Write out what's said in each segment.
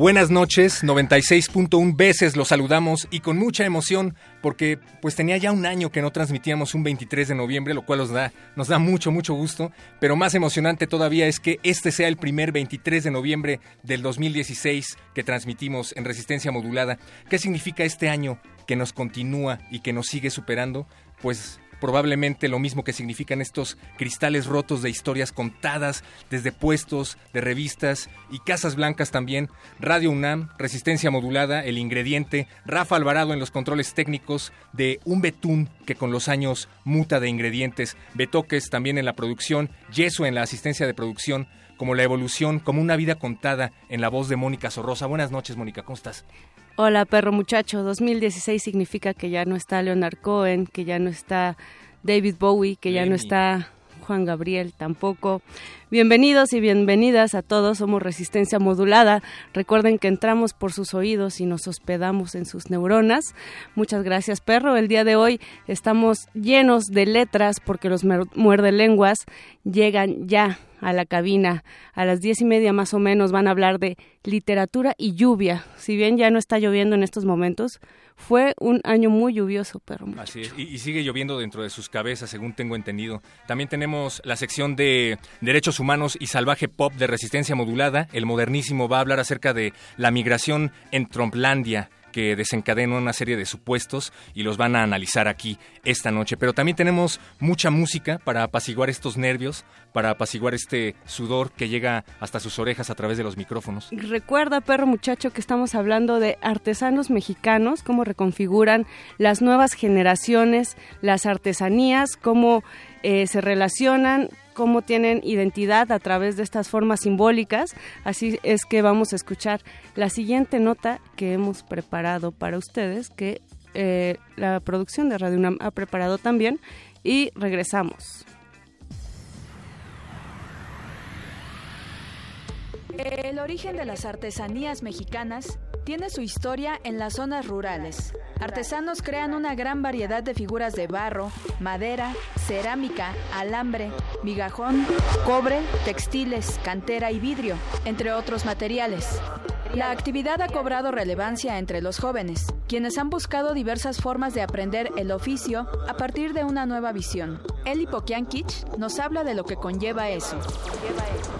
Buenas noches, 96.1 veces los saludamos y con mucha emoción porque pues tenía ya un año que no transmitíamos un 23 de noviembre, lo cual nos da, nos da mucho, mucho gusto, pero más emocionante todavía es que este sea el primer 23 de noviembre del 2016 que transmitimos en resistencia modulada. ¿Qué significa este año que nos continúa y que nos sigue superando? Pues probablemente lo mismo que significan estos cristales rotos de historias contadas desde puestos, de revistas y casas blancas también. Radio UNAM, resistencia modulada, el ingrediente, Rafa Alvarado en los controles técnicos de un betún que con los años muta de ingredientes, betoques también en la producción, yeso en la asistencia de producción, como la evolución, como una vida contada en la voz de Mónica Sorrosa. Buenas noches, Mónica, ¿cómo estás? Hola, perro muchacho. 2016 significa que ya no está Leonard Cohen, que ya no está David Bowie, que ya no está Juan Gabriel tampoco. Bienvenidos y bienvenidas a todos, somos Resistencia Modulada. Recuerden que entramos por sus oídos y nos hospedamos en sus neuronas. Muchas gracias, perro. El día de hoy estamos llenos de letras porque los muerde lenguas llegan ya a la cabina. A las diez y media más o menos van a hablar de literatura y lluvia. Si bien ya no está lloviendo en estos momentos, fue un año muy lluvioso, pero Así es, y, sigue lloviendo dentro de sus cabezas, según tengo entendido. También tenemos la sección de Derechos Humanos y Salvaje Pop de Resistencia Modulada. El modernísimo va a hablar acerca de la migración en Trumplandia que desencadena una serie de supuestos y los van a analizar aquí esta noche. Pero también tenemos mucha música para apaciguar estos nervios, para apaciguar este sudor que llega hasta sus orejas a través de los micrófonos. Recuerda, perro muchacho, que estamos hablando de artesanos mexicanos, cómo reconfiguran las nuevas generaciones, las artesanías, cómo eh, se relacionan cómo tienen identidad a través de estas formas simbólicas. Así es que vamos a escuchar la siguiente nota que hemos preparado para ustedes, que eh, la producción de Radio UNAM ha preparado también, y regresamos. El origen de las artesanías mexicanas tiene su historia en las zonas rurales. Artesanos crean una gran variedad de figuras de barro, madera, cerámica, alambre, migajón, cobre, textiles, cantera y vidrio, entre otros materiales. La actividad ha cobrado relevancia entre los jóvenes, quienes han buscado diversas formas de aprender el oficio a partir de una nueva visión. Eli Pokiankich nos habla de lo que conlleva eso.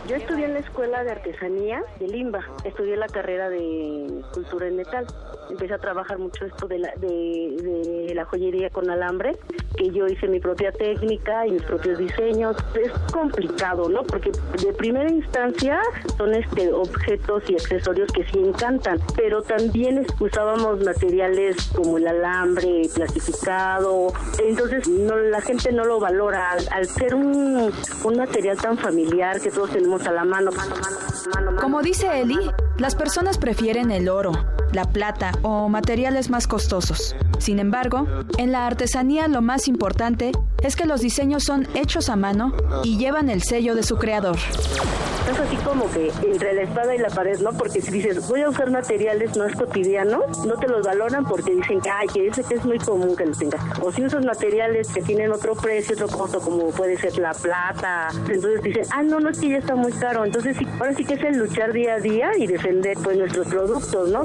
Yo estudié en la Escuela de Artesanía de Limba, estudié la carrera de Cultura en Metal. Empecé a trabajar mucho esto de la, de, la joyería con alambre, que yo hice mi propia técnica y mis propios diseños. Es complicado, ¿no? Porque de primera instancia son este objetos y accesorios que sí encantan, pero también usábamos materiales como el alambre plastificado, entonces no, la gente no lo valora al, ser un, un material tan familiar que todos tenemos a la mano. Como dice Eli, las personas prefieren el oro, la plata o materiales más costosos. Sin embargo, en la artesanía lo más importante es que los diseños son hechos a mano y llevan el sello de su creador. Es así como que entre la espada y la pared, ¿no? Porque si dices, voy a usar materiales no es cotidianos, no te los valoran porque dicen que, ay, que ese que es muy común que lo tengas. O si usas materiales que tienen otro precio, otro costo, como puede ser la plata, entonces dicen, ah, no, no es que ya está muy caro. Entonces, sí, ahora sí que es el luchar día a día y defender pues nuestros productos, ¿no?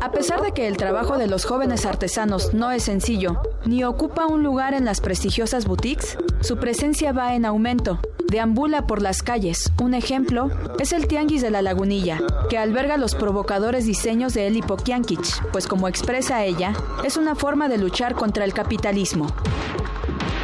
A pesar de que el trabajo de los jóvenes artesanos no es sencillo, ni ocupa un lugar en las prestigiosas boutiques, su presencia va en aumento, deambula por las calles. Un ejemplo es el Tianguis de la Lagunilla, que alberga los provocadores diseños de Eli Pokiankich, pues como expresa ella, es una forma de luchar contra el capitalismo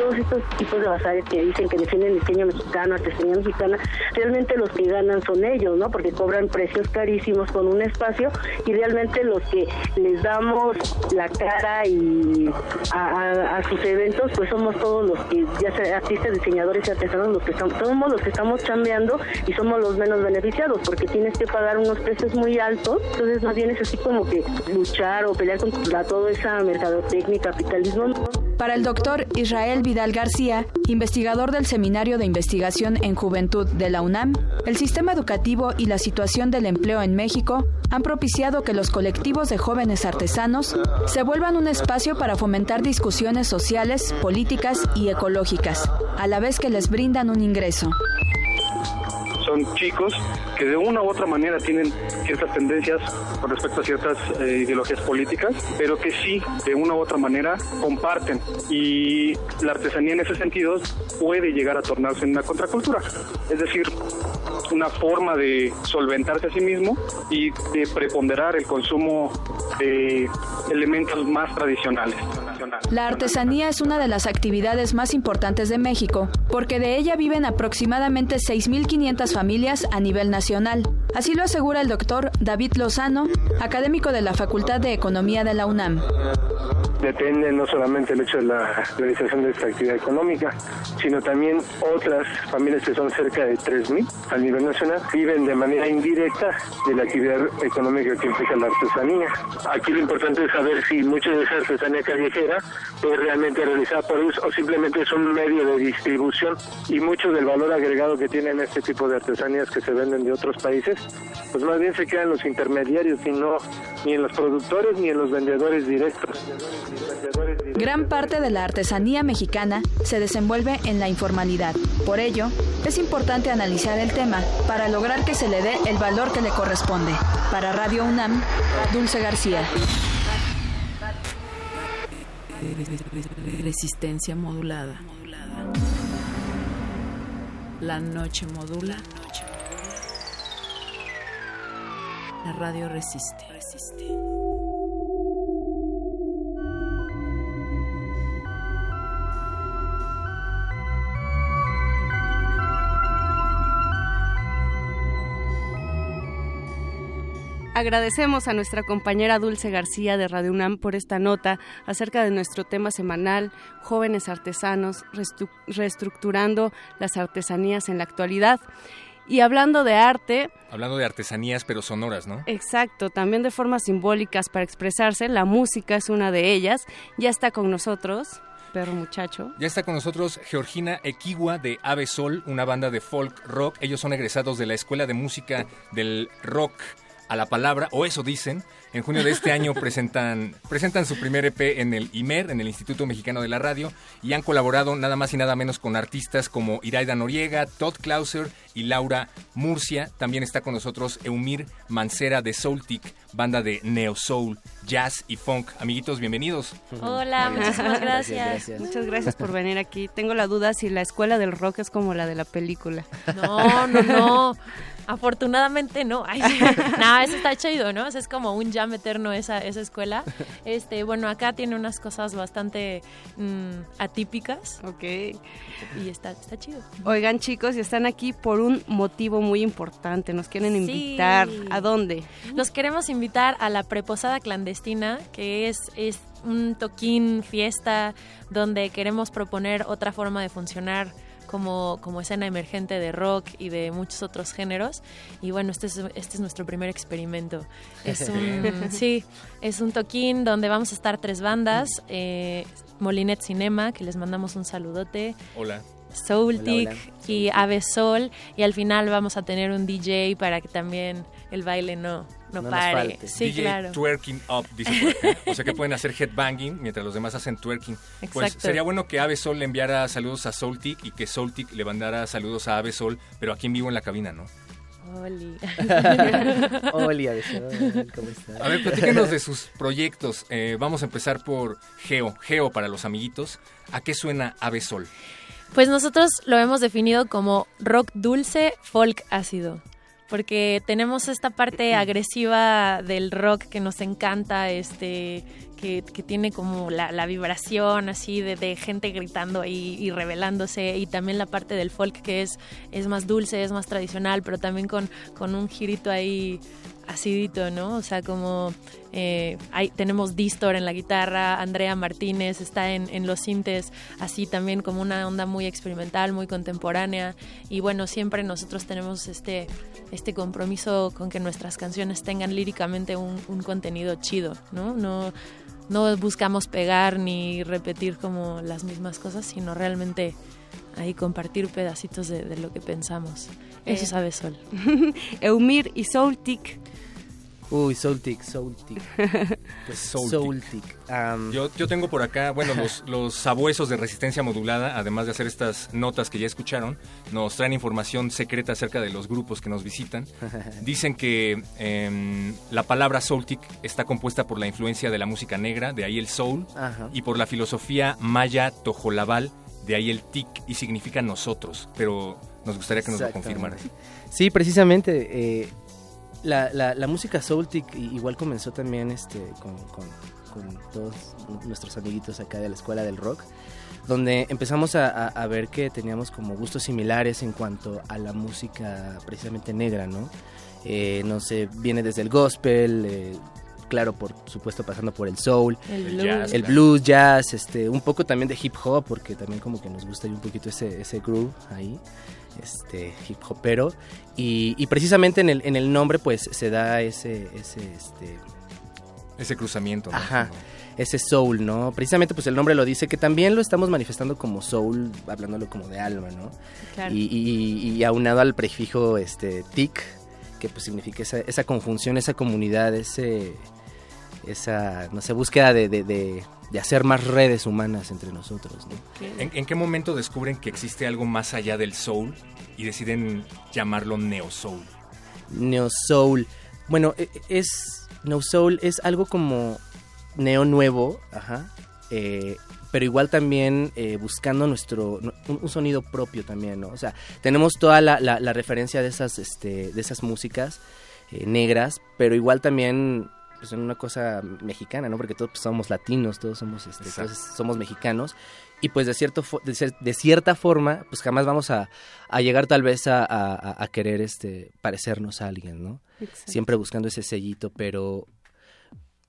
todos estos tipos de bazares que dicen que defienden el diseño mexicano, artesanía mexicana, realmente los que ganan son ellos, ¿no? Porque cobran precios carísimos con un espacio y realmente los que les damos la cara y a, sus eventos, pues somos todos los que, ya sea artistas, diseñadores y artesanos, los que estamos, somos los que estamos chambeando y somos los menos beneficiados, porque tienes que pagar unos precios muy altos, entonces más bien es así como que luchar o pelear contra toda esa mercadotecnia, capitalismo. Para el doctor Israel Vidal García, investigador del Seminario de Investigación en Juventud de la UNAM, el sistema educativo y la situación del empleo en México han propiciado que los colectivos de jóvenes artesanos se vuelvan un espacio para fomentar discusiones sociales, políticas y ecológicas, a la vez que les brindan un ingreso son chicos que de una u otra manera tienen ciertas tendencias con respecto a ciertas eh, ideologías políticas, pero que sí, de una u otra manera, comparten. Y la artesanía en ese sentido puede llegar a tornarse en una contracultura. Es decir, una forma de solventarse a sí mismo y de preponderar el consumo de elementos más tradicionales. La artesanía es una de las actividades más importantes de México, porque de ella viven aproximadamente 6.500 familias a nivel nacional. Así lo asegura el doctor David Lozano, académico de la Facultad de Economía de la UNAM depende no solamente el hecho de la realización de esta actividad económica, sino también otras familias que son cerca de 3.000 a nivel nacional viven de manera indirecta de la actividad económica que implica la artesanía. Aquí lo importante es saber si mucha de esa artesanía callejera es realmente realizada por ellos o simplemente es un medio de distribución y mucho del valor agregado que tienen este tipo de artesanías que se venden de otros países, pues más bien se quedan los intermediarios y no ni en los productores ni en los vendedores directos. Gran parte de la artesanía mexicana se desenvuelve en la informalidad. Por ello, es importante analizar el tema para lograr que se le dé el valor que le corresponde. Para Radio UNAM, Dulce García. Resistencia modulada. La noche modula. La radio resiste. resiste. Agradecemos a nuestra compañera Dulce García de Radio UNAM por esta nota acerca de nuestro tema semanal, jóvenes artesanos, reestructurando las artesanías en la actualidad. Y hablando de arte... Hablando de artesanías, pero sonoras, ¿no? Exacto, también de formas simbólicas para expresarse, la música es una de ellas. Ya está con nosotros perro muchacho. Ya está con nosotros Georgina Equigua de Ave Sol, una banda de folk rock. Ellos son egresados de la Escuela de Música del Rock a la palabra, o eso dicen. En junio de este año presentan, presentan su primer EP en el IMER, en el Instituto Mexicano de la Radio, y han colaborado nada más y nada menos con artistas como Iraida Noriega, Todd Clauser y Laura Murcia. También está con nosotros Eumir Mancera de Soultic, banda de neo soul, jazz y funk. Amiguitos, bienvenidos. Hola, muchísimas gracias. Muchas gracias por venir aquí. Tengo la duda si la escuela del rock es como la de la película. No, no, no. Afortunadamente no. Ay, no, eso está chido, ¿no? es como un jam eterno esa, esa escuela. Este, bueno, acá tiene unas cosas bastante mm, atípicas. Ok. Y está, está chido. Oigan, chicos, y están aquí por un motivo muy importante. Nos quieren invitar. ¿A dónde? Los queremos invitar a la preposada clandestina, que es, es un toquín fiesta donde queremos proponer otra forma de funcionar como, como escena emergente de rock y de muchos otros géneros. Y bueno, este es, este es nuestro primer experimento. Es un, sí, es un toquín donde vamos a estar tres bandas. Eh, Molinet Cinema, que les mandamos un saludote. Hola. Soultic y Ave Sol. Y al final vamos a tener un DJ para que también el baile no, no, pare. Sí, DJ Twerking up, dice. O sea que pueden hacer headbanging mientras los demás hacen twerking. Pues sería bueno que Ave Sol le enviara saludos a Soultic y que Soultic le mandara saludos a Ave Sol, pero aquí en vivo en la cabina, ¿no? Oli. Oli, ¿cómo estás? A ver, platíquenos de sus proyectos. Eh, vamos a empezar por Geo. Geo para los amiguitos. ¿A qué suena Ave Sol? Pues nosotros lo hemos definido como rock dulce, folk ácido porque tenemos esta parte agresiva del rock que nos encanta, este, que, tiene como la, vibración así de, gente gritando y, y, revelándose, y también la parte del folk que es, es más dulce, es más tradicional, pero también con, con un girito ahí acidito, ¿no? O sea, como eh, hay, tenemos Distor en la guitarra, Andrea Martínez está en, los sintes, así también como una onda muy experimental, muy contemporánea. Y bueno, siempre nosotros tenemos este, este compromiso con que nuestras canciones tengan líricamente un, contenido chido, ¿no? No no buscamos pegar ni repetir como las mismas cosas, sino realmente ahí compartir pedacitos de, lo que pensamos. Eso eh, sabe Sol. Eumir y Soultic Uy, Soultic, Soultic. Pues Soultic. yo, yo tengo por acá, bueno, los, los sabuesos de resistencia modulada, además de hacer estas notas que ya escucharon, nos traen información secreta acerca de los grupos que nos visitan. Dicen que em, la palabra Soultic está compuesta por la influencia de la música negra, de ahí el soul, y por la filosofía maya tojolabal, de ahí el tic, y significa nosotros. Pero nos gustaría que nos lo confirmaran. Sí, precisamente. Eh, la, la, música Soultic igual comenzó también este, con, todos nuestros amiguitos acá de la escuela del rock, donde empezamos a, ver que teníamos como gustos similares en cuanto a la música precisamente negra, ¿no? Eh, no sé, viene desde el gospel, eh, claro, por supuesto pasando por el soul, el blues, jazz, este, un poco también de hip hop, porque también como que nos gusta un poquito ese, ese groove ahí este hip hopero. Y, y precisamente en el, en el nombre pues se da ese ese este ese cruzamiento ajá. Ese soul no precisamente pues el nombre lo dice que también lo estamos manifestando como soul hablándolo como de alma no y, y, aunado al prefijo este tic que pues significa esa, esa conjunción esa comunidad ese esa no sé búsqueda de, de de hacer más redes humanas entre nosotros. ¿En, qué momento descubren que existe algo más allá del soul y deciden llamarlo neo soul? Neo soul. Bueno, e, e, es neo soul es algo como neo nuevo, ajá. Eh, pero igual también eh, buscando nuestro un, sonido propio también, ¿no? O sea, tenemos toda la, la, referencia de esas este, de esas músicas eh, negras, pero igual también pues en una cosa mexicana, ¿no? Porque todos pues, somos latinos, todos somos, este, somos mexicanos y pues de cierto de, cierta forma pues jamás vamos a, llegar tal vez a, querer este parecernos a alguien, ¿no? Siempre buscando ese sellito, pero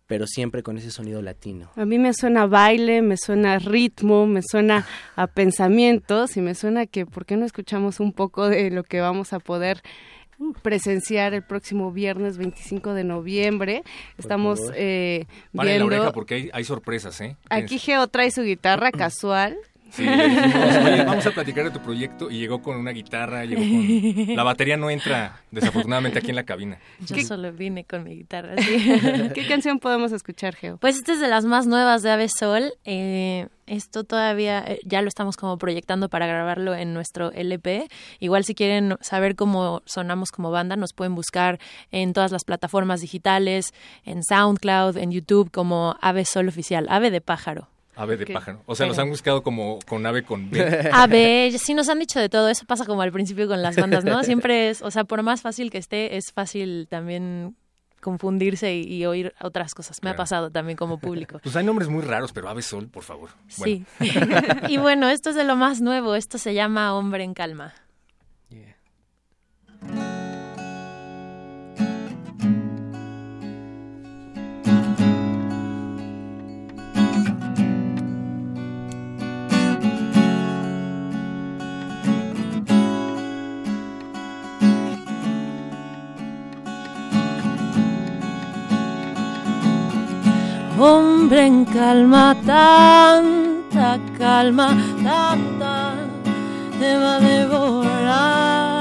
pero siempre con ese sonido latino. A mí me suena baile, me suena ritmo, me suena a pensamientos y me suena que ¿por qué no escuchamos un poco de lo que vamos a poder presenciar el próximo viernes 25 de noviembre. Estamos eh, viendo... la oreja porque hay, sorpresas, ¿eh? Aquí Geo trae su guitarra casual. Sí, vamos a platicar de tu proyecto y llegó con una guitarra, llegó con... La batería no entra, desafortunadamente, aquí en la cabina. Yo solo vine con mi guitarra, ¿Qué canción podemos escuchar, Geo? Pues esta es de las más nuevas de Ave Sol. Eh, esto todavía eh, ya lo estamos como proyectando para grabarlo en nuestro LP. Igual si quieren saber cómo sonamos como banda, nos pueden buscar en todas las plataformas digitales, en SoundCloud, en YouTube como Ave Sol Oficial, Ave de Pájaro. Ave de pájaro. O sea, nos han buscado como con ave con B. Ave, sí nos han dicho de todo. Eso pasa como al principio con las bandas, ¿no? Siempre es, o sea, por más fácil que esté, es fácil también confundirse y, oír otras cosas. Me ha pasado también como público. Pues hay nombres muy raros, pero Ave Sol, por favor. Sí. y bueno, esto es de lo más nuevo. Esto se llama Hombre en Calma. Hombre en calma, tanta calma, tanta te va a devorar.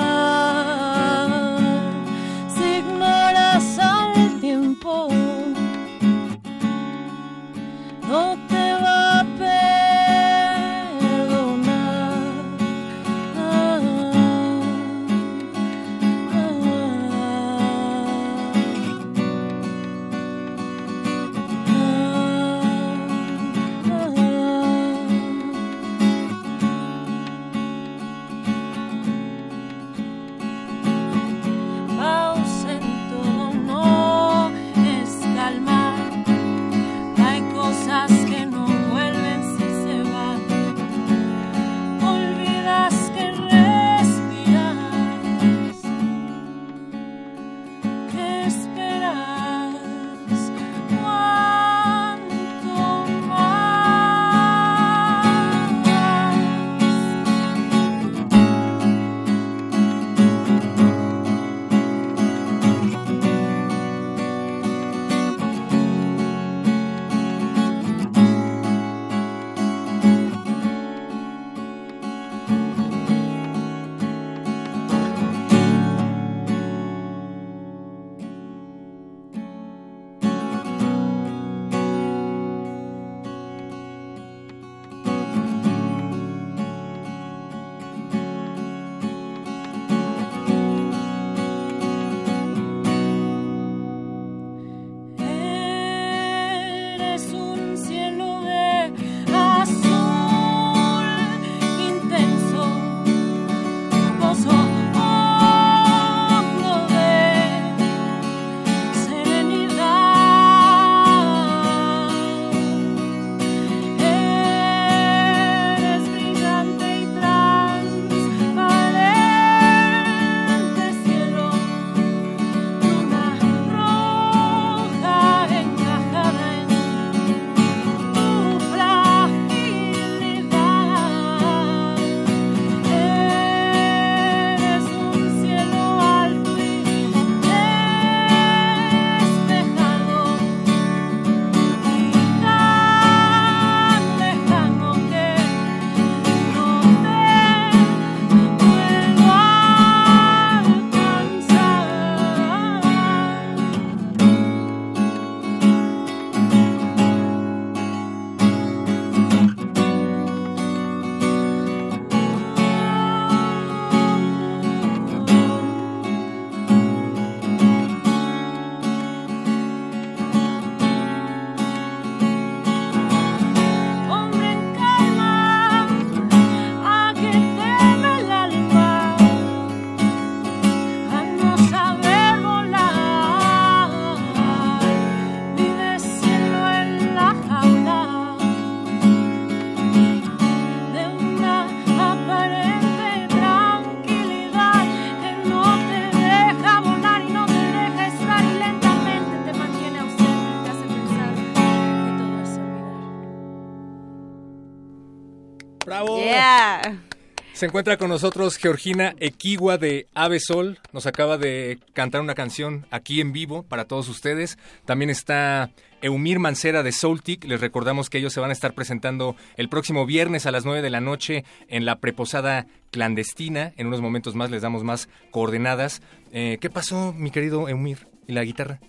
Se encuentra con nosotros Georgina Equigua de Ave Sol. Nos acaba de cantar una canción aquí en vivo para todos ustedes. También está Eumir Mancera de Soultic. Les recordamos que ellos se van a estar presentando el próximo viernes a las 9 de la noche en la preposada clandestina. En unos momentos más les damos más coordenadas. Eh, ¿Qué pasó, mi querido Eumir? ¿Y la guitarra?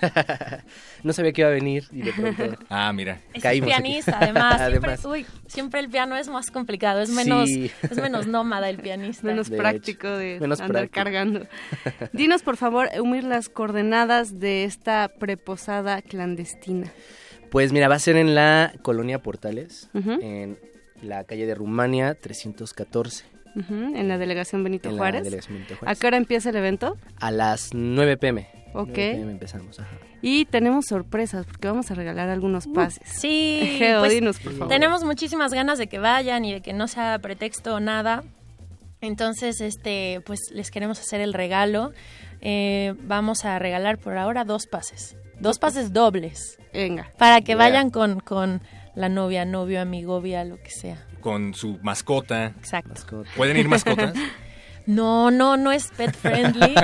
no sabía que iba a venir y de pronto. Ah, mira. Es pianista, además. Siempre, uy, siempre el piano es más complicado, es menos, es menos nómada el pianista. Menos práctico de andar cargando. Dinos, por favor, Humir, las coordenadas de esta preposada clandestina. Pues mira, va a ser en la colonia Portales, en la calle de Rumania 314. en la delegación Benito Juárez. ¿A qué hora empieza el evento? A las 9 pm. Ok. empezamos, Y tenemos sorpresas porque vamos a regalar algunos uh, pases. sí, pues, tenemos muchísimas ganas de que vayan y de que no sea pretexto o nada. Entonces, este, pues les queremos hacer el regalo. Eh, vamos a regalar por ahora dos pases. Dos pases dobles. Venga. Para que vayan con, con la novia, novio, amigovia, lo que sea. Con su mascota. Exacto. ¿Pueden ir mascotas? No, no, no es pet friendly.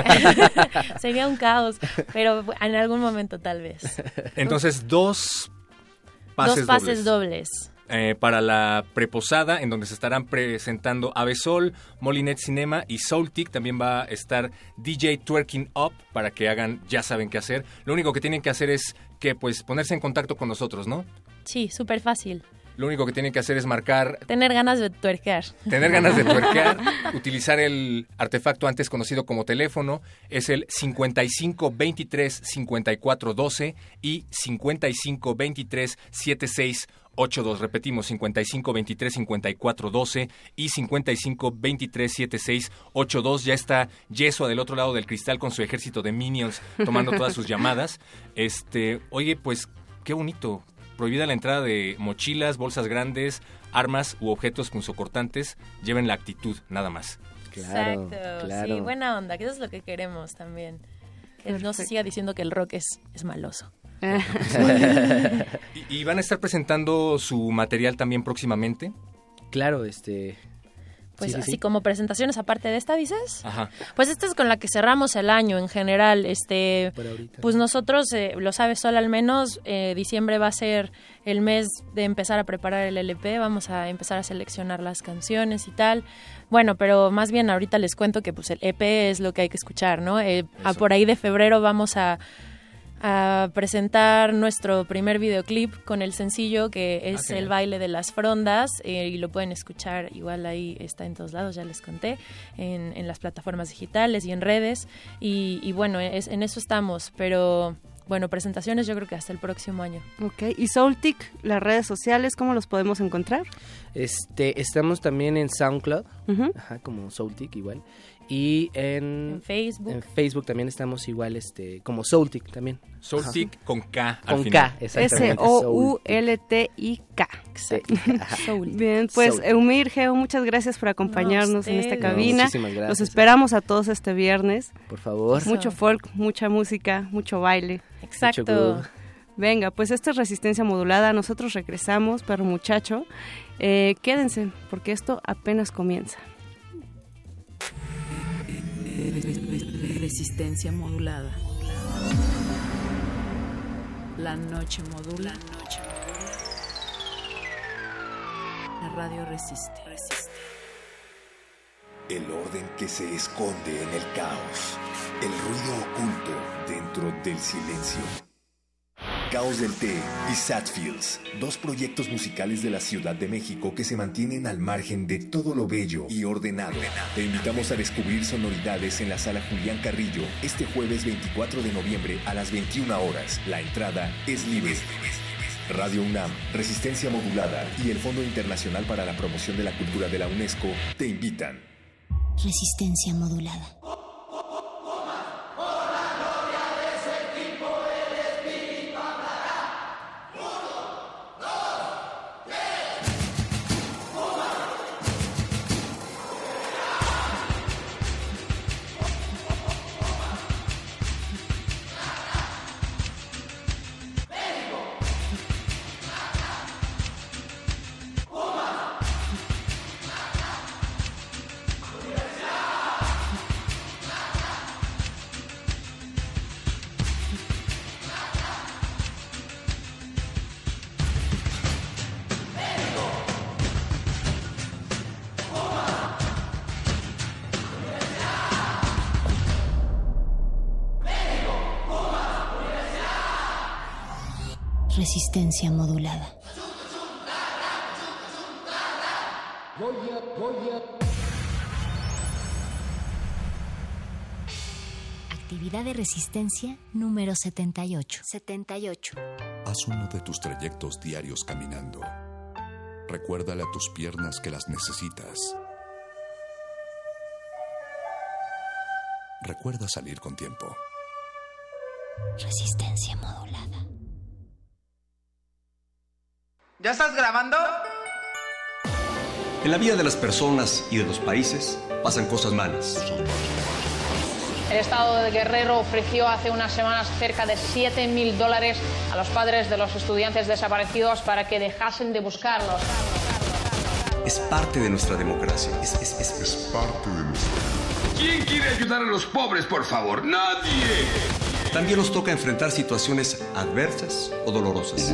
Sería un caos, pero en algún momento tal vez. Entonces, dos pases, dos pases dobles. Eh, para la preposada, en donde se estarán presentando Avesol, Molinet Cinema y Soultic. También va a estar DJ Twerking Up para que hagan, ya saben qué hacer. Lo único que tienen que hacer es que, pues, ponerse en contacto con nosotros, ¿no? Sí, súper fácil. Lo único que tienen que hacer es marcar... Tener ganas de tuerquear. Tener ganas de tuerquear. utilizar el artefacto antes conocido como teléfono. Es el 5523 5412 y 5523 7682. Repetimos, 5523 5412 y 5523 7682. Ya está Yeso del otro lado del cristal con su ejército de minions tomando todas sus llamadas. Este, oye, pues qué bonito prohibida la entrada de mochilas, bolsas grandes, armas u objetos punzocortantes. Lleven la actitud, nada más. Claro, Exacto, sí, buena onda, que eso es lo que queremos también. Que no se siga diciendo que el rock es, es maloso. ¿Y, van a estar presentando su material también próximamente? Claro, este pues así como presentaciones aparte de esta, dices. Ajá. Pues esta es con la que cerramos el año en general. Este, pues nosotros, eh, lo sabes Sol, al menos eh, diciembre va a ser el mes de empezar a preparar el LP. Vamos a empezar a seleccionar las canciones y tal. Bueno, pero más bien ahorita les cuento que pues el EP es lo que hay que escuchar, ¿no? Eh, a por ahí de febrero vamos a a presentar nuestro primer videoclip con el sencillo que es el baile de las frondas eh, y lo pueden escuchar igual ahí está en todos lados ya les conté en, en las plataformas digitales y en redes y, bueno es, en eso estamos pero bueno, presentaciones yo creo que hasta el próximo año. Ok, y Soultic, las redes sociales, ¿cómo los podemos encontrar? Este, estamos también en SoundCloud, ajá, como Soultic igual. Y en, Facebook. En Facebook también estamos igual, este, como Soultic también. Soultic con K al Con K, exactamente. S-O-U-L-T-I-K. Bien, pues Eumir, Geo, muchas gracias por acompañarnos en esta cabina. muchísimas gracias. Los esperamos a todos este viernes. Por favor. Mucho folk, mucha música, mucho baile. Exacto. Venga, pues esta es resistencia modulada. Nosotros regresamos, perro muchacho. Eh, quédense, porque esto apenas comienza. Resistencia modulada. La noche modula. La radio resiste. resiste. El orden que se esconde en el caos. El ruido oculto dentro del silencio. Caos del Té y Satfields, dos proyectos musicales de la Ciudad de México que se mantienen al margen de todo lo bello y ordenado. Te invitamos a descubrir sonoridades en la sala Julián Carrillo este jueves 24 de noviembre a las 21 horas. La entrada es libre. Radio UNAM, Resistencia Modulada y el Fondo Internacional para la Promoción de la Cultura de la UNESCO te invitan. Resistencia Modulada. Resistencia modulada. Actividad de resistencia número 78. 78. Haz uno de tus trayectos diarios caminando. Recuérdale a tus piernas que las necesitas. Recuerda salir con tiempo. Resistencia modulada. ¿Ya estás grabando? En la vida de las personas y de los países pasan cosas malas. El Estado de Guerrero ofreció hace unas semanas cerca de 7 mil dólares a los padres de los estudiantes desaparecidos para que dejasen de buscarlos. Es parte de nuestra democracia. Es, es, es, es parte de nuestra ¿Quién quiere ayudar a los pobres, por favor? Nadie. También nos toca enfrentar situaciones adversas o dolorosas.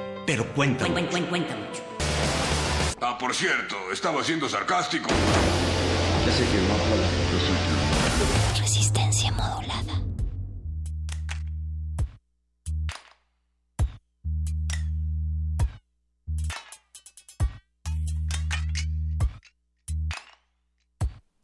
pero cuenta. Cuenta, cuenta, cuenta mucho. Ah, por cierto, estaba siendo sarcástico. Ya sé que no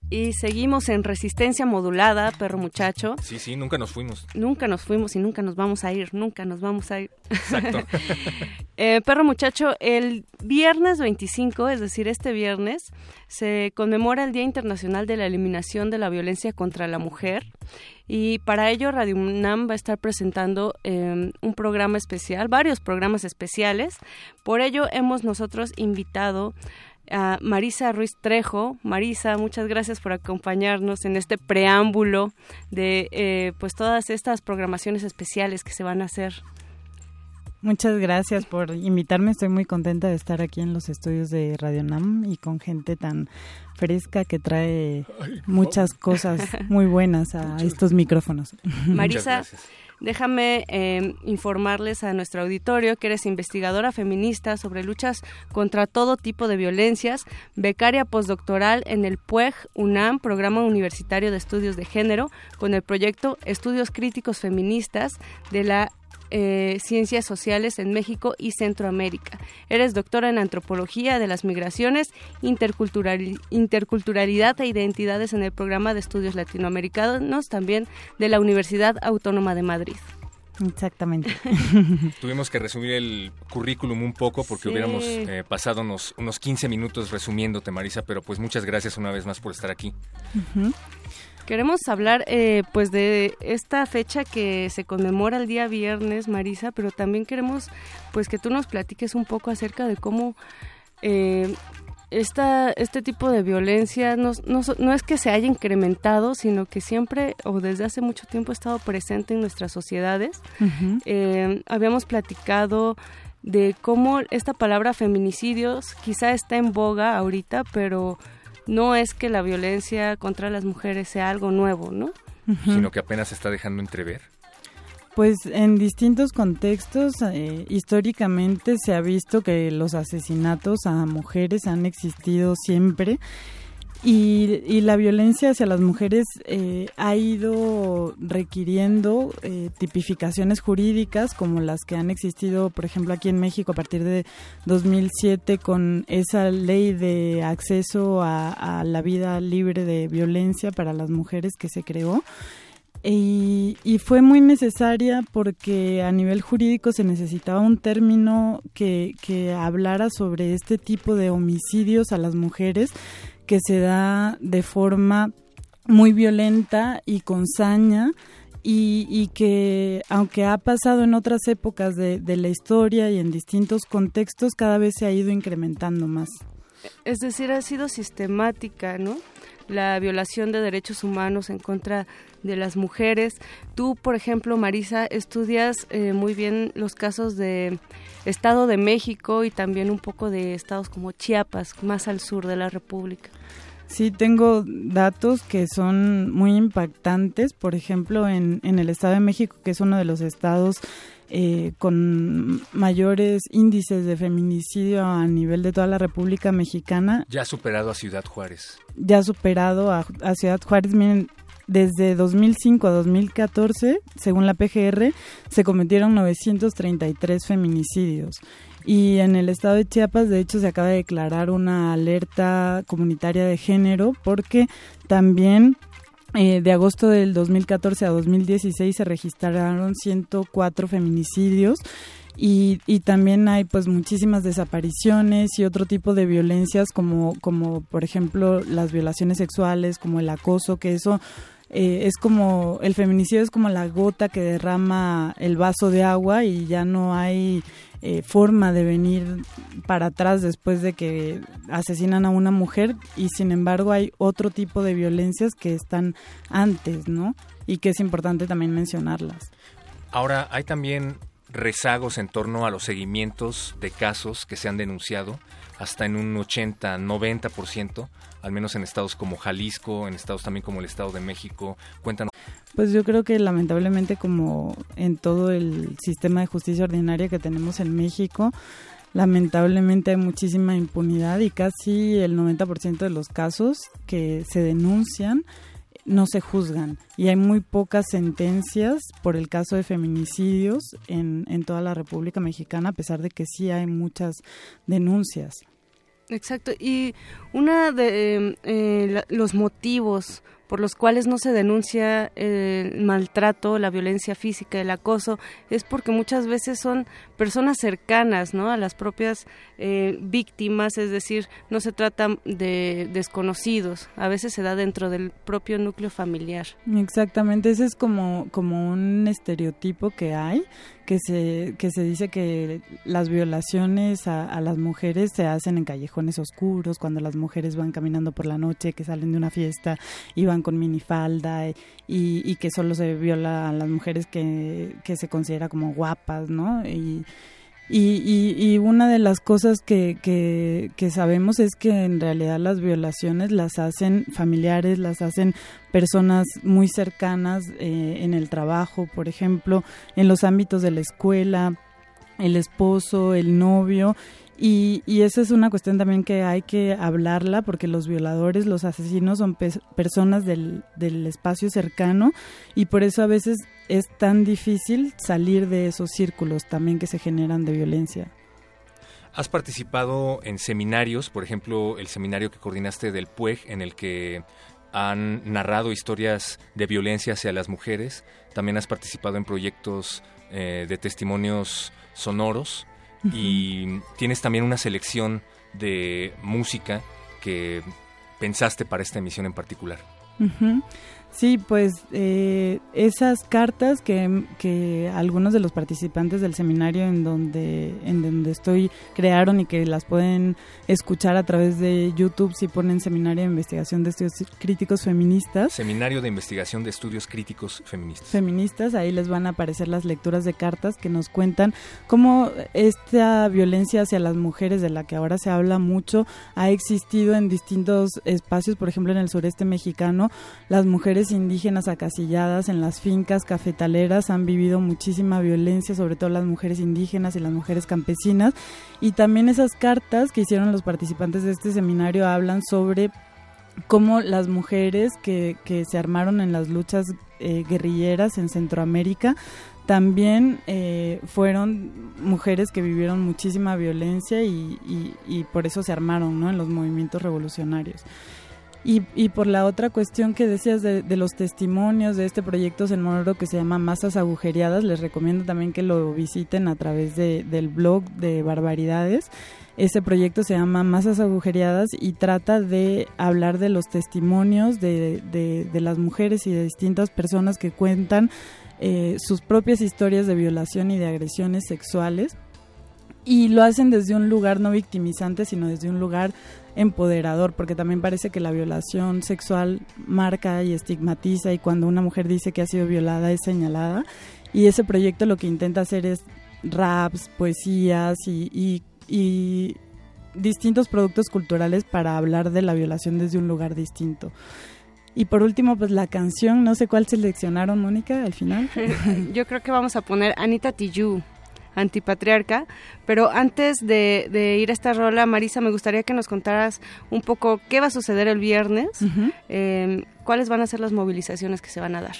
Y seguimos en resistencia modulada, perro muchacho. Sí, sí, nunca nos fuimos. Nunca nos fuimos y nunca nos vamos a ir, nunca nos vamos a ir. Exacto. eh, perro muchacho, el viernes 25, es decir, este viernes, se conmemora el Día Internacional de la Eliminación de la Violencia contra la Mujer. Y para ello Radio UNAM va a estar presentando eh, un programa especial, varios programas especiales. Por ello hemos nosotros invitado a Marisa Ruiz Trejo. Marisa, muchas gracias por acompañarnos en este preámbulo de eh, pues todas estas programaciones especiales que se van a hacer. Muchas gracias por invitarme. Estoy muy contenta de estar aquí en los estudios de Radio Nam y con gente tan fresca que trae muchas cosas muy buenas a estos micrófonos. Marisa, déjame eh, informarles a nuestro auditorio que eres investigadora feminista sobre luchas contra todo tipo de violencias, becaria postdoctoral en el PUEG UNAM, Programa Universitario de Estudios de Género, con el proyecto Estudios Críticos Feministas de la eh, Ciencias Sociales en México y Centroamérica. Eres doctora en Antropología de las Migraciones, intercultural, Interculturalidad e Identidades en el Programa de Estudios Latinoamericanos, también de la Universidad Autónoma de Madrid. Exactamente. Tuvimos que resumir el currículum un poco porque Sí. hubiéramos eh, pasado unos, unos 15 minutos resumiéndote, Marisa, pero pues muchas gracias una vez más por estar aquí. Queremos hablar eh, pues de esta fecha que se conmemora el día viernes, Marisa, pero también queremos pues que tú nos platiques un poco acerca de cómo eh, esta, este tipo de violencia no, no, no es que se haya incrementado, sino que siempre o desde hace mucho tiempo ha estado presente en nuestras sociedades. Eh, habíamos platicado de cómo esta palabra feminicidios quizá está en boga ahorita, pero no es que la violencia contra las mujeres sea algo nuevo, ¿no? Sino que apenas se está dejando entrever. Pues en distintos contextos, eh, históricamente se ha visto que los asesinatos a mujeres han existido siempre y, y la violencia hacia las mujeres eh, ha ido requiriendo eh, tipificaciones jurídicas como las que han existido, por ejemplo, aquí en México a partir de 2007 con esa ley de acceso a, la vida libre de violencia para las mujeres que se creó. Y, y fue muy necesaria porque a nivel jurídico se necesitaba un término que, que hablara sobre este tipo de homicidios a las mujeres que se da de forma muy violenta y con saña y, y que aunque ha pasado en otras épocas de, de la historia y en distintos contextos, cada vez se ha ido incrementando más. Es decir, ha sido sistemática, ¿no? la violación de derechos humanos en contra de las mujeres. Tú, por ejemplo, Marisa, estudias eh, muy bien los casos de Estado de México y también un poco de estados como Chiapas, más al sur de la República. Sí, tengo datos que son muy impactantes. Por ejemplo, en, en el Estado de México, que es uno de los estados eh, con mayores índices de feminicidio a nivel de toda la República Mexicana. Ya ha superado a Ciudad Juárez. Ya ha superado a, a Ciudad Juárez. Miren, desde 2005 a 2014, según la PGR, se cometieron 933 feminicidios. Y en el estado de Chiapas, de hecho, se acaba de declarar una alerta comunitaria de género porque también eh, de agosto del 2014 a 2016 se registraron 104 feminicidios y, y, también hay pues muchísimas desapariciones y otro tipo de violencias como, como por ejemplo las violaciones sexuales, como el acoso, que eso eh, es como el feminicidio es como la gota que derrama el vaso de agua y ya no hay eh, forma de venir para atrás después de que asesinan a una mujer y sin embargo hay otro tipo de violencias que están antes, ¿no? Y que es importante también mencionarlas. Ahora hay también rezagos en torno a los seguimientos de casos que se han denunciado hasta en un 80, 90%, al menos en estados como Jalisco, en estados también como el Estado de México. Cuéntanos. Pues yo creo que lamentablemente como en todo el sistema de justicia ordinaria que tenemos en México, lamentablemente hay muchísima impunidad y casi el 90% de los casos que se denuncian no se juzgan y hay muy pocas sentencias por el caso de feminicidios en, en toda la República Mexicana, a pesar de que sí hay muchas denuncias. Exacto, y una de eh, los motivos por los cuales no se denuncia el maltrato, la violencia física, el acoso, es porque muchas veces son personas cercanas ¿no? a las propias eh, víctimas, es decir, no se trata de desconocidos, a veces se da dentro del propio núcleo familiar. Exactamente, ese es como, como un estereotipo que hay, que se, que se dice que las violaciones a, las mujeres se hacen en callejones oscuros, cuando las mujeres van caminando por la noche, que salen de una fiesta y van con minifalda y, y que solo se viola a las mujeres que, que se considera como guapas, ¿no? Y, y, y, una de las cosas que, que, que, sabemos es que en realidad las violaciones las hacen familiares, las hacen personas muy cercanas eh, en el trabajo, por ejemplo, en los ámbitos de la escuela, el esposo, el novio, y, y, esa es una cuestión también que hay que hablarla porque los violadores, los asesinos son personas del, del, espacio cercano y por eso a veces es tan difícil salir de esos círculos también que se generan de violencia. Has participado en seminarios, por ejemplo, el seminario que coordinaste del PUEG en el que han narrado historias de violencia hacia las mujeres. También has participado en proyectos eh, de testimonios sonoros y tienes también una selección de música que pensaste para esta emisión en particular. Sí, pues eh, esas cartas que, que, algunos de los participantes del seminario en donde, en donde estoy crearon y que las pueden escuchar a través de YouTube si ponen Seminario de Investigación de Estudios Críticos Feministas. Seminario de Investigación de Estudios Críticos Feministas. Feministas, ahí les van a aparecer las lecturas de cartas que nos cuentan cómo esta violencia hacia las mujeres de la que ahora se habla mucho ha existido en distintos espacios, por ejemplo en el sureste mexicano, las mujeres indígenas acasilladas en las fincas cafetaleras han vivido muchísima violencia, sobre todo las mujeres indígenas y las mujeres campesinas. Y también esas cartas que hicieron los participantes de este seminario hablan sobre cómo las mujeres que, que se armaron en las luchas eh, guerrilleras en Centroamérica también eh, fueron mujeres que vivieron muchísima violencia y, y, y, por eso se armaron ¿no? en los movimientos revolucionarios. Y, y, por la otra cuestión que decías de, de, los testimonios de este proyecto sonoro que se llama Masas Agujereadas, les recomiendo también que lo visiten a través de, del blog de Barbaridades. Ese proyecto se llama Masas Agujereadas y trata de hablar de los testimonios de, de, de las mujeres y de distintas personas que cuentan eh, sus propias historias de violación y de agresiones sexuales y lo hacen desde un lugar no victimizante, sino desde un lugar empoderador, porque también parece que la violación sexual marca y estigmatiza y cuando una mujer dice que ha sido violada es señalada. Y ese proyecto lo que intenta hacer es raps, poesías y, y, distintos productos culturales para hablar de la violación desde un lugar distinto. Y por último, pues la canción, no sé cuál seleccionaron, Mónica, al final. Yo creo que vamos a poner Anita Tijoux antipatriarca. Pero antes de, ir a esta rola, Marisa, me gustaría que nos contaras un poco qué va a suceder el viernes, em, cuáles van a ser las movilizaciones que se van a dar.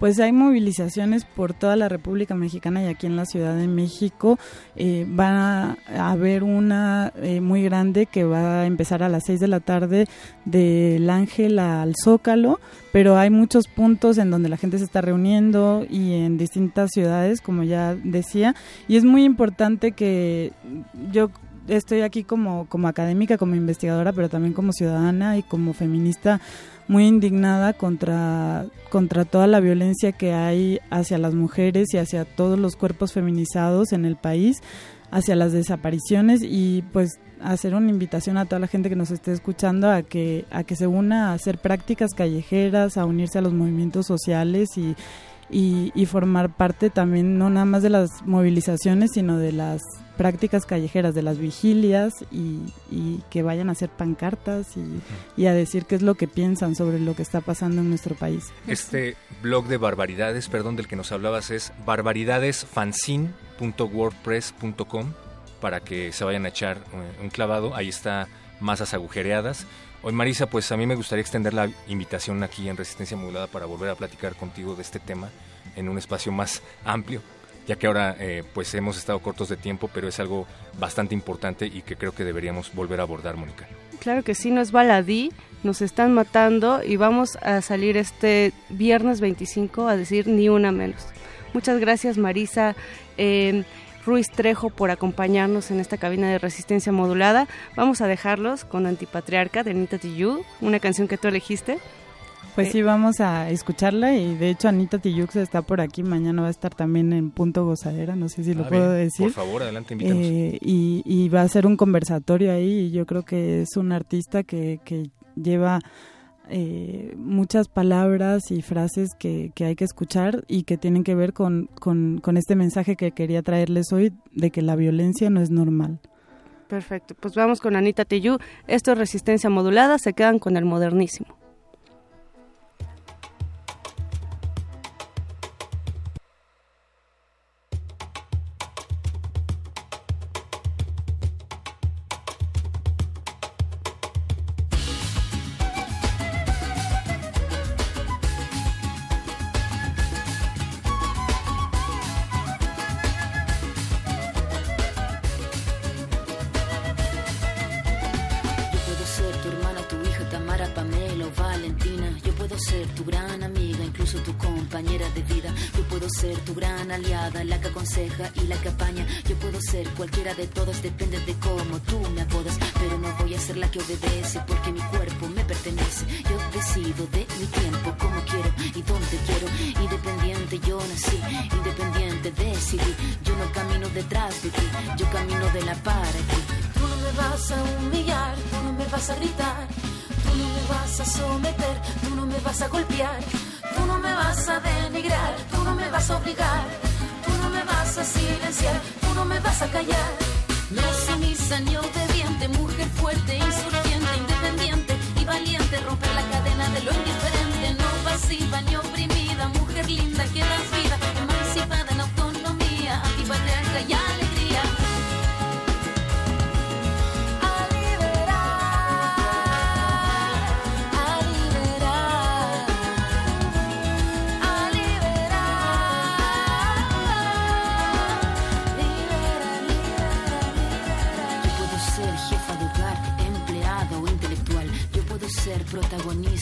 Pues hay movilizaciones por toda la República Mexicana y aquí en la Ciudad de México. Eh, va a haber una eh, muy grande que va a empezar a las 6 de la tarde del Ángel al Zócalo, pero hay muchos puntos en donde la gente se está reuniendo y en distintas ciudades, como ya decía, y es muy importante que yo estoy aquí como, como académica, como investigadora, pero también como ciudadana y como feminista muy indignada contra, contra toda la violencia que hay hacia las mujeres y hacia todos los cuerpos feminizados en el país, hacia las desapariciones. Y pues hacer una invitación a toda la gente que nos esté escuchando a que, a que se una a hacer prácticas callejeras, a unirse a los movimientos sociales y, y, formar parte también no nada más de las movilizaciones, sino de las prácticas callejeras, de las vigilias y, que vayan a hacer pancartas y, a decir qué es lo que piensan sobre lo que está pasando en nuestro país. Este blog de barbaridades, perdón, del que nos hablabas es barbaridadesfanzine.wordpress.com para que se vayan a echar un clavado. Ahí está masas agujereadas Hoy Marisa, pues a mí me gustaría extender la invitación aquí en Resistencia Modulada para volver a platicar contigo de este tema en un espacio más amplio, ya que ahora eh, pues hemos estado cortos de tiempo, pero es algo bastante importante y que creo que deberíamos volver a abordar, Mónica. Claro que sí, no es baladí, nos están matando y vamos a salir este viernes 25 a decir ni una menos. Muchas gracias Marisa. Eh, Ruiz Trejo por acompañarnos en esta cabina de resistencia modulada. Vamos a dejarlos con Antipatriarca de Anita Tijoux, una canción que tú elegiste. Pues eh, sí, vamos a escucharla y de hecho Anita Tijoux está por aquí, mañana va a estar también en Punto Gozadera, no sé si lo ah, puedo decir. Por favor, adelante. Eh, y, va a ser un conversatorio ahí y yo creo que es un artista que, que lleva eh, muchas palabras y frases que, hay que escuchar y que tienen que ver con, con, este mensaje que quería traerles hoy de que la violencia no es normal. Perfecto, pues vamos con Anita Tiyú. Esto es resistencia modulada, se quedan con el modernísimo.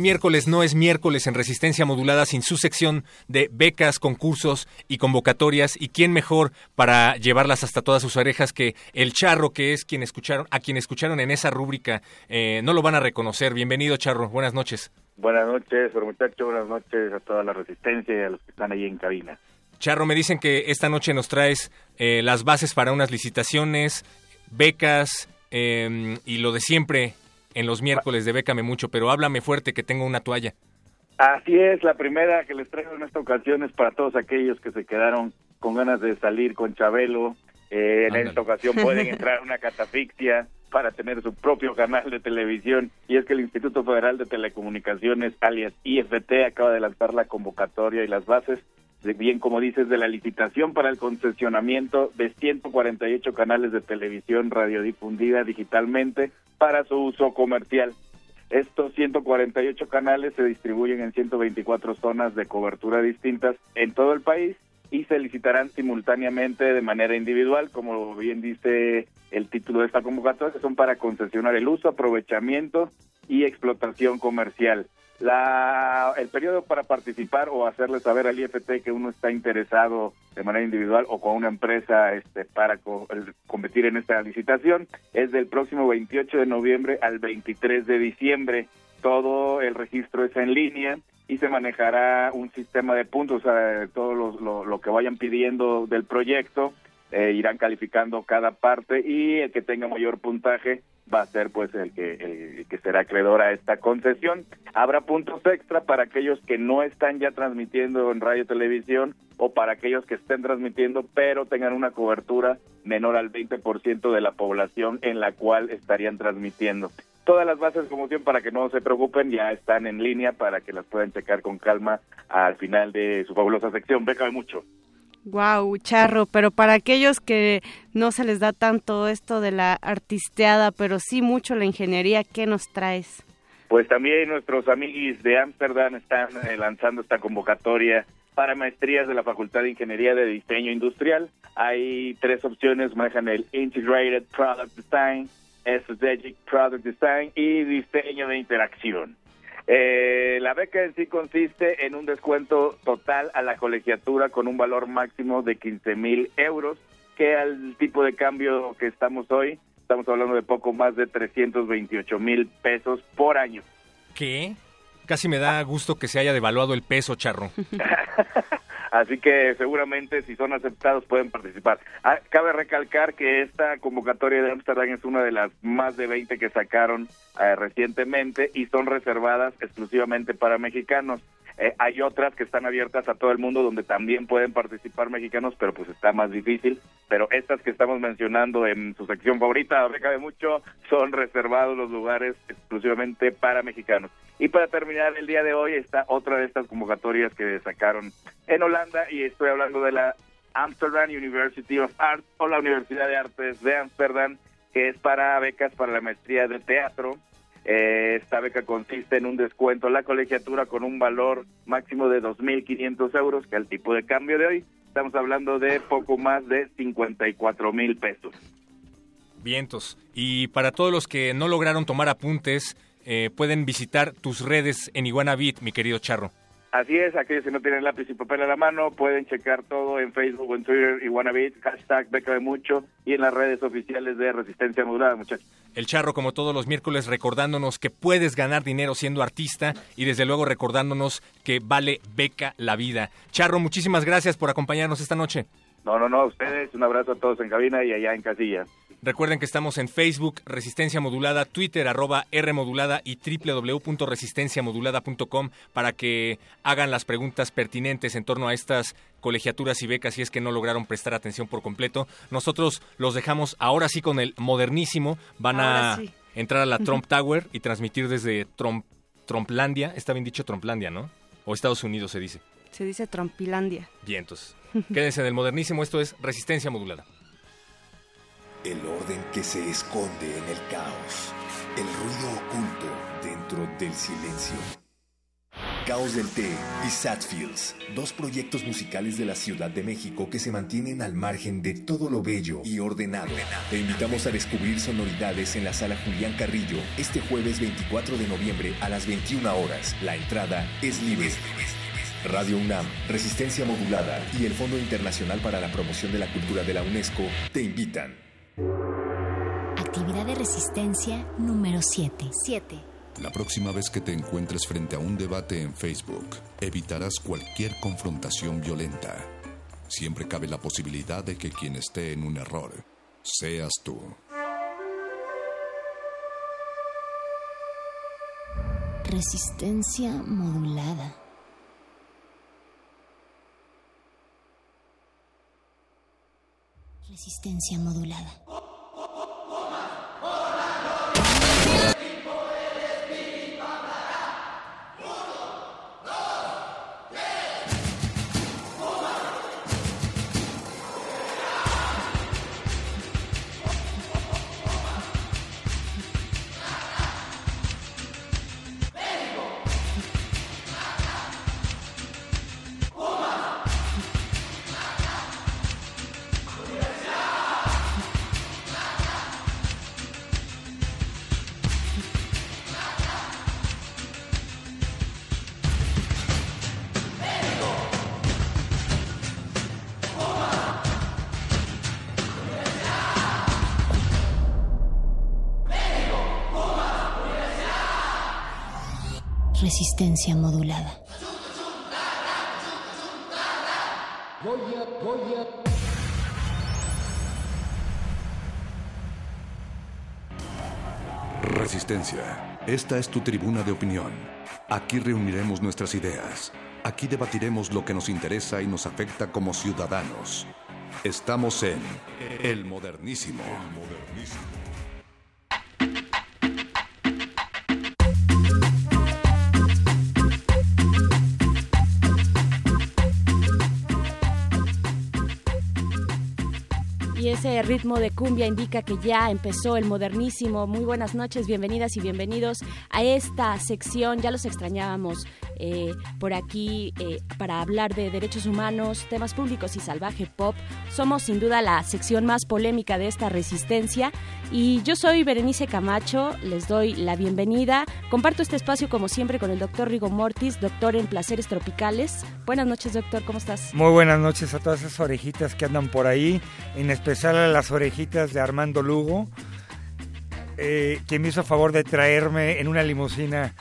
Miércoles no es miércoles en Resistencia Modulada sin su sección de becas, concursos y convocatorias. ¿Y quién mejor para llevarlas hasta todas sus orejas que el Charro, que es quien escucharon, a quien escucharon en esa rúbrica? Eh, no lo van a reconocer. Bienvenido, Charro. Buenas noches. Buenas noches, muchachos, buenas noches a toda la resistencia y a los que están ahí en cabina. Charro, me dicen que esta noche nos traes eh, las bases para unas licitaciones, becas eh, y lo de siempre en los miércoles de Bécame Mucho, pero háblame fuerte que tengo una toalla. Así es, la primera que les traigo en esta ocasión es para todos aquellos que se quedaron con ganas de salir con Chabelo. Eh, en esta ocasión pueden entrar a una catafixia para tener su propio canal de televisión y es que el Instituto Federal de Telecomunicaciones, alias IFT, acaba de lanzar la convocatoria y las bases, bien como dices, de la licitación para el concesionamiento de 148 canales de televisión radiodifundida digitalmente para su uso comercial. Estos 148 canales se distribuyen en 124 zonas de cobertura distintas en todo el país y se licitarán simultáneamente de manera individual, como bien dice el título de esta convocatoria, que son para concesionar el uso, aprovechamiento y explotación comercial. La, el periodo para participar o hacerle saber al IFT que uno está interesado de manera individual o con una empresa este, para co- el- competir en esta licitación es del próximo 28 de noviembre al 23 de diciembre. Todo el registro es en línea y se manejará un sistema de puntos, o sea, todo lo, lo- que vayan pidiendo del proyecto eh, irán calificando cada parte y el que tenga mayor puntaje va a ser pues el que el que será acreedor a esta concesión. Habrá puntos extra para aquellos que no están ya transmitiendo en radio televisión o para aquellos que estén transmitiendo pero tengan una cobertura menor al 20% de la población en la cual estarían transmitiendo. Todas las bases como siempre para que no se preocupen ya están en línea para que las puedan checar con calma al final de su fabulosa sección. Bécame mucho. Wow, charro, pero para aquellos que no se les da tanto esto de la artisteada, pero sí mucho la ingeniería, ¿qué nos traes? Pues también nuestros amigos de Ámsterdam están eh, lanzando esta convocatoria para maestrías de la Facultad de Ingeniería de Diseño Industrial. Hay tres opciones, manejan el Integrated Product Design, Strategic Product Design y Diseño de Interacción. Eh, la beca en sí consiste en un descuento total a la colegiatura con un valor máximo de 15 mil euros, que al tipo de cambio que estamos hoy, estamos hablando de poco más de 328 mil pesos por año. ¿Qué? Casi me da gusto que se haya devaluado el peso, Charro. Así que seguramente si son aceptados pueden participar. Ah, cabe recalcar que esta convocatoria de Amsterdam es una de las más de 20 que sacaron eh, recientemente y son reservadas exclusivamente para mexicanos. Eh, hay otras que están abiertas a todo el mundo donde también pueden participar mexicanos, pero pues está más difícil. Pero estas que estamos mencionando en su sección favorita, beca de mucho, son reservados los lugares exclusivamente para mexicanos. Y para terminar el día de hoy está otra de estas convocatorias que sacaron en Holanda y estoy hablando de la Amsterdam University of Arts o la Universidad de Artes de Amsterdam, que es para becas para la maestría de teatro. Eh, esta beca consiste en un descuento en la colegiatura con un valor máximo de 2.500 euros, que al tipo de cambio de hoy estamos hablando de poco más de 54 mil pesos. Vientos. Y para todos los que no lograron tomar apuntes, eh, pueden visitar tus redes en Iguanabit, mi querido Charro. Así es, aquellos que no tienen lápiz y papel a la mano pueden checar todo en Facebook o en Twitter, Iguanabit, hashtag Beca de Mucho y en las redes oficiales de Resistencia Modulada, muchachos. El Charro, como todos los miércoles, recordándonos que puedes ganar dinero siendo artista y desde luego recordándonos que vale beca la vida. Charro, muchísimas gracias por acompañarnos esta noche. No, no, no, a ustedes, un abrazo a todos en cabina y allá en casilla. Recuerden que estamos en Facebook, Resistencia Modulada, Twitter, arroba R Modulada y www.resistenciamodulada.com para que hagan las preguntas pertinentes en torno a estas colegiaturas y becas si es que no lograron prestar atención por completo. Nosotros los dejamos ahora sí con el modernísimo. Van a sí. entrar a la Trump Tower y transmitir desde Trump, Trumplandia. Está bien dicho Trumplandia, ¿no? O Estados Unidos se dice. Se dice Trompilandia. Vientos. Quédense en el modernísimo. Esto es Resistencia Modulada. El orden que se esconde en el caos. El ruido oculto dentro del silencio. Caos del Té y Satfields, dos proyectos musicales de la Ciudad de México que se mantienen al margen de todo lo bello y ordenado. Te invitamos a descubrir sonoridades en la sala Julián Carrillo este jueves 24 de noviembre a las 21 horas. La entrada es libre. Radio UNAM, Resistencia Modulada y el Fondo Internacional para la Promoción de la Cultura de la UNESCO te invitan. Actividad de resistencia número 7. 7. La próxima vez que te encuentres frente a un debate en Facebook, evitarás cualquier confrontación violenta. Siempre cabe la posibilidad de que quien esté en un error seas tú. Resistencia modulada. Resistencia modulada. Resistencia modulada. Resistencia. Esta es tu tribuna de opinión. Aquí reuniremos nuestras ideas. Aquí debatiremos lo que nos interesa y nos afecta como ciudadanos. Estamos en El Modernísimo. Ese ritmo de cumbia indica que ya empezó el modernísimo. Muy buenas noches, bienvenidas y bienvenidos a esta sección. Ya los extrañábamos eh, por aquí eh, para hablar de derechos humanos, temas públicos y salvaje pop. Somos sin duda la sección más polémica de esta resistencia. Y yo soy Berenice Camacho, les doy la bienvenida. Comparto este espacio como siempre con el doctor Rigo Mortis, doctor en placeres tropicales. Buenas noches, doctor, ¿cómo estás? Muy buenas noches a todas esas orejitas que andan por ahí, en especial a las orejitas de Armando Lugo, eh, quien me hizo favor de traerme en una limusina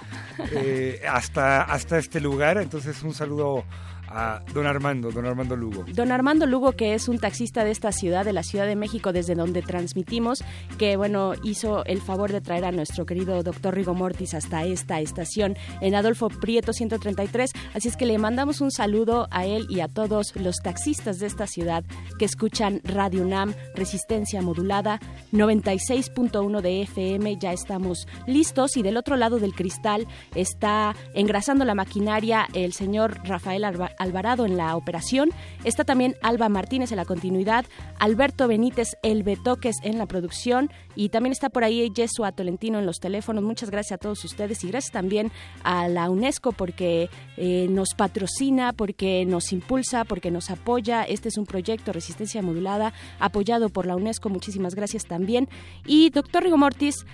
eh, hasta, hasta este lugar. Entonces, un saludo a don Armando, don Armando Lugo. Don Armando Lugo, que es un taxista de esta ciudad, de la Ciudad de México, desde donde transmitimos, que bueno, hizo el favor de traer a nuestro querido doctor Rigo Mortis hasta esta estación en Adolfo Prieto 133. Así es que le mandamos un saludo a él y a todos los taxistas de esta ciudad que escuchan Radio UNAM, Resistencia Modulada, 96.1 de FM. Ya estamos listos y del otro lado del cristal está engrasando la maquinaria el señor Rafael Arba- Alvarado en la operación. Está también Alba Martínez en la continuidad, Alberto Benítez El Betoques en la producción y también está por ahí Yesua Tolentino en los teléfonos. Muchas gracias a todos ustedes y gracias también a la UNESCO porque eh, nos patrocina, porque nos impulsa, porque nos apoya. Este es un proyecto Resistencia Modulada apoyado por la UNESCO. Muchísimas gracias también. Y doctor Rigo Mortis,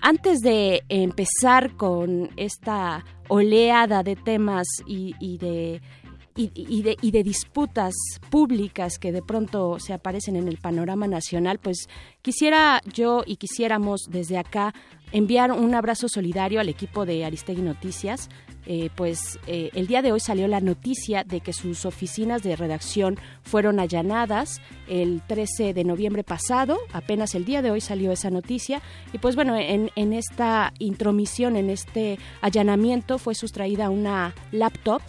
antes de empezar con esta oleada de temas y, de y, de, y, de, disputas públicas que de pronto se aparecen en el panorama nacional, pues quisiera yo y quisiéramos desde acá enviar un abrazo solidario al equipo de Aristegui Noticias, eh, pues eh, el día de hoy salió la noticia de que sus oficinas de redacción fueron allanadas el 13 de noviembre pasado, apenas el día de hoy salió esa noticia, y pues bueno, en, en esta intromisión, en este allanamiento fue sustraída una laptop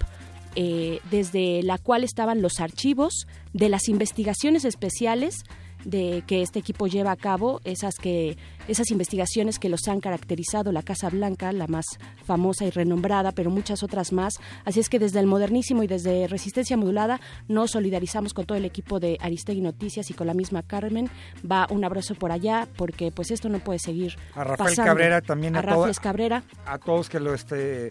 eh, desde la cual estaban los archivos de las investigaciones especiales de que este equipo lleva a cabo, esas que esas investigaciones que los han caracterizado, la Casa Blanca, la más famosa y renombrada, pero muchas otras más. Así es que desde el modernísimo y desde Resistencia Modulada nos solidarizamos con todo el equipo de Aristegui Noticias y con la misma Carmen. Va un abrazo por allá porque pues esto no puede seguir. A Rafael Cabrera también a, Rafael Cabrera. A todos que lo este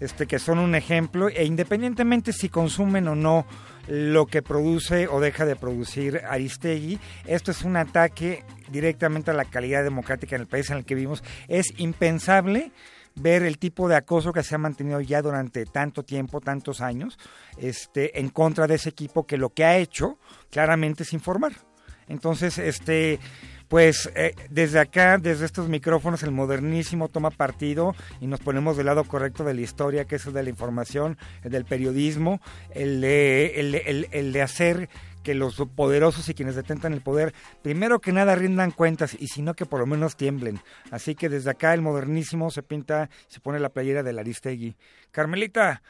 este que son un ejemplo e independientemente si consumen o no lo que produce o deja de producir Aristegui. Esto es un ataque directamente a la calidad democrática en el país en el que vivimos. Es impensable ver el tipo de acoso que se ha mantenido ya durante tanto tiempo, tantos años, este, en contra de ese equipo que lo que ha hecho claramente es informar. Entonces, este, pues eh, desde acá, desde estos micrófonos, el modernísimo toma partido y nos ponemos del lado correcto de la historia, que es el de la información, el del periodismo, el de, el, de hacer que los poderosos y quienes detentan el poder, primero que nada rindan cuentas y si no que por lo menos tiemblen. Así que desde acá el modernísimo se pinta, se pone la playera de Aristegui. Carmelita,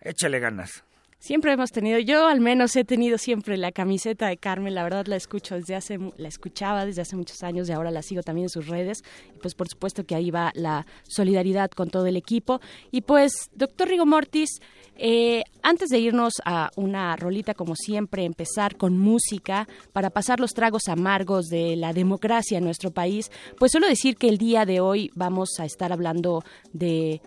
échale ganas. Siempre hemos tenido, yo al menos he tenido siempre la camiseta de Carmen, la verdad la escucho desde hace, la escuchaba desde hace muchos años y ahora la sigo también en sus redes. Y pues por supuesto que ahí va la solidaridad con todo el equipo. Y pues, doctor Rigo Mortis, eh, antes de irnos a una rolita como siempre, empezar con música para pasar los tragos amargos de la democracia en nuestro país, pues solo decir que el día de hoy vamos a estar hablando de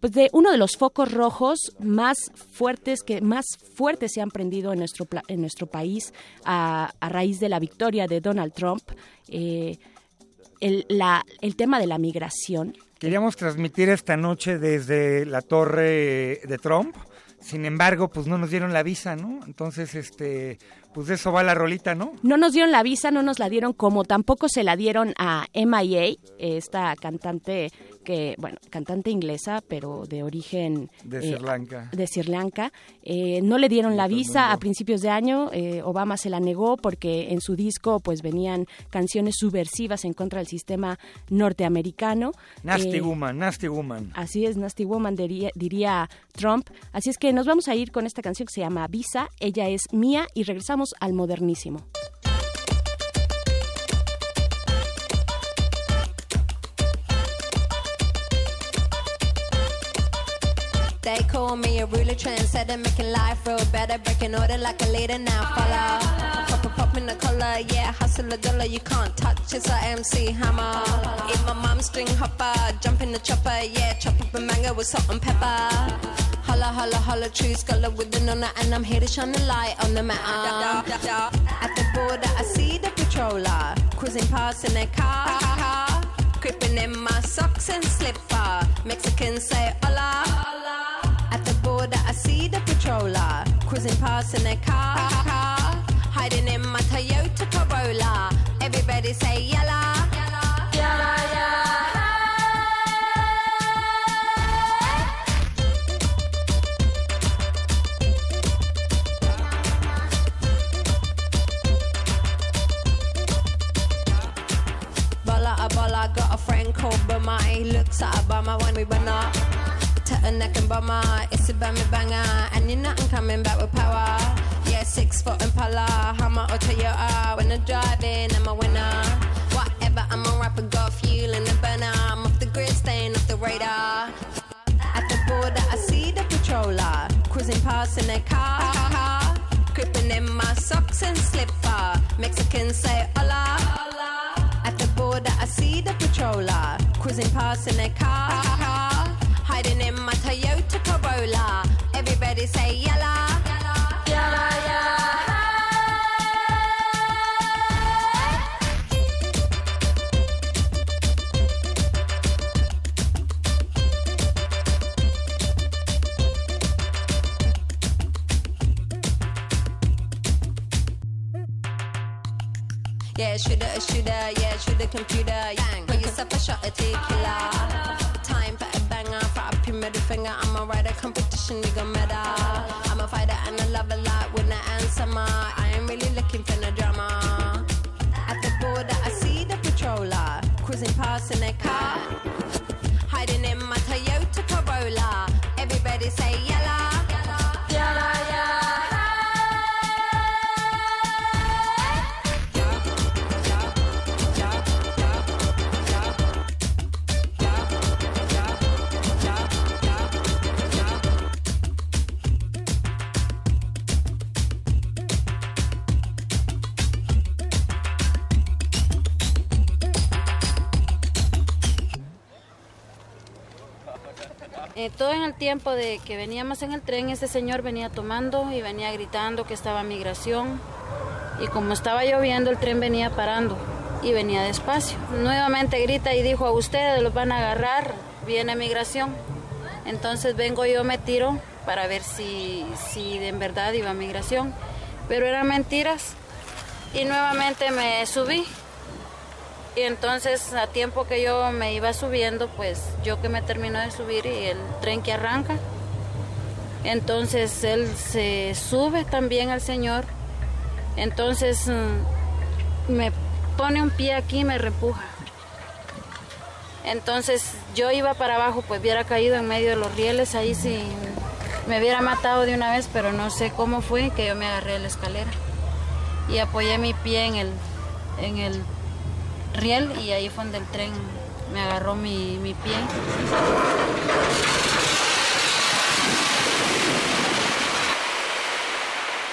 pues de uno de los focos rojos más fuertes que más fuertes se han prendido en nuestro en nuestro país a, raíz de la victoria de Donald Trump eh, el, la, el tema de la migración. Queríamos transmitir esta noche desde la torre de Trump sin embargo pues no nos dieron la visa no entonces este pues de eso va la rolita, ¿no? No nos dieron la visa, no nos la dieron como tampoco se la dieron a MIA, esta cantante que, bueno, cantante inglesa, pero de origen... De eh, Sri Lanka. De Sri Lanka. Eh, no le dieron la visa a principios de año, eh, Obama se la negó porque en su disco pues venían canciones subversivas en contra del sistema norteamericano. Nasty Woman, Nasty Woman. Así es, Nasty Woman diría, diría Trump. Así es que nos vamos a ir con esta canción que se llama Visa, ella es mía y regresamos al modernísimo. They call me a ruler, trendsetter, making life real better, breaking order like a leader. Now follow, pop a pop in the collar, yeah, hustle a dollar, you can't touch. It's a MC Hammer. In my mom's string hopper, jump in the chopper, yeah, chop up a mango with salt and pepper. Holla, holla, holla, true scholar with the nonna, and I'm here to shine the light on the matter. At the border, I see the patroller cruising past in their car, creeping in my socks and slipper. Mexicans say hola. At the border, I see the patroller cruising past in their car, hiding in my Toyota Corolla. Everybody say yalla. Bummer. He looks at a bummer when we run up. Turn neck and bummer, it's a bummer banger. And you're nothing coming back with power. Yeah, six foot Impala, Hummer or Toyota. When I'm driving, I'm a winner. Whatever, I'm on rap and got fuel in the burner. I'm off the grid, staying off the radar. At the border, I see the patroller cruising past in their car. Creeping in my socks and slipper. Mexicans say hola. At the border, I see the patroller cruising past in their car. Hiding in my Toyota Corolla. Everybody say yalla. Yalla, yalla. Yeah, shooter, a shooter, yeah, shooter, computer. Bang, yourself a shot at tequila. Time for a banger, for up your middle finger. I'm a rider, competition, we gon' medal. I'm a fighter and I love a lot with the answer. Ma. I ain't really looking for no drama. At the border, I see the patroller cruising past in their car. Tiempo de que veníamos en el tren, este señor venía tomando y venía gritando que estaba migración. Y como estaba lloviendo, el tren venía parando y venía despacio. Nuevamente grita y dijo, a ustedes los van a agarrar, viene migración. Entonces vengo yo, me tiro para ver si, si en verdad iba migración. Pero eran mentiras. Y nuevamente me subí y entonces a tiempo que yo me iba subiendo, pues yo que me termino de subir y el tren que arranca. Entonces él se sube también al señor. Entonces mm, me pone un pie aquí y me repuja. Entonces yo iba para abajo, pues hubiera caído en medio de los rieles, ahí sí me hubiera matado de una vez, pero no sé cómo fue que yo me agarré la escalera y apoyé mi pie en el, en el riel y ahí fue donde el tren me agarró mi, mi pie.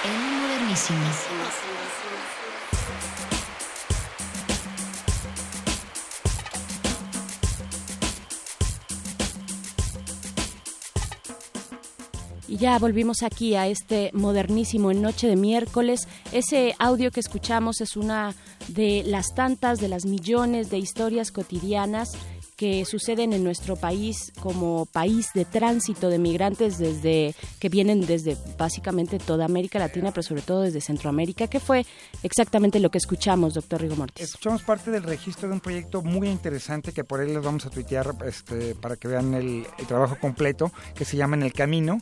En. Y ya volvimos aquí a este modernísimo en Noche de miércoles. Ese audio que escuchamos es una de las tantas, de las millones de historias cotidianas que suceden en nuestro país como país de tránsito de migrantes desde que vienen desde básicamente toda América Latina, pero sobre todo desde Centroamérica. ¿Qué fue exactamente lo que escuchamos, doctor Rigo Mortis? Escuchamos parte del registro de un proyecto muy interesante que por ahí les vamos a tuitear este, para que vean el trabajo completo, que se llama En el Camino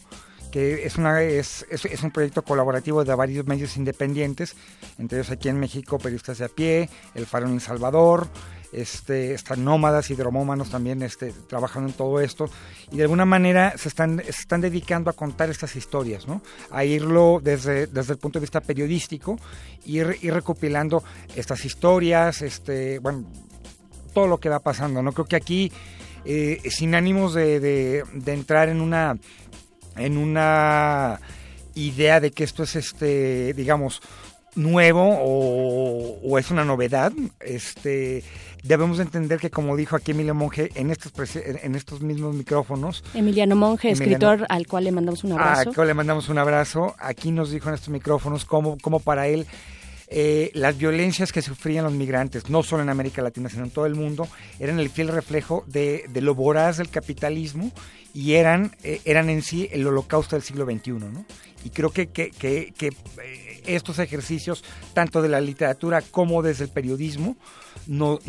que es, una, es, es, es, un proyecto colaborativo de varios medios independientes, entre ellos aquí en México, Periodistas de a Pie, El Faro en El Salvador, este, están nómadas y dromómanos también este, trabajando en todo esto, y de alguna manera se están, dedicando a contar estas historias, ¿no? a irlo desde, desde el punto de vista periodístico, ir, ir recopilando estas historias, este, bueno, todo lo que va pasando. ¿no? Creo que aquí, eh, sin ánimos de entrar en una en una idea de que esto es este digamos nuevo o, o, es una novedad este debemos entender que como dijo aquí Emilio Monge en estos en estos mismos micrófonos Emiliano Monge Emiliano, escritor al cual le mandamos un abrazo. Al cual le mandamos un abrazo. Aquí nos dijo en estos micrófonos cómo, cómo para él eh, las violencias que sufrían los migrantes, no solo en América Latina, sino en todo el mundo, eran el fiel reflejo de, de lo voraz del capitalismo y eran, eh, eran en sí el holocausto del siglo XXI. ¿no? Y creo que, que, que, que eh, estos ejercicios, tanto de la literatura como desde el periodismo, no,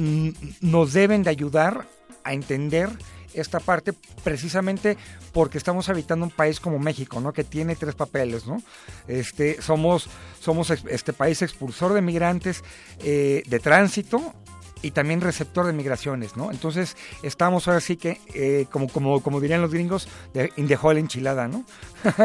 nos deben de ayudar a entender esta parte precisamente porque estamos habitando un país como México, ¿no? Que tiene tres papeles, ¿no? Este, somos, somos este país expulsor de migrantes eh, de tránsito, y también receptor de migraciones, ¿no? Entonces, estamos ahora sí que, eh, como, como, como dirían los gringos, de, in the enchilada, ¿no?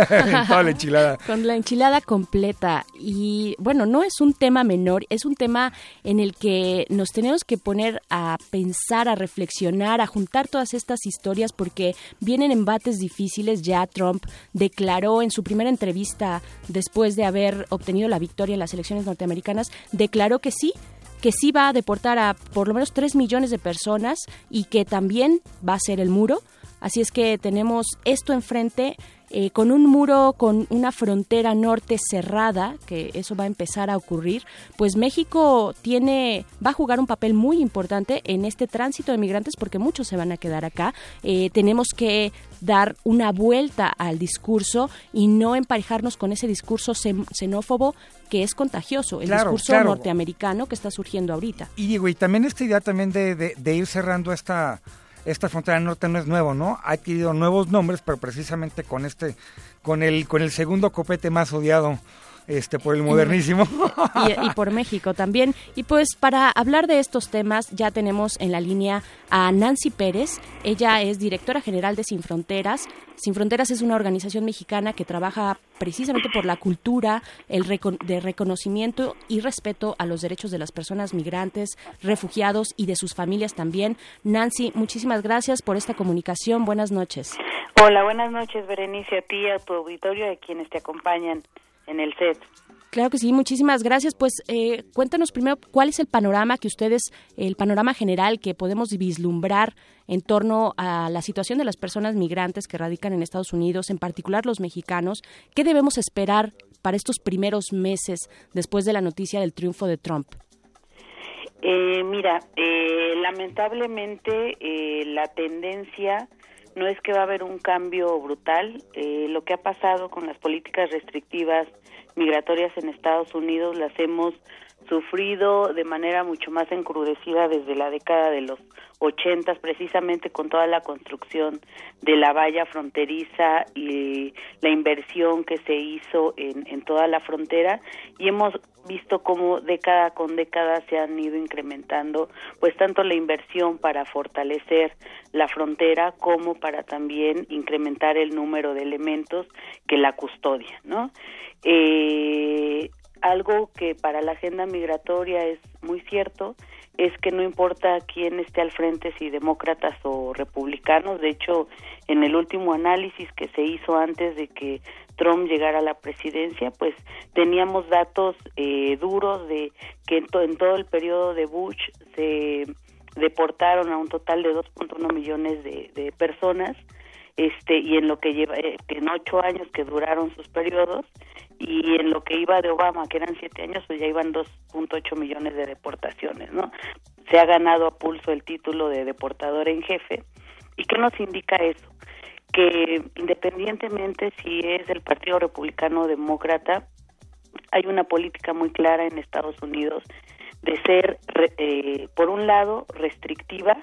la enchilada. Con la enchilada completa. Y bueno, no es un tema menor, es un tema en el que nos tenemos que poner a pensar, a reflexionar, a juntar todas estas historias, porque vienen embates difíciles. Ya Trump declaró en su primera entrevista, después de haber obtenido la victoria en las elecciones norteamericanas, declaró que sí, que sí va a deportar a por lo menos 3 millones de personas y que también va a ser el muro. Así es que tenemos esto enfrente eh, con un muro, con una frontera norte cerrada, que eso va a empezar a ocurrir, pues México tiene, va a jugar un papel muy importante en este tránsito de migrantes porque muchos se van a quedar acá. Eh, tenemos que dar una vuelta al discurso y no emparejarnos con ese discurso xenófobo que es contagioso, el discurso norteamericano que está surgiendo ahorita. Y digo, y también esta idea también de, de ir cerrando esta esta frontera norte no es nuevo, ¿no? Ha adquirido nuevos nombres, pero precisamente con este, con el, con el segundo copete más odiado este por el modernísimo. Y, por México también. Y pues para hablar de estos temas ya tenemos en la línea a Nancy Pérez. Ella es directora general de Sin Fronteras. Sin Fronteras es una organización mexicana que trabaja precisamente por la cultura el de reconocimiento y respeto a los derechos de las personas migrantes refugiados y de sus familias también. Nancy muchísimas gracias por esta comunicación. Buenas noches. Hola, buenas noches, Berenice, a ti, a tu auditorio y a quienes te acompañan en el set. Claro que sí, muchísimas gracias. Pues eh, cuéntanos primero cuál es el panorama que ustedes, el panorama general que podemos vislumbrar en torno a la situación de las personas migrantes que radican en Estados Unidos, en particular los mexicanos. ¿Qué debemos esperar para estos primeros meses después de la noticia del triunfo de Trump? Eh, mira, eh, lamentablemente la tendencia no es que va a haber un cambio brutal. Eh, lo que ha pasado con las políticas restrictivas migratorias en Estados Unidos las hemos sufrido de manera mucho más encrudecida desde la década de los ochentas, precisamente con toda la construcción de la valla fronteriza y la inversión que se hizo en, en toda la frontera y hemos visto cómo década con década se han ido incrementando pues tanto la inversión para fortalecer la frontera como para también incrementar el número de elementos que la custodian, ¿no? Eh, algo que para la agenda migratoria es muy cierto es que no importa quién esté al frente, si demócratas o republicanos. De hecho, en el último análisis que se hizo antes de que Trump llegara a la presidencia, pues teníamos datos eh, duros de que en, en, todo el periodo de Bush se deportaron a un total de 2.1 millones de, de, personas, este y en lo que lleva eh, en ocho años que duraron sus periodos y en lo que iba de Obama, que eran siete años, pues ya iban 2.8 millones de deportaciones, ¿no? Se ha ganado a pulso el título de deportador en jefe. ¿Y qué nos indica eso? Que independientemente si es el Partido Republicano o Demócrata, hay una política muy clara en Estados Unidos de ser, eh, por un lado, restrictiva,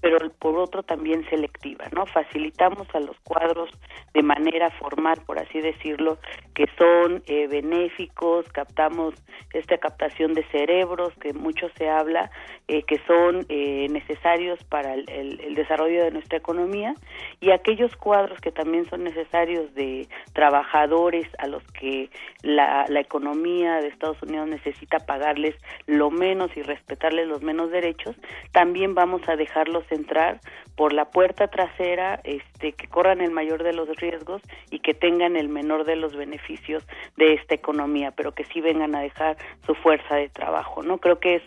pero por otro también selectiva, ¿no? Facilitamos a los cuadros de manera formal, por así decirlo, que son eh, benéficos, captamos esta captación de cerebros que mucho se habla, eh, que son eh, necesarios para el, el, desarrollo de nuestra economía y aquellos cuadros que también son necesarios de trabajadores a los que la, la economía de Estados Unidos necesita pagarles lo menos y respetarles los menos derechos, también vamos a dejarlos entrar por la puerta trasera, este, que corran el mayor de los riesgos y que tengan el menor de los beneficios de esta economía, pero que sí vengan a dejar su fuerza de trabajo, ¿no? Creo que es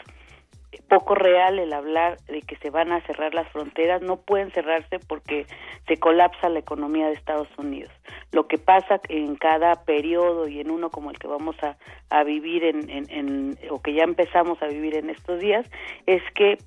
poco real el hablar de que se van a cerrar las fronteras, no pueden cerrarse porque se colapsa la economía de Estados Unidos. Lo que pasa en cada periodo y en uno como el que vamos a, vivir en, en, en, o que ya empezamos a vivir en estos días, es que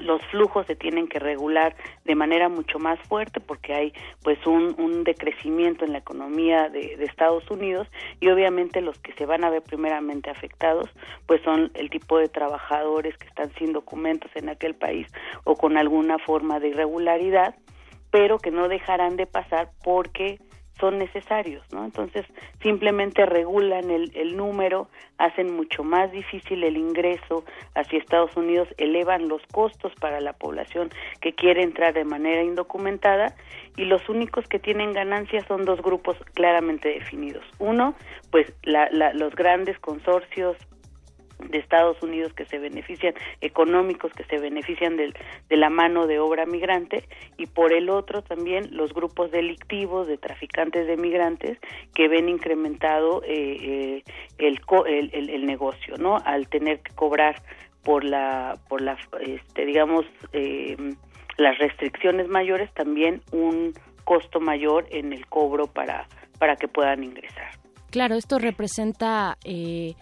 los flujos se tienen que regular de manera mucho más fuerte porque hay pues un, un decrecimiento en la economía de, de, Estados Unidos y obviamente los que se van a ver primeramente afectados pues son el tipo de trabajadores que están sin documentos en aquel país o con alguna forma de irregularidad pero que no dejarán de pasar porque son necesarios, ¿no? Entonces, simplemente regulan el, el número, hacen mucho más difícil el ingreso hacia Estados Unidos, elevan los costos para la población que quiere entrar de manera indocumentada y los únicos que tienen ganancias son dos grupos claramente definidos. Uno, pues la, la, los grandes consorcios de Estados Unidos que se benefician, económicos que se benefician del, de la mano de obra migrante y por el otro también los grupos delictivos de traficantes de migrantes que ven incrementado eh, eh, el, el, el, negocio, ¿no? Al tener que cobrar por la, por la, este, digamos, eh, las restricciones mayores, también un costo mayor en el cobro para, para que puedan ingresar. Claro, esto representa eh,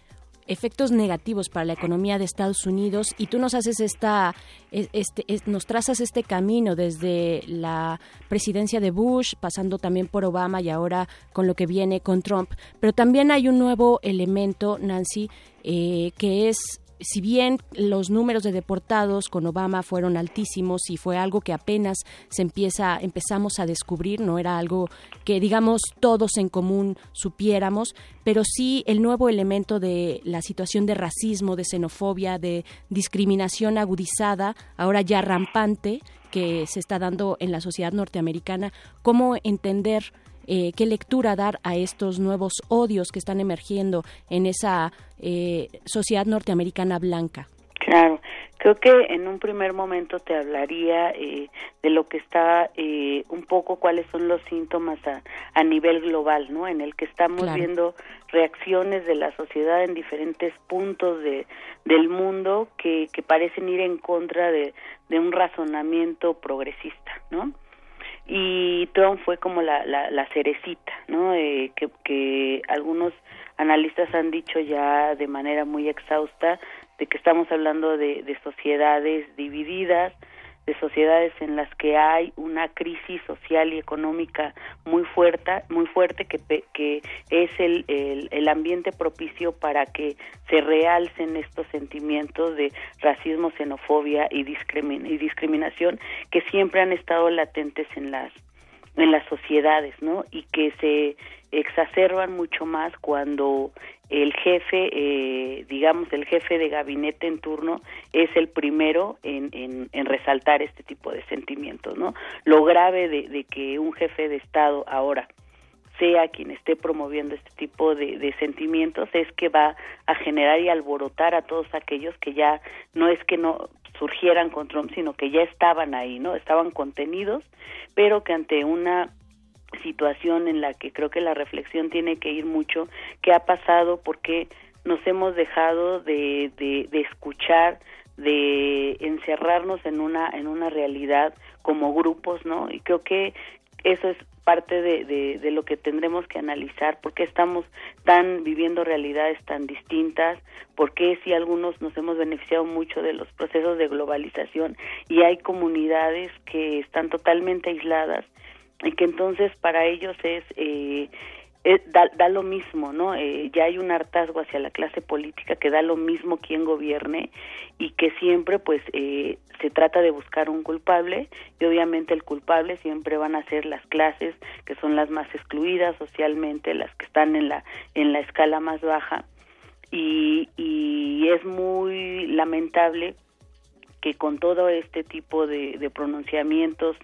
efectos negativos para la economía de Estados Unidos y tú nos haces esta este, nos trazas este camino desde la presidencia de Bush pasando también por Obama y ahora con lo que viene con Trump. Pero también hay un nuevo elemento Nancy eh, que es si bien los números de deportados con Obama fueron altísimos y fue algo que apenas se empieza empezamos a descubrir, no era algo que digamos todos en común supiéramos, pero sí el nuevo elemento de la situación de racismo, de xenofobia, de discriminación agudizada, ahora ya rampante que se está dando en la sociedad norteamericana, cómo entender eh, qué lectura dar a estos nuevos odios que están emergiendo en esa eh, sociedad norteamericana blanca. Claro, creo que en un primer momento te hablaría eh, de lo que está un poco cuáles son los síntomas a, a nivel global, ¿no? En el que estamos viendo reacciones de la sociedad en diferentes puntos de, del mundo que, que parecen ir en contra de, de un razonamiento progresista, ¿no? Y Trump fue como la, la, la cerecita, ¿no? Eh, que, que algunos analistas han dicho ya de manera muy exhausta de que estamos hablando de, de sociedades divididas, de sociedades en las que hay una crisis social y económica muy fuerte, muy fuerte que, que es el, el, ambiente propicio para que se realcen estos sentimientos de racismo, xenofobia y, y discriminación que siempre han estado latentes en las en las sociedades, ¿no? Y que se exacerban mucho más cuando el jefe, eh, digamos, el jefe de gabinete en turno es el primero en, en, resaltar este tipo de sentimientos, ¿no? Lo grave de, de, que un jefe de Estado ahora sea quien esté promoviendo este tipo de, de, sentimientos es que va a generar y alborotar a todos aquellos que ya no es que no surgieran con Trump, sino que ya estaban ahí, ¿no? Estaban contenidos, pero que ante una situación en la que creo que la reflexión tiene que ir mucho, qué ha pasado, porque nos hemos dejado de, de, de escuchar, de encerrarnos en una en una realidad como grupos, ¿no? Y creo que eso es parte de, de, de, lo que tendremos que analizar, por qué estamos tan viviendo realidades tan distintas, por qué si algunos nos hemos beneficiado mucho de los procesos de globalización y hay comunidades que están totalmente aisladas y que entonces para ellos es eh, da, da, lo mismo, ¿no? Eh, ya hay un hartazgo hacia la clase política que da lo mismo quien gobierne y que siempre, pues, eh, se trata de buscar un culpable y obviamente el culpable siempre van a ser las clases que son las más excluidas socialmente, las que están en la en la escala más baja y, y es muy lamentable que con todo este tipo de, pronunciamientos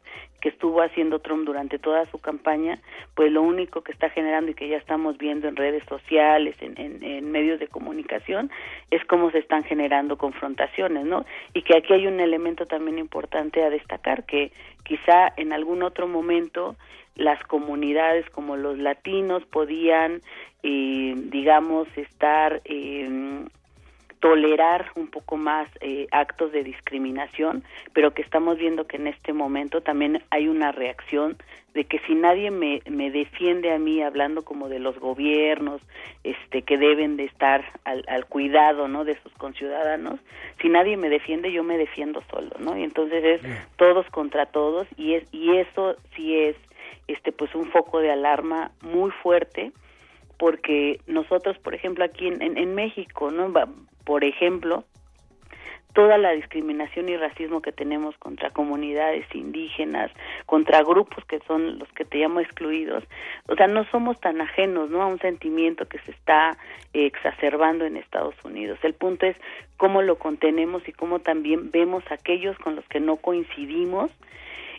que estuvo haciendo Trump durante toda su campaña, pues lo único que está generando y que ya estamos viendo en redes sociales, en, en, en, medios de comunicación, es cómo se están generando confrontaciones, ¿no? Y que aquí hay un elemento también importante a destacar, que quizá en algún otro momento las comunidades como los latinos podían, eh, digamos, estar eh, tolerar un poco más eh, actos de discriminación, pero que estamos viendo que en este momento también hay una reacción de que si nadie me, me defiende a mí hablando como de los gobiernos este que deben de estar al, al cuidado no de sus conciudadanos si nadie me defiende yo me defiendo solo no y entonces es todos contra todos y es y eso sí es este pues un foco de alarma muy fuerte porque nosotros, por ejemplo, aquí en, en, en México, ¿no? Por ejemplo, toda la discriminación y racismo que tenemos contra comunidades indígenas, contra grupos que son los que te llamo excluidos. O sea, no somos tan ajenos, ¿no? A un sentimiento que se está exacerbando en Estados Unidos. El punto es cómo lo contenemos y cómo también vemos aquellos con los que no coincidimos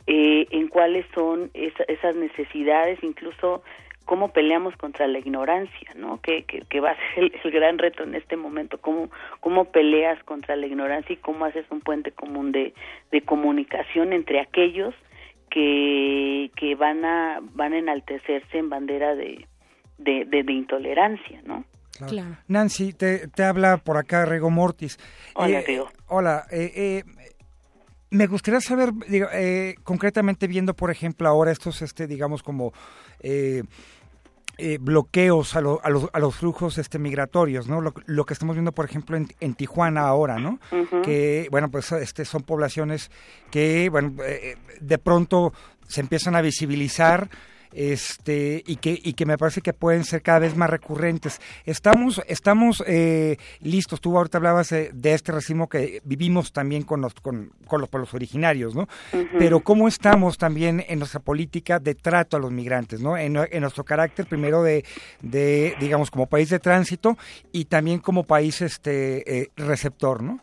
eh, en cuáles son esas necesidades, incluso cómo peleamos contra la ignorancia, ¿no? Que, que, va a ser el, gran reto en este momento, cómo, cómo peleas contra la ignorancia y cómo haces un puente común de, de comunicación entre aquellos que, que van a van a enaltecerse en bandera de, de, de, intolerancia, ¿no? Claro. Nancy, te, te habla por acá Rego Mortis. Hola, eh, Hola, eh, eh, me gustaría saber, eh, concretamente viendo, por ejemplo, ahora estos, este, digamos, como eh, eh, bloqueos a, a, los, a, los, flujos este, migratorios, ¿no? Lo, que estamos viendo, por ejemplo, en, en Tijuana ahora, ¿no? Que, bueno, pues este, son poblaciones que, bueno, de pronto se empiezan a visibilizar este y que y que me parece que pueden ser cada vez más recurrentes. Estamos estamos eh, listos. Tú ahorita hablabas de, este racismo que vivimos también con los con, los pueblos originarios no pero cómo estamos también en nuestra política de trato a los migrantes no en, nuestro carácter primero de, de digamos como país de tránsito y también como país este eh, receptor no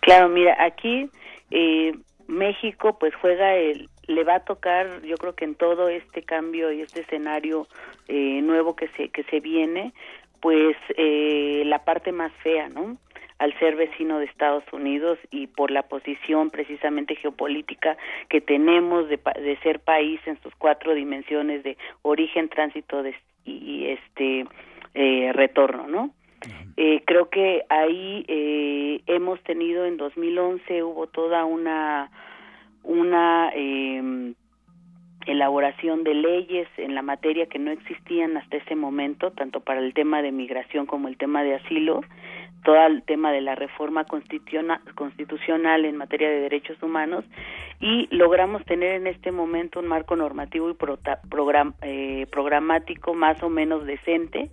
claro mira aquí eh, México pues juega el, le va a tocar, yo creo que en todo este cambio y este escenario eh, nuevo que se que se viene, pues eh, la parte más fea, ¿no? Al ser vecino de Estados Unidos y por la posición precisamente geopolítica que tenemos de, de ser país en sus cuatro dimensiones de origen, tránsito y este eh, retorno, ¿no? Eh, creo que ahí eh, hemos tenido en 2011 hubo toda una una eh, elaboración de leyes en la materia que no existían hasta ese momento, tanto para el tema de migración como el tema de asilo, todo el tema de la reforma constitucional en materia de derechos humanos. Y logramos tener en este momento un marco normativo y eh, programático más o menos decente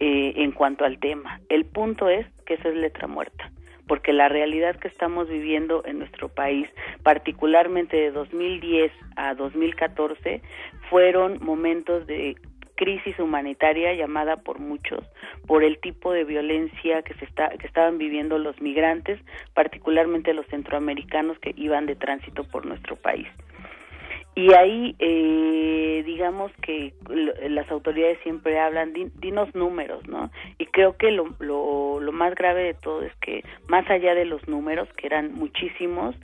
eh, en cuanto al tema. El punto es que eso es letra muerta porque la realidad que estamos viviendo en nuestro país, particularmente de 2010 a 2014, fueron momentos de crisis humanitaria llamada por muchos por el tipo de violencia que se está que estaban viviendo los migrantes, particularmente los centroamericanos que iban de tránsito por nuestro país. Y ahí, eh, digamos que las autoridades siempre hablan, dinos números, ¿no? Y creo que lo, lo, lo, más grave de todo es que, más allá de los números, que eran muchísimos,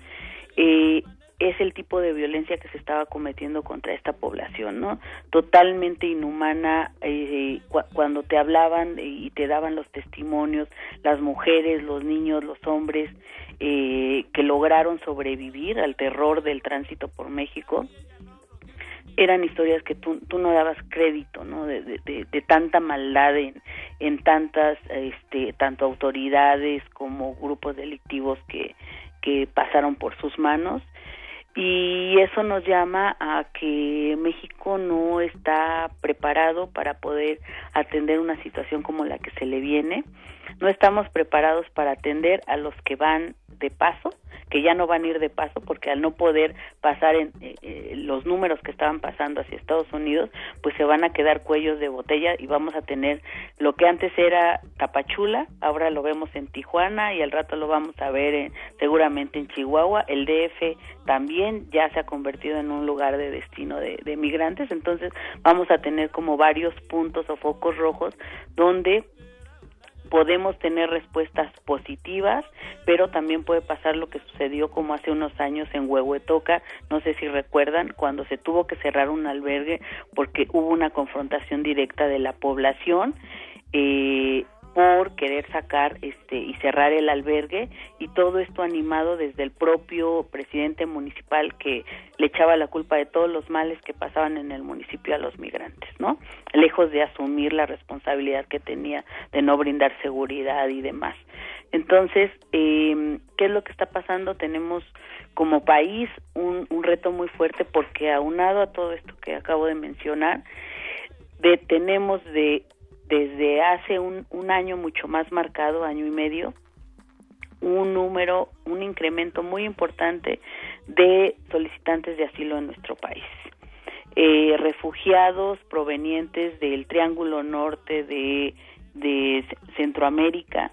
eh, es el tipo de violencia que se estaba cometiendo contra esta población, ¿no? Totalmente inhumana, eh, cuando te hablaban y te daban los testimonios, las mujeres, los niños, los hombres, eh, que lograron sobrevivir al terror del tránsito por México eran historias que tú, tú no dabas crédito no de, de, tanta maldad en, en tantas este tanto autoridades como grupos delictivos que que pasaron por sus manos. Y eso nos llama a que México no está preparado para poder atender una situación como la que se le viene no estamos preparados para atender a los que van de paso, que ya no van a ir de paso porque al no poder pasar en eh, eh, los números que estaban pasando hacia Estados Unidos, pues se van a quedar cuellos de botella y vamos a tener lo que antes era Tapachula, ahora lo vemos en Tijuana y al rato lo vamos a ver seguramente en Chihuahua, el DF también ya se ha convertido en un lugar de destino de, de migrantes, entonces vamos a tener como varios puntos o focos rojos donde podemos tener respuestas positivas, pero también puede pasar lo que sucedió como hace unos años en Huehuetoca, no sé si recuerdan, cuando se tuvo que cerrar un albergue porque hubo una confrontación directa de la población. Eh, por querer sacar este y cerrar el albergue y todo esto animado desde el propio presidente municipal que le echaba la culpa de todos los males que pasaban en el municipio a los migrantes, ¿no? Lejos de asumir la responsabilidad que tenía de no brindar seguridad y demás. Entonces, eh, ¿qué es lo que está pasando? Tenemos como país un, un reto muy fuerte porque aunado a todo esto que acabo de mencionar, de, tenemos de desde hace un, un año mucho más marcado, año y medio, un número, un incremento muy importante de solicitantes de asilo en nuestro país. Eh, refugiados provenientes del Triángulo Norte de, de Centroamérica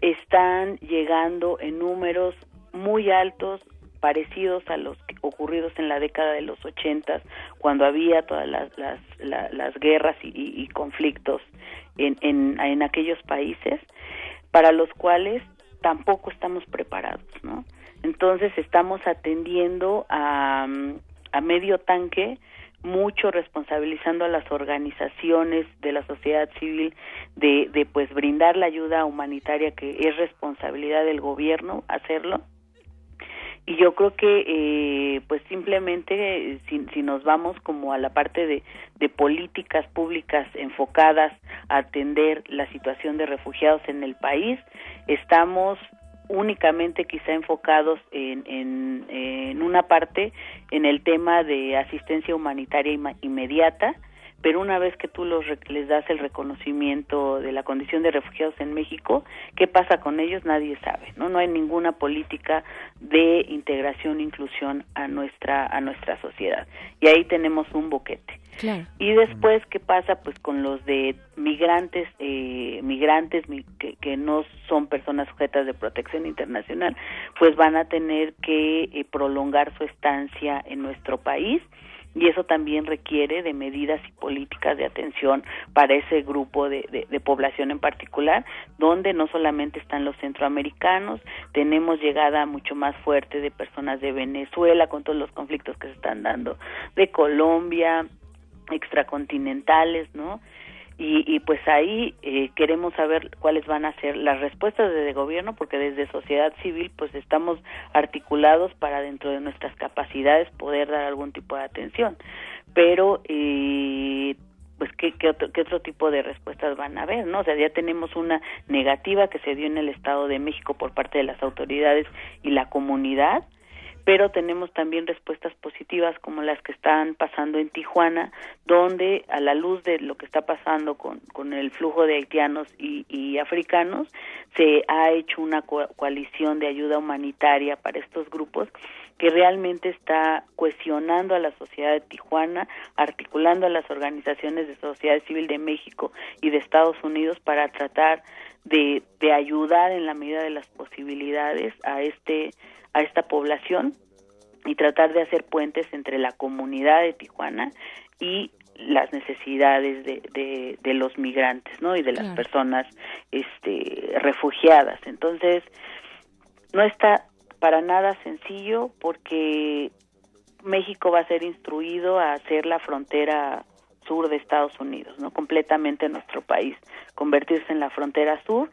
están llegando en números muy altos parecidos a los ocurridos en la década de los ochentas cuando había todas las, las, las guerras y, y, conflictos en, en, en aquellos países para los cuales tampoco estamos preparados, ¿no? Entonces estamos atendiendo a, a medio tanque mucho responsabilizando a las organizaciones de la sociedad civil de, de pues brindar la ayuda humanitaria que es responsabilidad del gobierno hacerlo y yo creo que eh, pues simplemente si, si, nos vamos como a la parte de, políticas públicas enfocadas a atender la situación de refugiados en el país estamos únicamente quizá enfocados en, en, en una parte en el tema de asistencia humanitaria inmediata pero una vez que tú los, les das el reconocimiento de la condición de refugiados en México, ¿qué pasa con ellos? Nadie sabe, ¿no? No hay ninguna política de integración e inclusión a nuestra a nuestra sociedad. Y ahí tenemos un boquete. Y después, ¿qué pasa pues con los de migrantes, eh, migrantes que, que, no son personas sujetas de protección internacional? Pues van a tener que eh, prolongar su estancia en nuestro país y eso también requiere de medidas y políticas de atención para ese grupo de, de, población en particular, donde no solamente están los centroamericanos, tenemos llegada mucho más fuerte de personas de Venezuela con todos los conflictos que se están dando, de Colombia, extracontinentales, ¿no? Y, y, pues ahí eh, queremos saber cuáles van a ser las respuestas desde gobierno porque desde sociedad civil pues estamos articulados para dentro de nuestras capacidades poder dar algún tipo de atención pero eh, pues ¿qué, qué, otro, qué otro tipo de respuestas van a haber, ¿no? O sea, ya tenemos una negativa que se dio en el Estado de México por parte de las autoridades y la comunidad, pero tenemos también respuestas positivas como las que están pasando en Tijuana, donde a la luz de lo que está pasando con, con el flujo de haitianos y, africanos, se ha hecho una coalición de ayuda humanitaria para estos grupos que realmente está cuestionando a la sociedad de Tijuana, articulando a las organizaciones de sociedad civil de México y de Estados Unidos para tratar de, de ayudar en la medida de las posibilidades a este a esta población y tratar de hacer puentes entre la comunidad de Tijuana y las necesidades de, de, los migrantes, ¿no? Y de las personas este, refugiadas. Entonces, no está para nada sencillo porque México va a ser instruido a hacer la frontera sur de Estados Unidos, ¿no? Completamente nuestro país, convertirse en la frontera sur.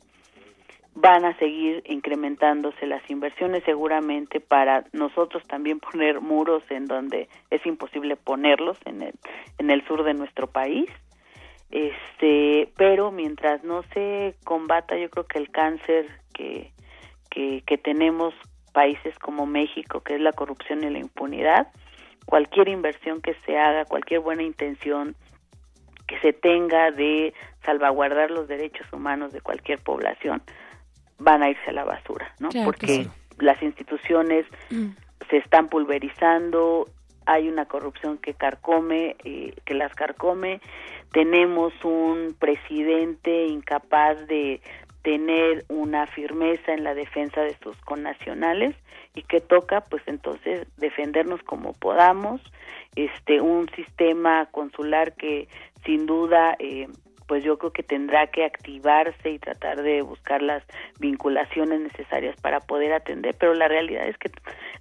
Van a seguir incrementándose las inversiones seguramente para nosotros también poner muros en donde es imposible ponerlos en el en el sur de nuestro país. Este pero mientras no se combata yo creo que el cáncer que que, que tenemos países como México que es la corrupción y la impunidad cualquier inversión que se haga cualquier buena intención que se tenga de salvaguardar los derechos humanos de cualquier población van a irse a la basura, ¿no? Porque las instituciones mm. se están pulverizando, hay una corrupción que carcome, eh, que las carcome, tenemos un presidente incapaz de tener una firmeza en la defensa de sus connacionales y que toca pues entonces defendernos como podamos este un sistema consular que sin duda eh, pues yo creo que tendrá que activarse y tratar de buscar las vinculaciones necesarias para poder atender, pero la realidad es que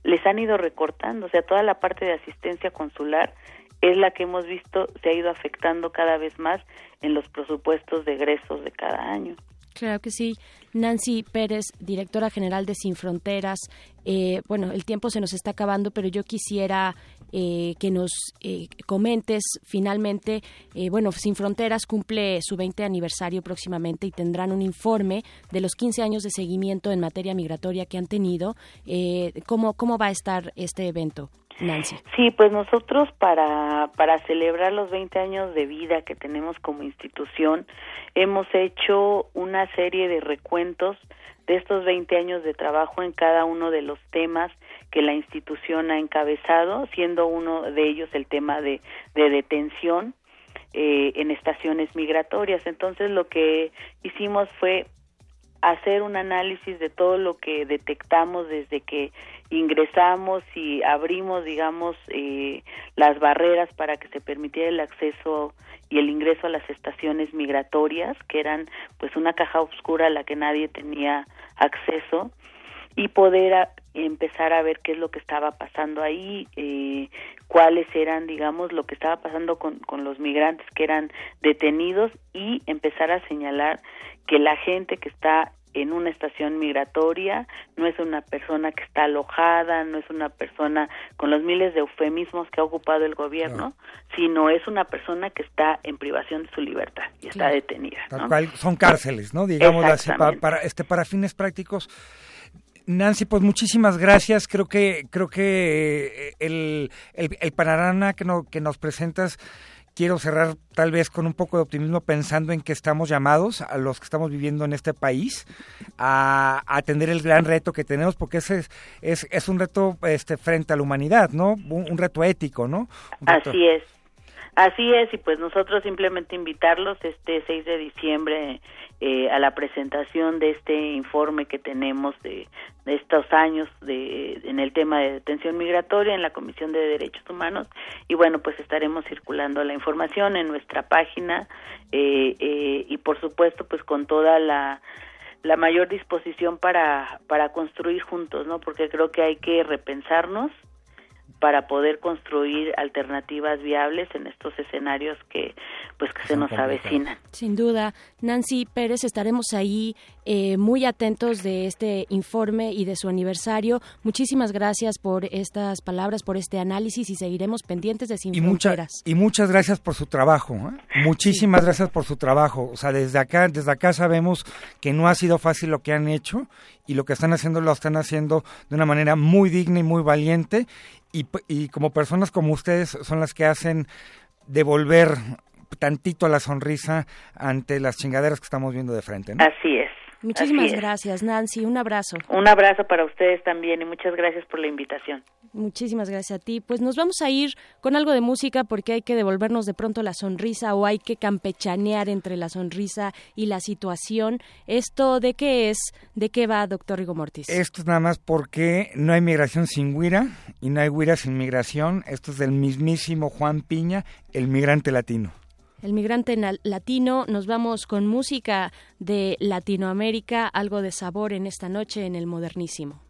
les han ido recortando, o sea, toda la parte de asistencia consular es la que hemos visto se ha ido afectando cada vez más en los presupuestos de egresos de cada año. Claro que sí. Nancy Pérez, directora general de Sin Fronteras. Eh, bueno, el tiempo se nos está acabando, pero yo quisiera eh, que nos eh, comentes finalmente, eh, bueno, Sin Fronteras cumple su 20 aniversario próximamente y tendrán un informe de los 15 años de seguimiento en materia migratoria que han tenido. ¿cómo, ¿Cómo va a estar este evento? Nancy. Sí, pues nosotros para, para celebrar los 20 años de vida que tenemos como institución, hemos hecho una serie de recuentos de estos 20 años de trabajo en cada uno de los temas que la institución ha encabezado, siendo uno de ellos el tema de, de detención eh, en estaciones migratorias. Entonces lo que hicimos fue hacer un análisis de todo lo que detectamos desde que ingresamos y abrimos, digamos, eh, las barreras para que se permitiera el acceso y el ingreso a las estaciones migratorias, que eran pues una caja oscura a la que nadie tenía acceso y poder empezar a ver qué es lo que estaba pasando ahí, eh, cuáles eran, digamos, lo que estaba pasando con, con los migrantes que eran detenidos y empezar a señalar que la gente que está en una estación migratoria, no es una persona que está alojada, no es una persona con los miles de eufemismos que ha ocupado el gobierno, sino es una persona que está en privación de su libertad y está detenida. Cual, son cárceles, ¿no? Digamos así, para, para, este, para fines prácticos. Nancy, pues muchísimas gracias. Creo que creo que eh, el, el, el panorama que, no, que nos presentas quiero cerrar tal vez con un poco de optimismo pensando en que estamos llamados, a los que estamos viviendo en este país, a, atender el gran reto que tenemos, porque ese es, es, es un reto este, frente a la humanidad, ¿no? Un, reto ético, ¿no? Así es. Así es, y pues nosotros simplemente invitarlos este 6 de diciembre eh, a la presentación de este informe que tenemos de, estos años de, en el tema de detención migratoria en la Comisión de Derechos Humanos. Y bueno pues estaremos circulando la información en nuestra página eh, eh, y por supuesto pues con toda la la mayor disposición para para construir juntos no porque creo que hay que repensarnos para poder construir alternativas viables en estos escenarios que pues que se nos avecinan. Sin duda, Nancy Pérez, estaremos ahí eh, muy atentos de este informe y de su aniversario. Muchísimas gracias por estas palabras, por este análisis y seguiremos pendientes de Sin y Fronteras. Mucha, y muchas gracias por su trabajo. ¿eh? Muchísimas sí. gracias por su trabajo. O sea, desde acá, desde acá sabemos que no ha sido fácil lo que han hecho y lo que están haciendo lo están haciendo de una manera muy digna y muy valiente y, y como personas como ustedes son las que hacen devolver tantito la sonrisa ante las chingaderas que estamos viendo de frente. Así es. Muchísimas gracias, Nancy. Un abrazo. Un abrazo para ustedes también y muchas gracias por la invitación. Muchísimas gracias a ti. Pues nos vamos a ir con algo de música porque hay que devolvernos de pronto la sonrisa o hay que campechanear entre la sonrisa y la situación. ¿Esto de qué es? ¿De qué va, doctor Rigo Mortis? Esto es nada más porque no hay migración sin guira y no hay guira sin migración. Esto es del mismísimo Juan Piña, el migrante latino el migrante latino. Nos vamos con música de Latinoamérica, algo de sabor en esta noche en el modernísimo.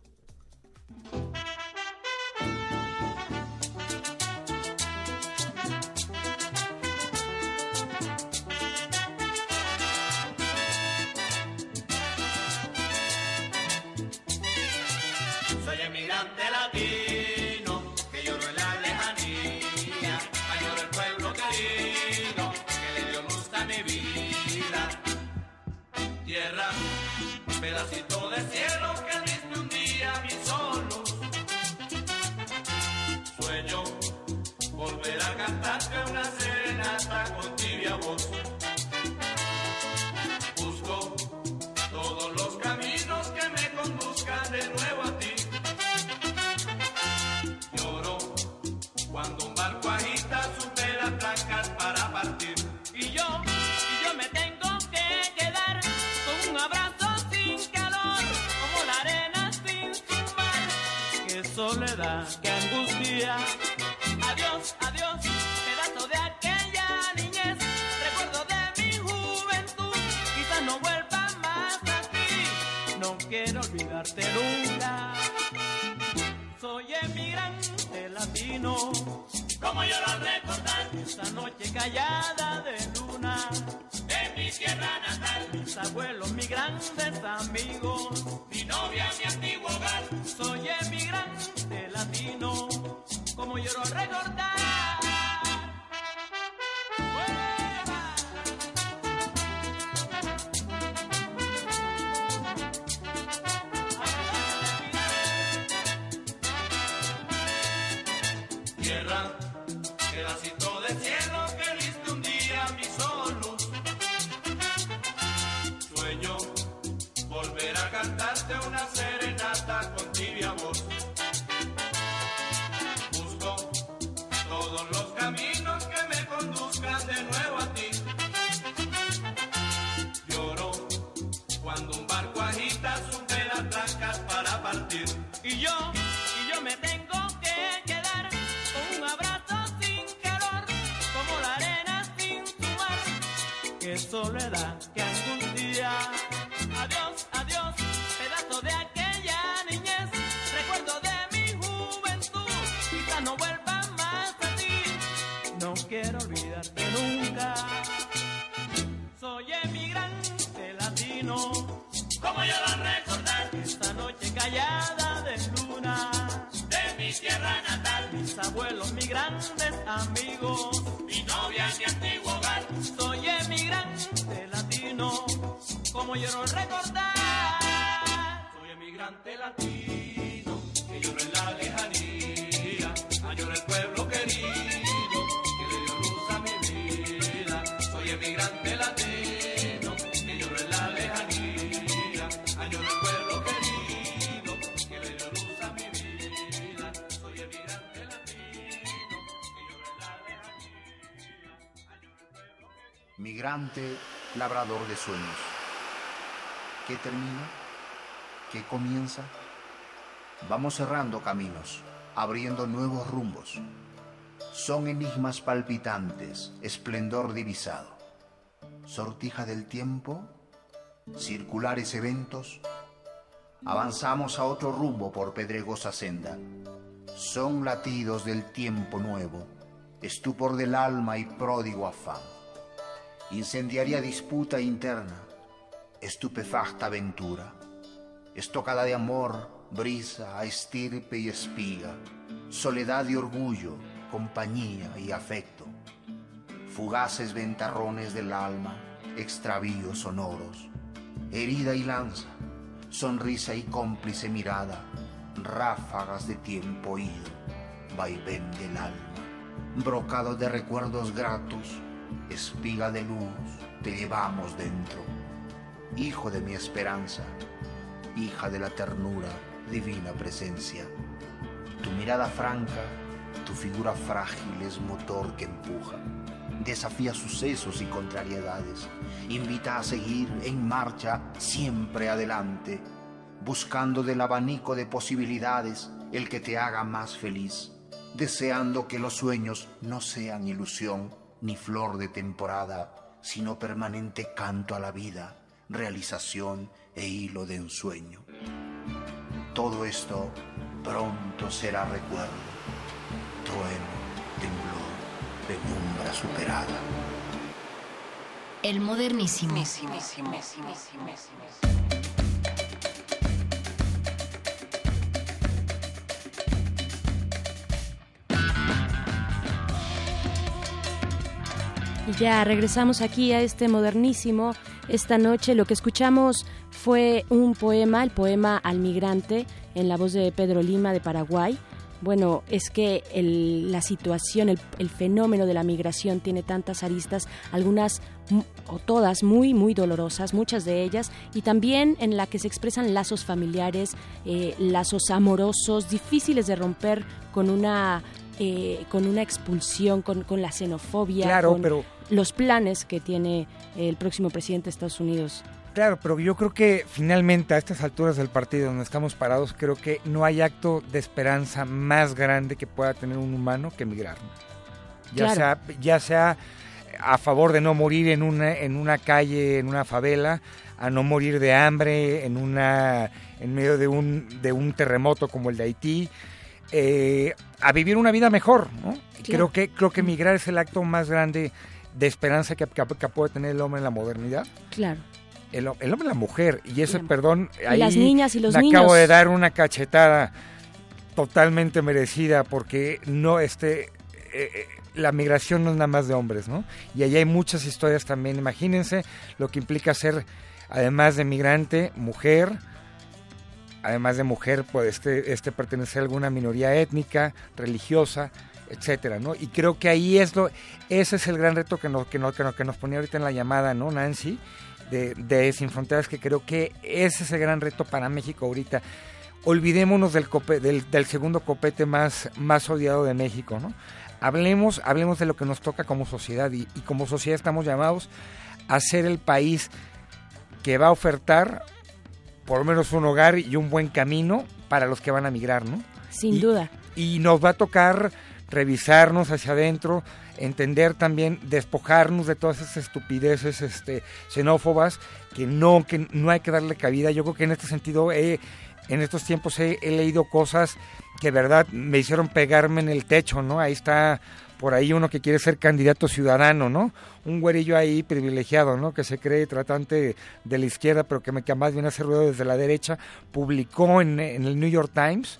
Esa noche callada soledad, qué angustia. Adiós, adiós, pedazo de aquella niñez, recuerdo de mi juventud, quizá no vuelva más a ti, no quiero olvidarte nunca. Soy emigrante latino, como yo lo recordar, esta noche callada de luna, de mi tierra natal, mis abuelos, mis grandes amigos, Labrador de sueños. ¿Qué termina? ¿Qué comienza? Vamos cerrando caminos, abriendo nuevos rumbos. Son enigmas palpitantes, esplendor divisado. Sortija del tiempo, circulares eventos. Avanzamos a otro rumbo por pedregosa senda. Son latidos del tiempo nuevo, estupor del alma y pródigo afán incendiaria disputa interna, estupefacta aventura, estocada de amor, brisa, estirpe y espiga, soledad y orgullo, compañía y afecto, fugaces ventarrones del alma, extravíos sonoros, herida y lanza, sonrisa y cómplice mirada, ráfagas de tiempo ido, vaivén del alma, brocado de recuerdos gratos, espiga de luz, te llevamos dentro. Hijo de mi esperanza, hija de la ternura, divina presencia. Tu mirada franca, tu figura frágil es motor que empuja. Desafía sucesos y contrariedades. Invita a seguir en marcha siempre adelante, buscando del abanico de posibilidades el que te haga más feliz, deseando que los sueños no sean ilusión ni flor de temporada, sino permanente canto a la vida, realización e hilo de ensueño. Todo esto pronto será recuerdo, trueno, temblor, penumbra superada. El modernísimo. Y ya regresamos aquí a este modernísimo. Esta noche lo que escuchamos fue un poema, el poema Al migrante, en la voz de Pedro Lima de Paraguay. Bueno, es que el- la situación, el, el fenómeno de la migración tiene tantas aristas, algunas o todas muy, muy dolorosas, muchas de ellas, y también en la que se expresan lazos familiares, eh, lazos amorosos, difíciles de romper con una, eh, con una expulsión, con, con la xenofobia, Claro, con pero- los planes que tiene el próximo presidente de Estados Unidos. Claro, pero yo creo que finalmente a estas alturas del partido donde estamos parados, creo que no hay acto de esperanza más grande que pueda tener un humano que emigrar. Ya Claro. sea, ya sea a favor de no morir en una, en una calle, en una favela, a no morir de hambre en una, en medio de un, de un terremoto como el de Haití, eh, a vivir una vida mejor, ¿no? Claro. Creo que, creo que emigrar es el acto más grande de esperanza que, que- que puede tener el hombre en la modernidad Claro. el, el hombre y la mujer. Y eso, perdón, ahí las niñas y los me niños. acabo de dar una cachetada totalmente merecida porque no, este, eh, eh, la migración no es nada más de hombres, ¿no? Y ahí hay muchas historias también. Imagínense lo que implica ser, además de migrante, mujer. Además de mujer, pues este, este pertenecer a alguna minoría étnica, religiosa, etcétera, ¿no? Y creo que ahí es lo, ese es el gran reto que nos, que nos, que nos, que nos ponía ahorita en la llamada, ¿no, Nancy? De, de Sin Fronteras, que creo que ese es el gran reto para México ahorita. Olvidémonos del, cope- del, del segundo copete más, más odiado de México, ¿no? Hablemos, hablemos de lo que nos toca como sociedad y, y como sociedad estamos llamados a ser el país que va a ofertar por lo menos un hogar y un buen camino para los que van a migrar, ¿no? Sin Y- duda. Y nos va a tocar revisarnos hacia adentro, entender también, despojarnos de todas esas estupideces este, xenófobas que no, que no hay que darle cabida. Yo creo que en este sentido he, en estos tiempos he, leído cosas que verdad me hicieron pegarme en el techo, ¿no? Ahí está por ahí uno que quiere ser candidato ciudadano, ¿no? Un güerillo ahí privilegiado, ¿no? Que se cree tratante de la izquierda, pero que, me, que más viene a hacer ruido desde la derecha, publicó en el New York Times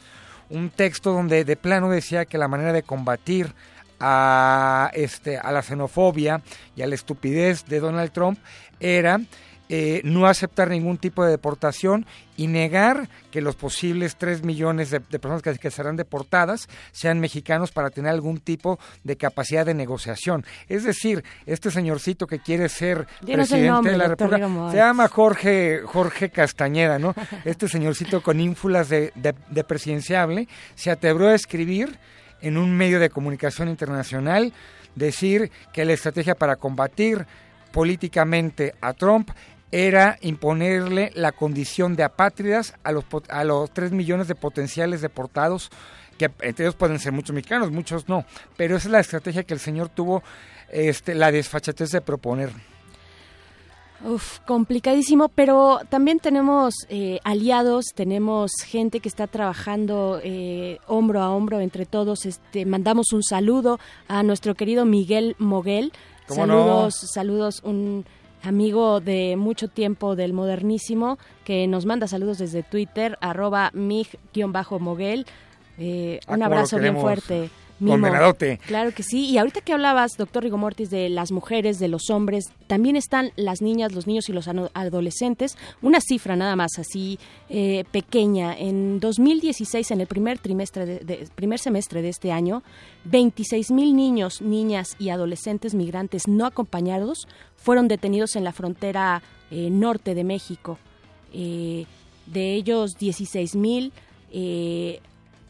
un texto donde de plano decía que la manera de combatir a, este, a la xenofobia y a la estupidez de Donald Trump era eh, no aceptar ningún tipo de deportación y negar que los posibles 3 millones de, de personas que, que, serán deportadas sean mexicanos para tener algún tipo de capacidad de negociación. Es decir, este señorcito que quiere ser presidente nombre, de la República se llama Jorge, Jorge Castañeda, ¿no? Este señorcito con ínfulas de, de, de presidenciable se atrevió a escribir en un medio de comunicación internacional decir que la estrategia para combatir políticamente a Trump era imponerle la condición de apátridas a los, a los 3 millones de potenciales deportados, que entre ellos pueden ser muchos mexicanos, muchos no, pero esa es la estrategia que el señor tuvo este, la desfachatez de proponer. Uf, complicadísimo, pero también tenemos eh, aliados, tenemos gente que está trabajando eh, hombro a hombro entre todos. Este, mandamos un saludo a nuestro querido Miguel Moguel. Saludos, no? saludos, un amigo de mucho tiempo del modernísimo que nos manda saludos desde Twitter, arroba mig-moguel. Eh, un abrazo bien fuerte. Mimo. Claro que sí. Y ahorita que hablabas, doctor Rigomortis, de las mujeres, de los hombres, también están las niñas, los niños y los adolescentes. Una cifra nada más así eh, pequeña. En 2016, en el primer trimestre, de, de, primer semestre de este año, 26 mil niños, niñas y adolescentes migrantes no acompañados fueron detenidos en la frontera eh, norte de México. Eh, de ellos, 16 mil eh,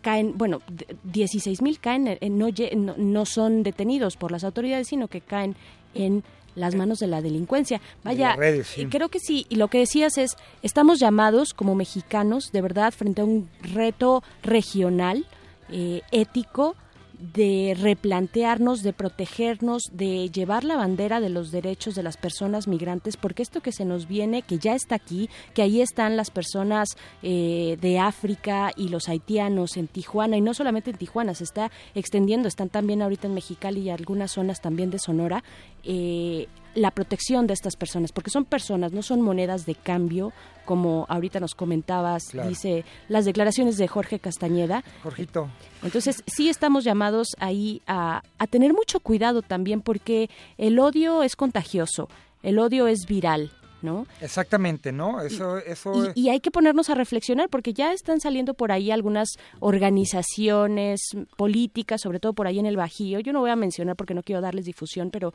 caen, bueno, 16 mil caen, no, no, son detenidos por las autoridades, sino que caen en las manos de la delincuencia. Vaya, de redes, sí. creo que sí, y lo que decías es, estamos llamados como mexicanos, de verdad, frente a un reto regional, eh, ético, de replantearnos, de protegernos, de llevar la bandera de los derechos de las personas migrantes, porque esto que se nos viene, que ya está aquí, que ahí están las personas eh, de África y los haitianos en Tijuana, y no solamente en Tijuana, se está extendiendo, están también ahorita en Mexicali y algunas zonas también de Sonora, eh, la protección de estas personas, porque son personas, no son monedas de cambio, como ahorita nos comentabas, claro. dice las declaraciones de Jorge Castañeda. Jorgito. Entonces, sí estamos llamados ahí a, a tener mucho cuidado también, porque el odio es contagioso, el odio es viral, ¿no? Exactamente, ¿no? Eso, y, eso... Y, y, hay que ponernos a reflexionar porque ya están saliendo por ahí algunas organizaciones políticas, sobre todo por ahí en el Bajío. Yo no voy a mencionar porque no quiero darles difusión, pero...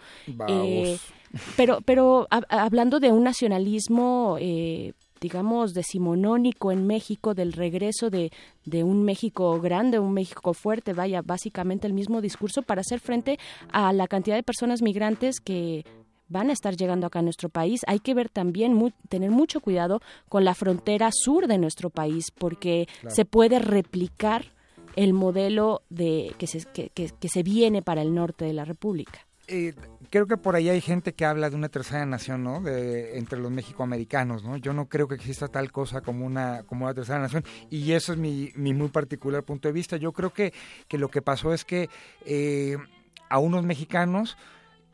Eh, pero, pero a, hablando de un nacionalismo... Eh, digamos, decimonónico en México, del regreso de, de, un México grande, un México fuerte, vaya, básicamente el mismo discurso para hacer frente a la cantidad de personas migrantes que van a estar llegando acá a nuestro país. Hay que ver también, muy, tener mucho cuidado con la frontera sur de nuestro país, porque claro. se puede replicar el modelo de que se, que, que, que se viene para el norte de la República. Eh, creo que por ahí hay gente que habla de una tercera nación, ¿no? De, entre los mexicoamericanos, ¿no? Yo no creo que exista tal cosa como una, como una tercera nación y eso es mi, mi muy particular punto de vista. Yo creo que, que lo que pasó es que eh, a unos mexicanos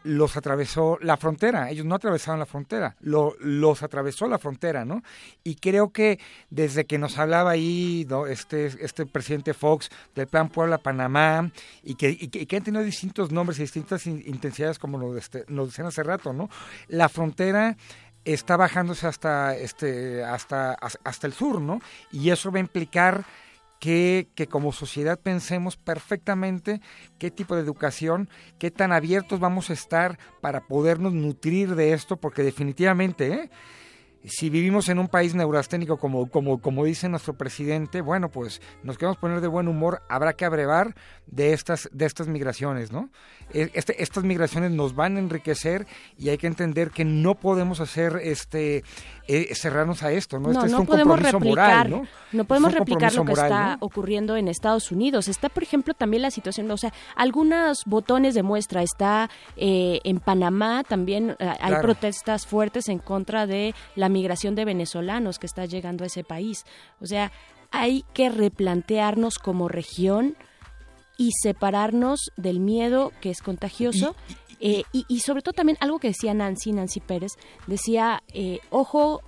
los atravesó la frontera, ellos no atravesaron la frontera, lo, los atravesó la frontera, ¿no? Y creo que desde que nos hablaba ahí ¿no? este, este presidente Fox del Plan Puebla-Panamá y que, y, que, que, han tenido distintos nombres y distintas intensidades como lo, este, nos decían hace rato, ¿no? La frontera está bajándose hasta, este, hasta, hasta el sur, ¿no? Y eso va a implicar que, que, como sociedad pensemos perfectamente qué tipo de educación, qué tan abiertos vamos a estar para podernos nutrir de esto, porque definitivamente ¿eh? Si vivimos en un país neurasténico como, como, como dice nuestro presidente, bueno, pues nos queremos poner de buen humor, habrá que abrevar de estas, de estas migraciones, ¿no? E, Este, estas migraciones nos van a enriquecer y hay que entender que no podemos hacer este eh, cerrarnos a esto, ¿no? No, este es un podemos compromiso replicar, moral, ¿no? no podemos replicar lo que moral, está ¿no? ocurriendo en Estados Unidos. Está, por ejemplo, también la situación, o sea, algunos botones de muestra. Está eh, en Panamá también eh, hay Claro. protestas fuertes en contra de la migración de venezolanos que está llegando a ese país. O sea, hay que replantearnos como región y separarnos del miedo que es contagioso. Eh, y, y sobre todo también algo que decía Nancy, Nancy Pérez, decía, eh, ojo,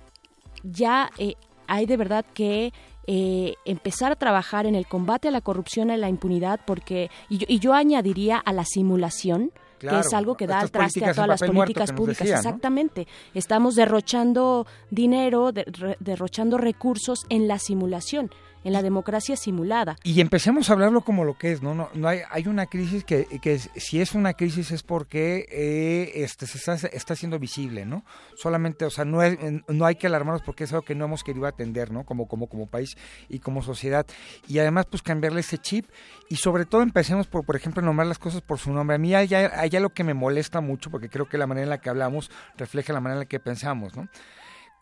ya eh, hay de verdad que eh, empezar a trabajar en el combate a la corrupción y a la impunidad, porque, y yo, y yo añadiría a la simulación, Claro, que es algo que da al traste a todas las políticas públicas. Exactamente. Estamos derrochando dinero, de- re- derrochando recursos en la simulación, en la democracia simulada. Y empecemos a hablarlo como lo que es, ¿no? no, no hay, hay una crisis que, que si es una crisis es porque eh, este, se está, está siendo visible, ¿no? Solamente, o sea, no, es- no hay que alarmarnos porque es algo que no hemos querido atender, ¿no? Como, como, como país y como sociedad. Y además, pues cambiarle ese chip y sobre todo empecemos por, por ejemplo, nombrar las cosas por su nombre. A mí hay, hay algo que me molesta mucho porque creo que la manera en la que hablamos refleja la manera en la que pensamos, ¿no?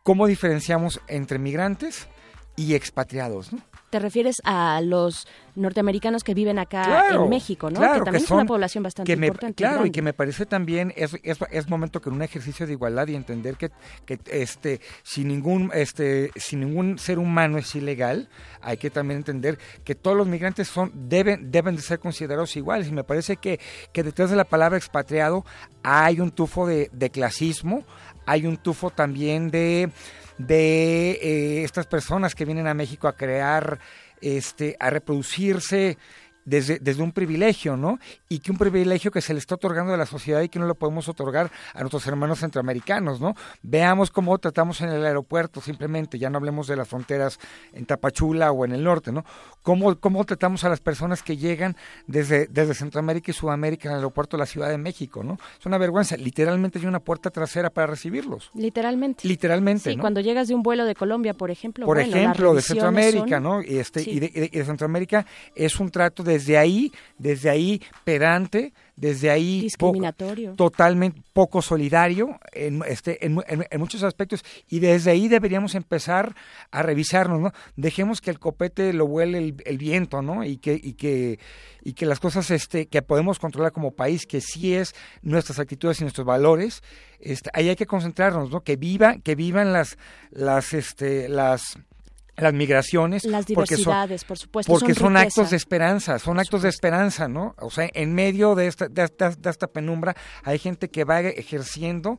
¿Cómo diferenciamos entre migrantes y expatriados, ¿no? Te refieres a los norteamericanos que viven acá Claro, en México, ¿no? claro, que también es son- una población bastante que me- importante. Claro, y que me parece también es, es, es momento que en un ejercicio de igualdad y entender que, que este sin ningún este sin ningún ser humano es ilegal, hay que también entender que todos los migrantes son deben deben de ser considerados iguales y me parece que, que detrás de la palabra expatriado hay un tufo de, de clasismo, hay un tufo también de de eh, estas personas que vienen a México a crear este a reproducirse desde, desde un privilegio, ¿no? Y que un privilegio que se le está otorgando a la sociedad y que no lo podemos otorgar a nuestros hermanos centroamericanos, ¿no? Veamos cómo tratamos en el aeropuerto, simplemente, ya no hablemos de las fronteras en Tapachula o en el norte, ¿no? Cómo, cómo tratamos a las personas que llegan desde, desde Centroamérica y Sudamérica en el aeropuerto de la Ciudad de México, ¿no? Es una vergüenza. Literalmente hay una puerta trasera para recibirlos. Literalmente. Literalmente, Sí, ¿no? cuando llegas de un vuelo de Colombia, por ejemplo. por bueno, ejemplo, de Centroamérica, son- ¿no? Y, este, Sí. y, de, y de- y de Centroamérica es un trato desde ahí, desde ahí pedante, desde ahí poco- totalmente poco solidario en, este, en, en- en muchos aspectos y desde ahí deberíamos empezar a revisarnos, ¿no? Dejemos que el copete lo vuele el, el viento, ¿no? Y que, y que y que las cosas este que podemos controlar como país, que sí es nuestras actitudes y nuestros valores, este, ahí hay que concentrarnos, ¿no? Que viva, que vivan las las este las las migraciones Las porque son- diversidades, por supuesto, porque son actos de esperanza son actos de esperanza no o sea en medio de esta de esta, de esta penumbra hay gente que va ejerciendo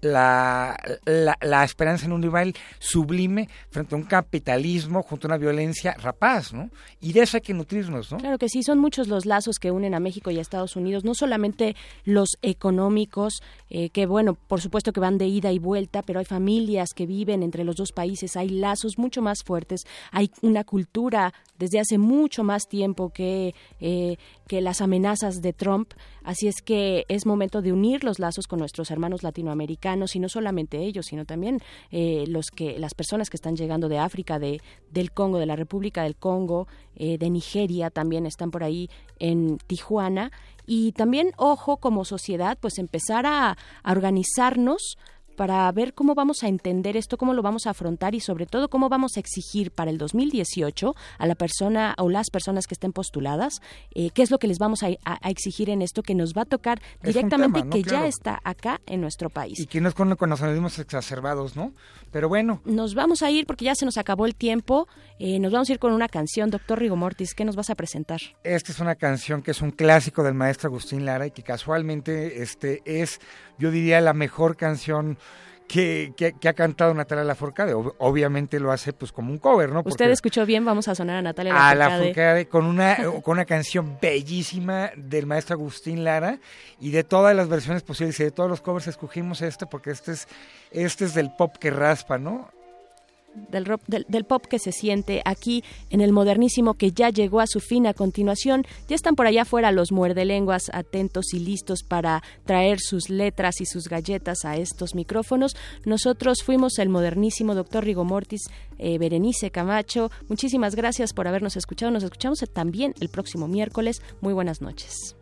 la, la, esperanza en un nivel sublime frente a un capitalismo junto a una violencia rapaz, ¿no? Y de eso hay que nutrirnos, ¿no? Claro que sí, son muchos los lazos que unen a México y a Estados Unidos, no solamente los económicos, eh, que bueno, por supuesto que van de ida y vuelta, pero hay familias que viven entre los dos países, hay lazos mucho más fuertes, hay una cultura desde hace mucho más tiempo que, eh, que las amenazas de Trump, así es que es momento de unir los lazos con nuestros hermanos latinoamericanos y no solamente ellos, sino también eh, los que las personas que están llegando de África, de del Congo, de la República del Congo, eh, de Nigeria también están por ahí en Tijuana. Y también ojo como sociedad pues empezar a, a organizarnos para ver cómo vamos a entender esto, cómo lo vamos a afrontar y sobre todo cómo vamos a exigir para el 2018 a la persona o las personas que estén postuladas, eh, qué es lo que les vamos a, a- a exigir en esto que nos va a tocar directamente tema, ¿no? que Claro. ya está acá en nuestro país. Y que no es con, con nacionalismos exacerbados, ¿no? Pero bueno, Nos vamos a ir porque ya se nos acabó el tiempo. Eh, nos vamos a ir con una canción, doctor Rigo Mortis. ¿Qué nos vas a presentar? Esta es una canción que es un clásico del maestro Agustín Lara y que casualmente este, es, yo diría, la mejor canción que, que- que ha cantado Natalia Lafourcade. Ob- obviamente lo hace pues como un cover, ¿no? Usted escuchó bien, vamos a sonar a Natalia a Lafourcade. Lafourcade con una, con una canción bellísima del maestro Agustín Lara y de todas las versiones posibles y de todos los covers escogimos este porque este es, este es del pop que raspa, ¿no? Del, pop que se siente aquí en el modernísimo que ya llegó a su fin. A continuación, ya están por allá afuera los muerdelenguas atentos y listos para traer sus letras y sus galletas a estos micrófonos. Nosotros fuimos el modernísimo doctor Rigomortis, eh, Berenice Camacho. Muchísimas gracias por habernos escuchado. Nos escuchamos también el próximo miércoles. Muy buenas noches.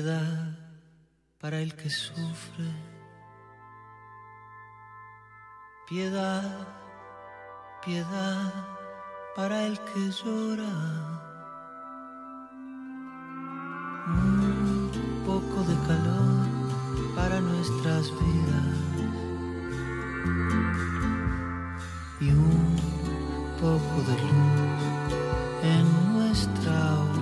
Piedad para el que sufre. Piedad, piedad para el que llora. Un poco de calor para nuestras vidas. Y un poco de luz en nuestra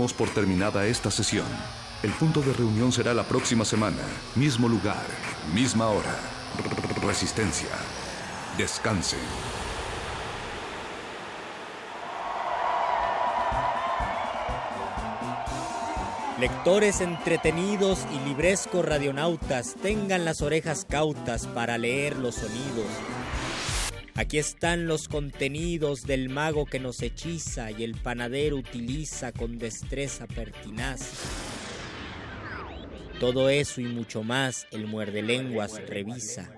Por terminada esta sesión. El punto de reunión será la próxima semana. Mismo lugar, misma hora. Resistencia. Descanse. Lectores entretenidos y librescos radionautas, tengan las orejas cautas para leer los sonidos. Aquí están los contenidos del mago que nos hechiza y el panadero utiliza con destreza pertinaz. Todo eso y mucho más el muerde lenguas revisa.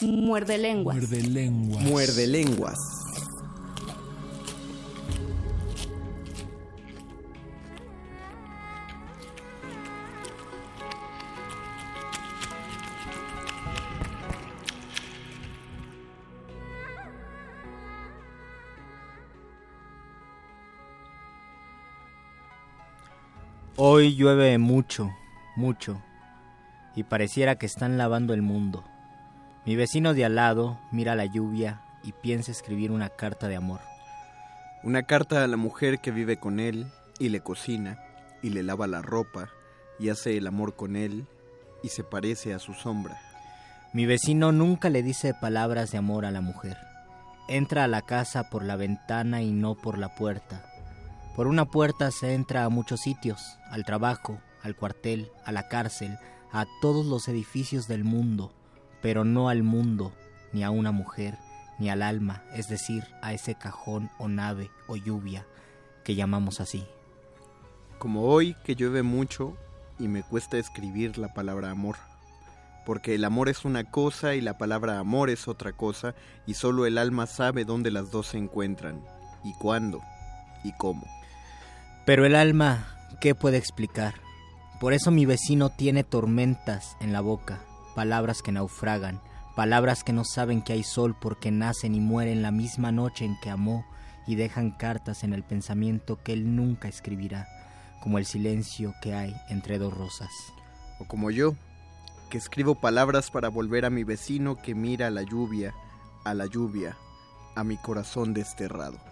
Muerde lenguas. Muerde lenguas. Muerde lenguas. Hoy llueve mucho, mucho, y pareciera que están lavando el mundo. Mi vecino de al lado mira la lluvia y piensa escribir una carta de amor. Una carta a la mujer que vive con él y le cocina y le lava la ropa y hace el amor con él y se parece a su sombra. Mi vecino nunca le dice palabras de amor a la mujer. Entra a la casa por la ventana y no por la puerta. Por una puerta se entra a muchos sitios, al trabajo, al cuartel, a la cárcel, a todos los edificios del mundo, pero no al mundo, ni a una mujer, ni al alma, es decir, a ese cajón o nave o lluvia que llamamos así. Como hoy que llueve mucho y me cuesta escribir la palabra amor. Porque el amor es una cosa y la palabra amor es otra cosa y solo el alma sabe dónde las dos se encuentran y cuándo y cómo. Pero el alma, ¿qué puede explicar? Por eso mi vecino tiene tormentas en la boca, palabras que naufragan, palabras que no saben que hay sol porque nacen y mueren la misma noche en que amó y dejan cartas en el pensamiento que él nunca escribirá, como el silencio que hay entre dos rosas. O como yo, que escribo palabras para volver a mi vecino que mira a la lluvia, a la lluvia, a mi corazón desterrado.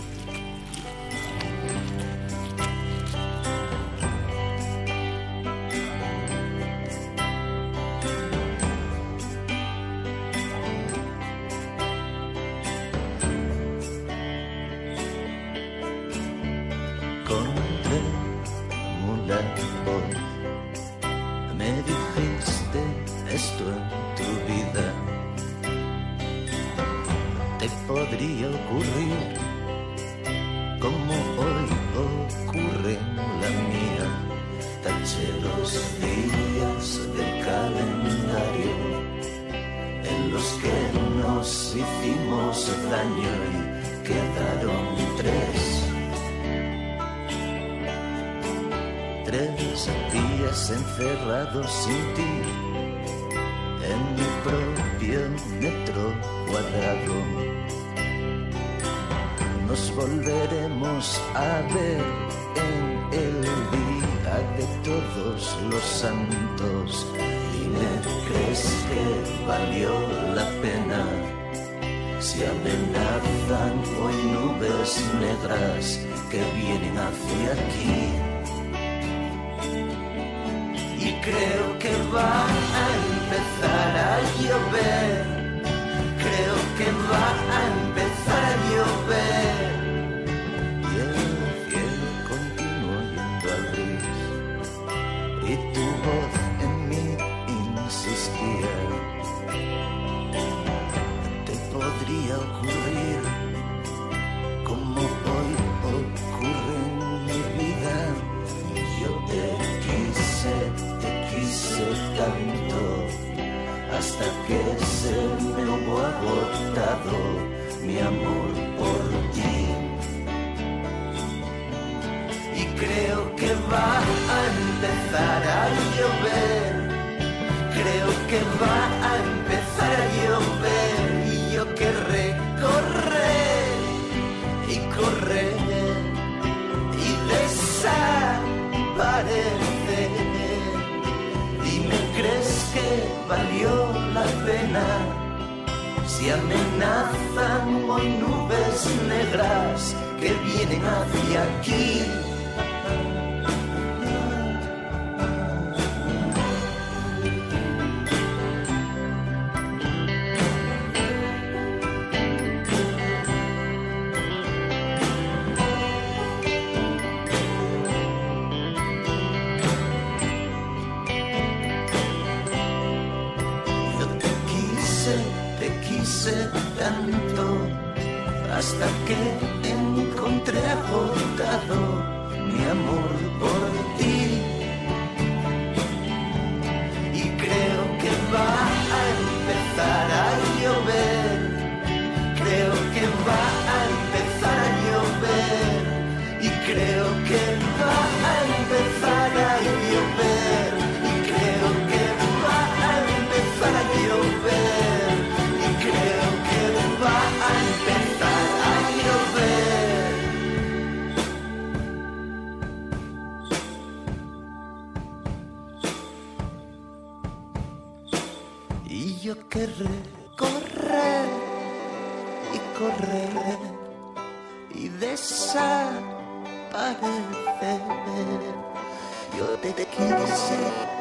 Te quise,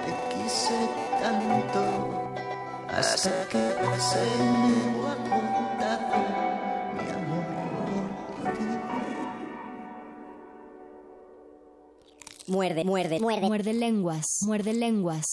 te quise tanto hasta que se me guardaba mi amor por ti. Muerde, muerde, muerde. Muerde lenguas, muerde lenguas.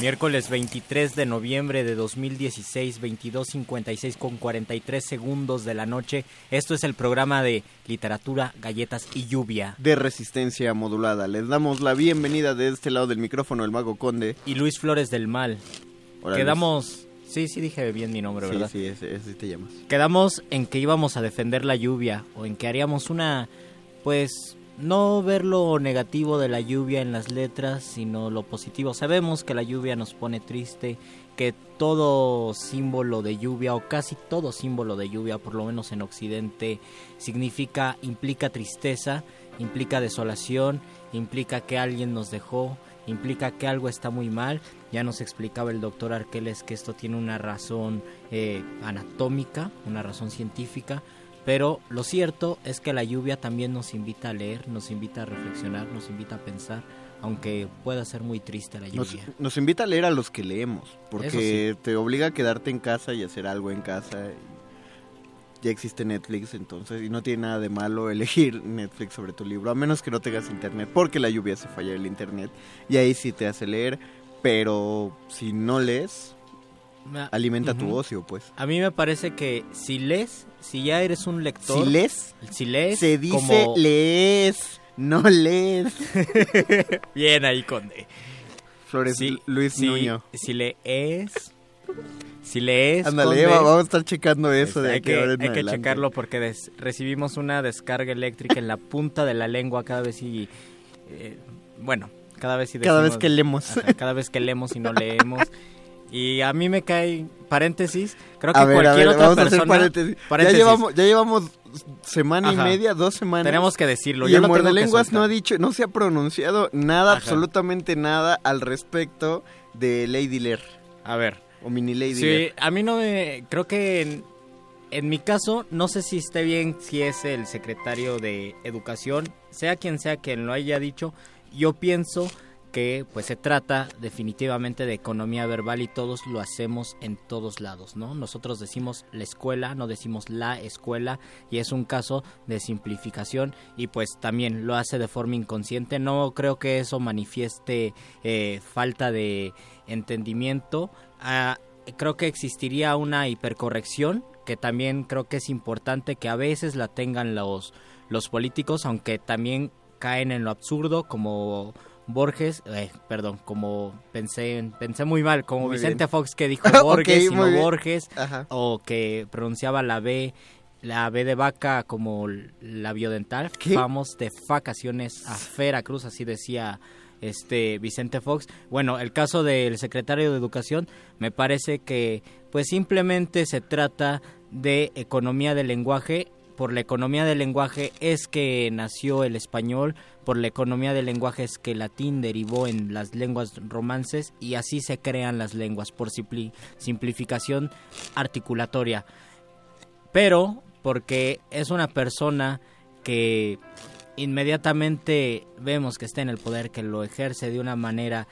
Miércoles 23 de noviembre de 2016, 22.56 con 43 segundos de la noche. Esto es el programa de literatura, galletas y lluvia. De resistencia modulada. Les damos la bienvenida de este lado del micrófono, el Mago Conde. Y Luis Flores del Mal. Hola, Quedamos... Sí, sí dije bien mi nombre, Sí, ¿verdad? sí, ese, ese te llamas. Quedamos en que íbamos a defender la lluvia o en que haríamos una, pues, no ver lo negativo de la lluvia en las letras, sino lo positivo. Sabemos que la lluvia nos pone triste, que todo símbolo de lluvia o casi todo símbolo de lluvia, por lo menos en Occidente, significa, implica tristeza, implica desolación, implica que alguien nos dejó, implica que algo está muy mal. Ya nos explicaba el doctor Arqueles que esto tiene una razón eh, anatómica, una razón científica, pero lo cierto es que la lluvia también nos invita a leer, nos invita a reflexionar, nos invita a pensar, aunque pueda ser muy triste la lluvia. nos invita a leer a los que leemos, porque te obliga a quedarte en casa y hacer algo en casa. y Ya existe Netflix, entonces, y no tiene nada de malo elegir Netflix sobre tu libro, a menos que no tengas internet, porque la lluvia hace fallar el internet, y ahí sí te hace leer, pero si no lees, Alimenta tu ocio, pues. A mí me parece que si lees, si ya eres un lector... Si lees, si lees se dice como- lees, no lees. Bien ahí, Conde. Flores Sí, Luis sí, Nuño. Si lees... Si lees... Ándale, Conde, va- vamos a estar checando eso de hay que, hay que checarlo porque des- recibimos una descarga eléctrica en la punta de la lengua cada vez y... eh, bueno, cada vez y Cada vez que leemos. Ajá, cada vez que leemos y no leemos. Y a mí me cae, paréntesis, creo que a ver, a cualquier ver, otra vamos a hacer persona... paréntesis. paréntesis. Ya llevamos, ya llevamos semana Ajá. y media, dos semanas. Tenemos que decirlo, Y el muerde lenguas no ha dicho, no se ha pronunciado nada, Ajá. absolutamente nada al respecto de Lady Lear. A ver. O mini Lady Sí, Lear. a mí no me... Creo que en, en mi caso, no sé si esté bien si es el secretario de Educación, sea quien sea quien lo haya dicho, yo pienso que pues se trata definitivamente de economía verbal y todos lo hacemos en todos lados, ¿no? Nosotros decimos la escuela, no decimos la escuela y es un caso de simplificación y pues también lo hace de forma inconsciente. No creo que eso manifieste eh, falta de entendimiento. Ah, creo que existiría una hipercorrección que también creo que es importante que a veces la tengan los, los políticos, aunque también caen en lo absurdo como Borges, eh, perdón, como pensé, en- pensé muy mal, como Muy Vicente bien. Fox que dijo Borges y muy no bien. Borges, Ajá. o que pronunciaba la B, la B de vaca como la biodental, vamos de vacaciones a Veracruz, así decía este Vicente Fox. Bueno, el caso del secretario de Educación me parece que pues simplemente se trata de economía del lenguaje. Por la economía del lenguaje es que nació el español, por la economía del lenguaje es que latín derivó en las lenguas romances y así se crean las lenguas por simpli- simplificación articulatoria. Pero porque es una persona que inmediatamente vemos que está en el poder, que lo ejerce de una manera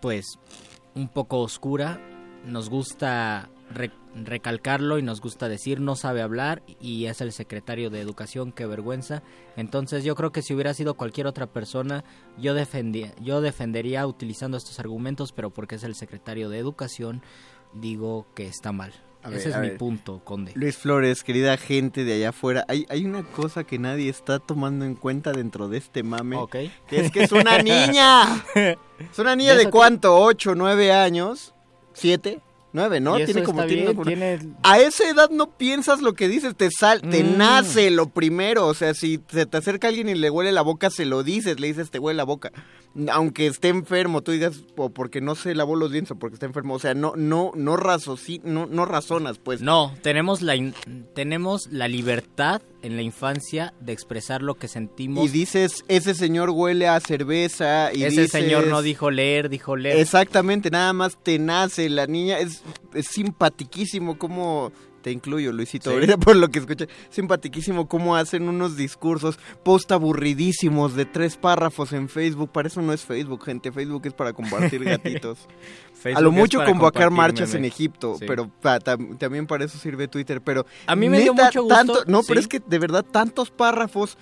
pues un poco oscura, nos gusta recalcarlo y nos gusta decir no sabe hablar y es el secretario de educación, qué vergüenza. Entonces yo creo que si hubiera sido cualquier otra persona, yo defendía, yo defendería utilizando estos argumentos, pero porque es el secretario de educación, digo que está mal. A Ese ver, es mi ver. punto, Conde. Luis Flores, querida gente de allá afuera, hay, hay una cosa que nadie está tomando en cuenta dentro de este mame, que es que es una niña. Es una niña ¿Y de cuánto, ocho, nueve años, siete, Nueve, ¿no? Tiene como tiene A esa edad no piensas lo que dices, te sal, te Mm. nace lo primero. O sea, si se te acerca alguien y le huele la boca, se lo dices, le dices te huele la boca. Aunque esté enfermo, tú digas, o porque no se lavó los dientes o porque está enfermo. O sea, no, no, no no, no razonas, pues. No, tenemos la, in- tenemos la libertad en la infancia de expresar lo que sentimos. Y dices, ese señor huele a cerveza. Y Ese dices- señor no dijo leer, dijo leer. Exactamente, nada más te nace. La niña es, es simpatiquísimo como... Te incluyo, Luisito, Sí. ahorita por lo que escuché. Simpatiquísimo cómo hacen unos discursos post aburridísimos de tres párrafos en Facebook. Para eso no es Facebook, gente. Facebook es para compartir gatitos. a lo mucho convocar marchas en. Egipto, Sí. pero pa- tam- también para eso sirve Twitter. Pero A mí me dio neta, mucho gusto, tanto- no, pero es que de verdad tantos párrafos.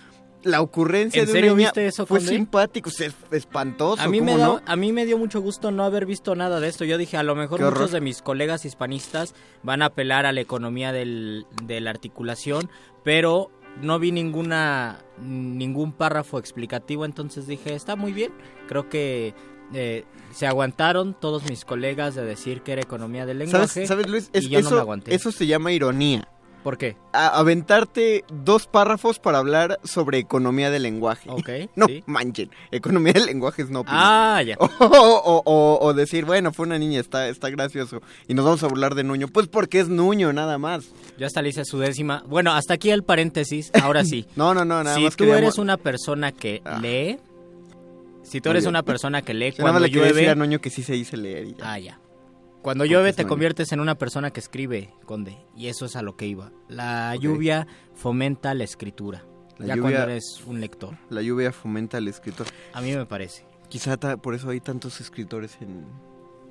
La ocurrencia ¿En de serio una niña viste eso, fue Conde? simpático, es espantoso. A mí, me ¿cómo da- no? a mí me dio mucho gusto no haber visto nada de esto. Yo dije, a lo mejor Qué horror. muchos de mis colegas hispanistas van a apelar a la economía del- de la articulación, pero no vi ninguna ningún párrafo explicativo, entonces dije, está muy bien. Creo que eh, se aguantaron todos mis colegas de decir que era economía del lenguaje. ¿Sabes, sabes, Luis? y yo eso, no me aguanté. eso se llama ironía. ¿Por qué? A- aventarte dos párrafos para hablar sobre economía del lenguaje. Ok, no sí. manchen, economía del lenguaje es no. pues. Ah, ya. O, o- o- o decir, bueno, fue una niña, está, está gracioso. Y nos vamos a burlar de Nuño. Pues porque es Nuño, nada más. Yo hasta le hice su décima. Bueno, hasta aquí el paréntesis. Ahora sí. No, no, no, nada si más tú queríamos- eres una persona que lee, si tú eres una persona que lee Yo nada cuando más le quería decir llueve, a Nuño que sí se dice leer. y ya. ah ya. Cuando Porque llueve te conviertes en una persona que escribe, Conde, y eso es a lo que iba. La lluvia fomenta la escritura. La ya lluvia- cuando eres un lector. La lluvia fomenta al escritor. A mí me parece. Quizá ta- por eso hay tantos escritores en...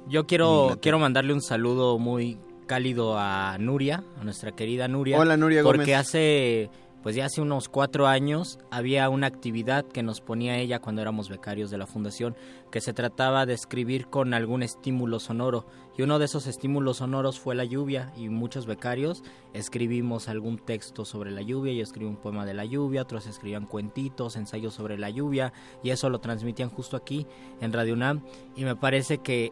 Yo quiero quiero mandarle un saludo muy cálido a Nuria, a nuestra querida Nuria. Hola, Nuria Porque Gómez. hace, pues ya hace unos cuatro años había una actividad que nos ponía ella cuando éramos becarios de la fundación, que se trataba de escribir con algún estímulo sonoro. Y uno de esos estímulos sonoros fue la lluvia y muchos becarios escribimos algún texto sobre la lluvia. Yo escribí un poema de la lluvia, otros escribían cuentitos, ensayos sobre la lluvia y eso lo transmitían justo aquí en Radio UNAM. Y me parece que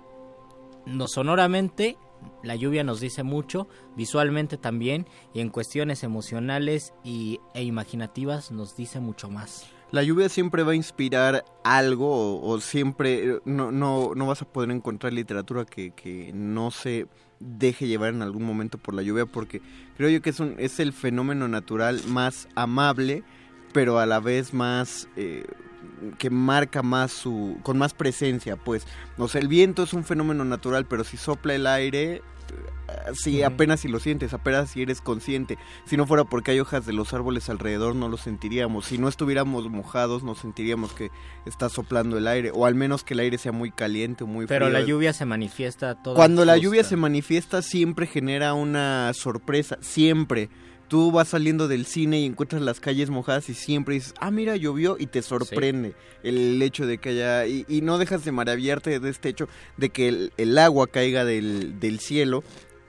no sonoramente la lluvia nos dice mucho, visualmente también, y en cuestiones emocionales y, e imaginativas nos dice mucho más. La lluvia siempre va a inspirar algo o, siempre no, no, no vas a poder encontrar literatura que, que no se deje llevar en algún momento por la lluvia porque creo yo que es, un, es el fenómeno natural más amable pero a la vez más eh, que marca más su con más presencia pues o sea el viento es un fenómeno natural pero si sopla el aire eh, sí apenas si lo sientes apenas si eres consciente. Si no fuera porque hay hojas de los árboles alrededor no lo sentiríamos. Si no estuviéramos mojados no sentiríamos que está soplando el aire o al menos que el aire sea muy caliente o muy Pero frío. la lluvia se manifiesta toda cuando la lluvia se manifiesta siempre genera una sorpresa, siempre. Tú vas saliendo del cine y encuentras las calles mojadas y siempre dices, ah, mira, llovió y te sorprende el hecho de que haya... Y, y no dejas de maravillarte de este hecho de que el, el agua caiga del, del cielo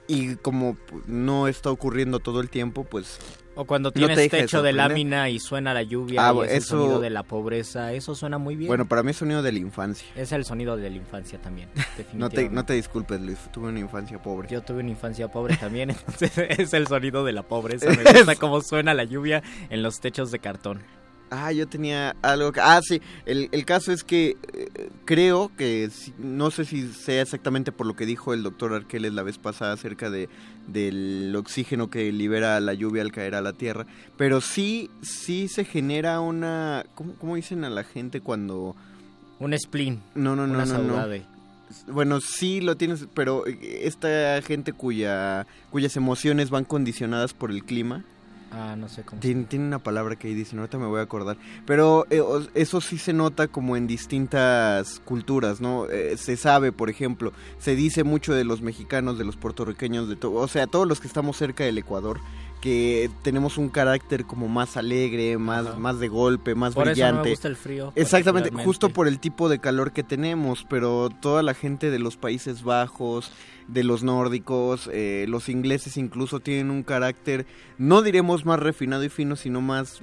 y como no está ocurriendo todo el tiempo, pues... O cuando no tienes te deja de techo de lámina y suena la lluvia Ah, y es eso- el sonido de la pobreza, eso suena muy bien. Bueno, para mí es sonido de la infancia. Es el sonido de la infancia también, No te, definitivamente. no te disculpes, Luis, tuve una infancia pobre. Yo tuve una infancia pobre también, entonces es el sonido de la pobreza. Me gusta cómo suena la lluvia en los techos de cartón. Ah, yo tenía algo que... Ah, sí, el, el caso es que eh, creo que, no sé si sea exactamente por lo que dijo el doctor Arqueles la vez pasada acerca de del oxígeno que libera la lluvia al caer a la tierra, pero sí, sí se genera una... ¿Cómo, cómo dicen a la gente cuando... Un spleen. No, no, no, una no, no. Bueno, sí lo tienes, pero eh, esta gente cuya, cuyas emociones van condicionadas por el clima, Ah, no sé cómo. tiene, tiene una palabra que ahí dicen, ahorita me voy a acordar. Pero eh, eso sí se nota como en distintas culturas, ¿no? Eh, se sabe, por ejemplo, se dice mucho de los mexicanos, de los puertorriqueños, de todo, o sea, todos los que estamos cerca del Ecuador, que tenemos un carácter como más alegre, más, más de golpe, más Por eso no me brillante. gusta el frío, Exactamente, justo por el tipo de calor que tenemos, pero toda la gente de los Países Bajos, de los nórdicos, eh, los ingleses incluso tienen un carácter, no diremos más refinado y fino, sino más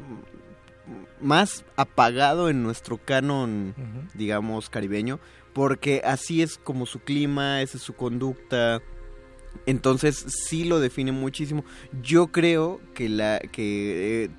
más apagado en nuestro canon, digamos, caribeño, porque así es como su clima, esa es su conducta, Entonces sí lo define muchísimo. Yo creo que la que eh,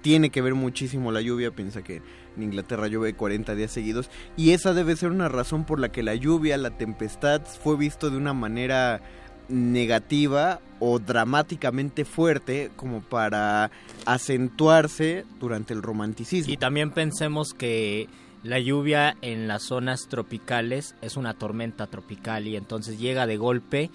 tiene que ver muchísimo la lluvia. Piensa que en Inglaterra llueve 40 días seguidos y esa debe ser una razón por la que la lluvia, la tempestad fue visto de una manera negativa o dramáticamente fuerte como para acentuarse durante el romanticismo. Y también pensemos que la lluvia en las zonas tropicales es una tormenta tropical y entonces llega de golpe,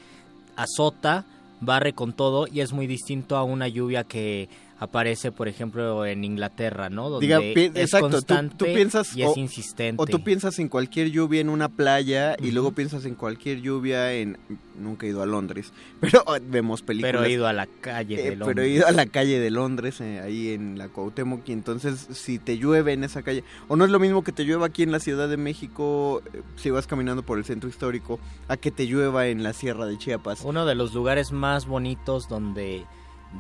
azota, barre con todo y es muy distinto a una lluvia que aparece, por ejemplo, en Inglaterra, ¿no? Donde Diga, es exacto, constante tú, piensas y es o, insistente. o tú piensas en cualquier lluvia en una playa y luego piensas en cualquier lluvia en nunca he ido a Londres, pero vemos películas. Pero he ido a la calle de Eh, Londres. Pero he ido a la calle de Londres, eh, ahí en la Cuauhtémoc, y entonces si te llueve en esa calle, o no es lo mismo que te llueva aquí en la Ciudad de México, eh, si vas caminando por el centro histórico, a que te llueva en la Sierra de Chiapas. Uno de los lugares más bonitos donde,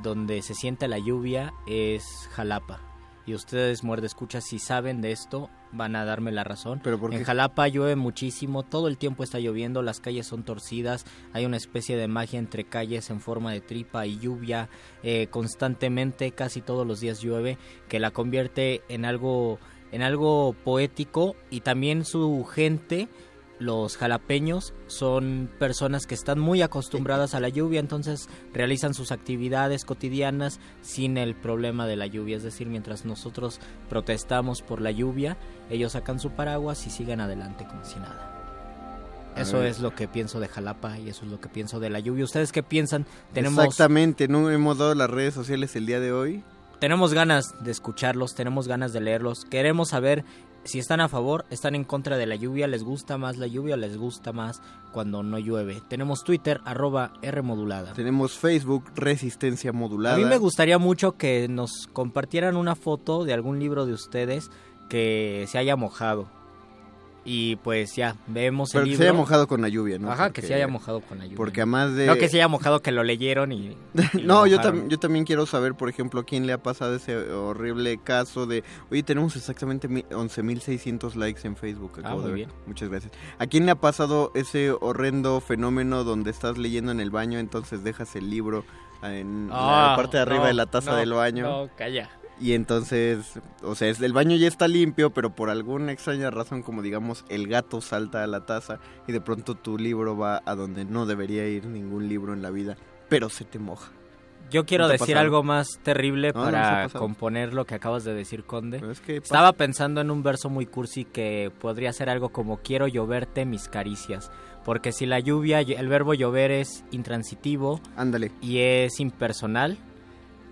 donde se siente la lluvia es Jalapa. Y ustedes, muerde escucha, si saben de esto, van a darme la razón. ¿Pero por en? Jalapa llueve muchísimo, todo el tiempo está lloviendo, las calles son torcidas, hay una especie de magia entre calles en forma de tripa y lluvia eh, constantemente, casi todos los días llueve, que la convierte en algo, en algo poético y también su gente los jalapeños son personas que están muy acostumbradas a la lluvia, entonces realizan sus actividades cotidianas sin el problema de la lluvia. Es decir, mientras nosotros protestamos por la lluvia, ellos sacan su paraguas y siguen adelante como si nada. Eso es lo que pienso de Jalapa y eso es lo que pienso de la lluvia. ¿Ustedes qué piensan? Tenemos Exactamente, no hemos dado las redes sociales el día de hoy. tenemos ganas de escucharlos, tenemos ganas de leerlos, queremos saber si están a favor, están en contra de la lluvia, les gusta más la lluvia les gusta más cuando no llueve. Tenemos Twitter, arroba R modulada. Tenemos Facebook, Resistencia Modulada. A mí me gustaría mucho que nos compartieran una foto de algún libro de ustedes que se haya mojado. Y pues ya, vemos Pero el que libro. se haya mojado con la lluvia, ¿no? Ajá, Porque- que se haya mojado con la lluvia. Porque además de... No que se haya mojado que lo leyeron y... y lo No, yo, mojaron. tam- yo también quiero saber, por ejemplo, a quién le ha pasado ese horrible caso de... Oye, tenemos exactamente mi- 11.600 likes en Facebook. Ah, acabo de muy ver. bien. Muchas gracias. ¿A quién le ha pasado ese horrendo fenómeno donde estás leyendo en el baño, entonces dejas el libro en Ah, la parte de arriba no, de la taza no, del baño? No, calla. Y entonces, o sea, es- el baño ya está limpio, pero por alguna extraña razón, como digamos, el gato salta a la taza y de pronto tu libro va a donde no debería ir ningún libro en la vida, pero se te moja. Yo quiero ¿No te ha decir algo más terrible No, para componer lo que acabas de decir, Conde. que Estaba pensando en un verso muy cursi que podría ser algo como quiero lloverte mis caricias. Porque si la lluvia, el verbo llover es intransitivo Ándale. y es impersonal,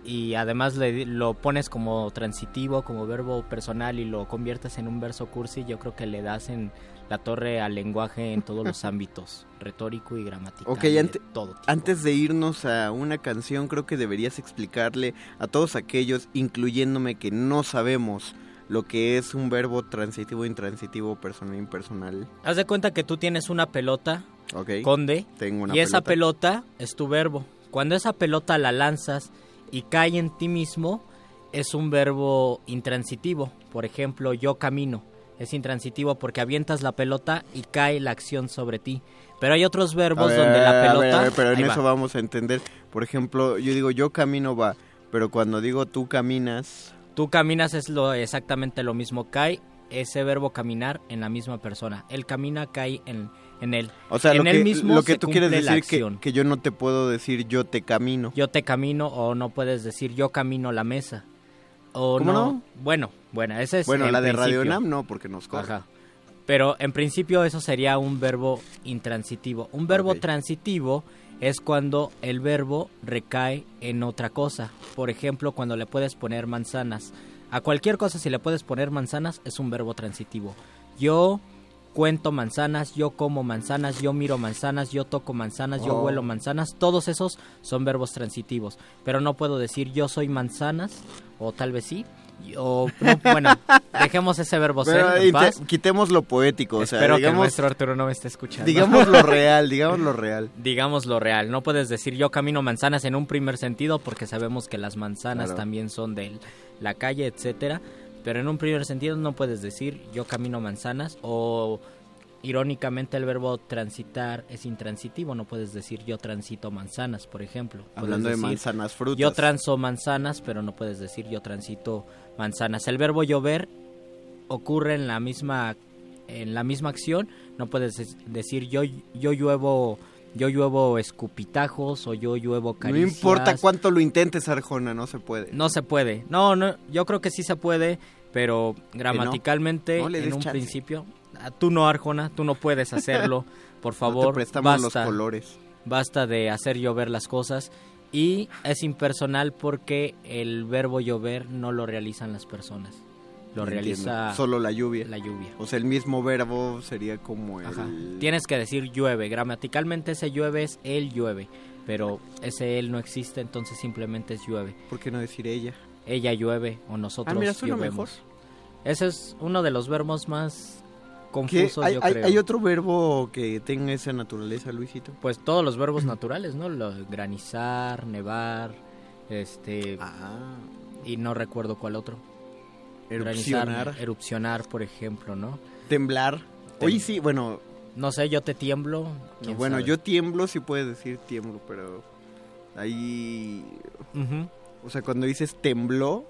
y además le- lo pones como transitivo, como verbo personal y lo conviertes en un verso cursi, yo creo que le das en la torre al lenguaje en todos los ámbitos, retórico y gramatical. Ok, y de ante- todo tipo. antes de irnos a una canción, creo que deberías explicarle a todos aquellos, incluyéndome, que no sabemos lo que es un verbo transitivo, intransitivo, personal, impersonal. Haz de cuenta que tú tienes una pelota, Ok. conde, Tengo una y esa pelota. pelota es tu verbo. Cuando esa pelota la lanzas y cae en ti mismo, es un verbo intransitivo. Por ejemplo, yo camino. Es intransitivo porque avientas la pelota y cae la acción sobre ti. Pero hay otros verbos ver, donde la a ver, pelota... a ver, pero en va. eso vamos a entender. Por ejemplo, yo digo yo camino va, pero cuando digo tú caminas, Tú caminas es lo exactamente lo mismo. Cae ese verbo caminar en la misma persona. Él camina, cae en, en él. o sea, en lo él que, mismo lo que se tú quieres decir que, que yo no te puedo decir yo te camino. Yo te camino o no puedes decir yo camino la mesa. O ¿Cómo no? no? Bueno, bueno, ese es bueno, en la de. Radio Nam no, porque nos. Ajá. Pero en principio eso sería un verbo intransitivo. Un verbo transitivo es cuando el verbo recae en otra cosa. Por ejemplo, cuando le puedes poner manzanas. A cualquier cosa si le puedes poner manzanas es un verbo transitivo. Yo cuento manzanas, yo como manzanas, yo miro manzanas, yo toco manzanas, yo Oh. huelo manzanas. Todos esos son verbos transitivos. Pero no puedo decir yo soy manzanas, o tal vez sí. O, no, bueno, dejemos ese verbo ser en te- quitemos lo poético, o sea, Espero que digamos, maestro Arturo no me esté escuchando. digamos lo real, digamos lo real. Digamos lo real. No puedes decir yo camino manzanas en un primer sentido porque sabemos que las manzanas Claro. también son de la calle, etcétera. Pero en un primer sentido no puedes decir yo camino manzanas o irónicamente el verbo transitar es intransitivo, no puedes decir yo transito manzanas, por ejemplo. Hablando de manzanas, frutas. Yo transo manzanas, pero no puedes decir yo transito manzanas. El verbo llover ocurre en la misma en la misma acción, no puedes es- decir yo yo lluevo yo lluevo escupitajos o yo lluevo No caricias. importa cuánto lo intentes, Arjona, no se puede. No se puede. No, no, yo creo que sí se puede, pero gramaticalmente No en un chance. principio ah, tú no Arjona, tú no puedes hacerlo. Por favor, prestamos los basta. colores. Basta de hacer llover las cosas y es impersonal porque el verbo llover no lo realizan las personas. Lo Entiendo. realiza Solo la lluvia. La lluvia. O sea, el mismo verbo sería como el... Ajá. Tienes que decir llueve. Gramaticalmente ese llueve es él llueve. Pero ese él no existe, entonces simplemente es llueve. ¿Por qué no decir ella? Ella llueve o nosotros Ah, mira, llovemos. mejor. Ese es uno de los verbos más confusos, ¿Hay, yo hay- creo. hay otro verbo que tenga esa naturaleza, Luisito? Pues todos los verbos naturales, ¿no? Lo- granizar, nevar, este... Ah. Y no recuerdo cuál otro. Erupcionar. Granizar, erupcionar, por ejemplo, ¿no? Temblar. Tem- Oye, sí, bueno... No sé, yo te tiemblo. no, bueno, sabe. yo tiemblo, sí puedes decir tiemblo, pero... Ahí... O sea, cuando dices tembló...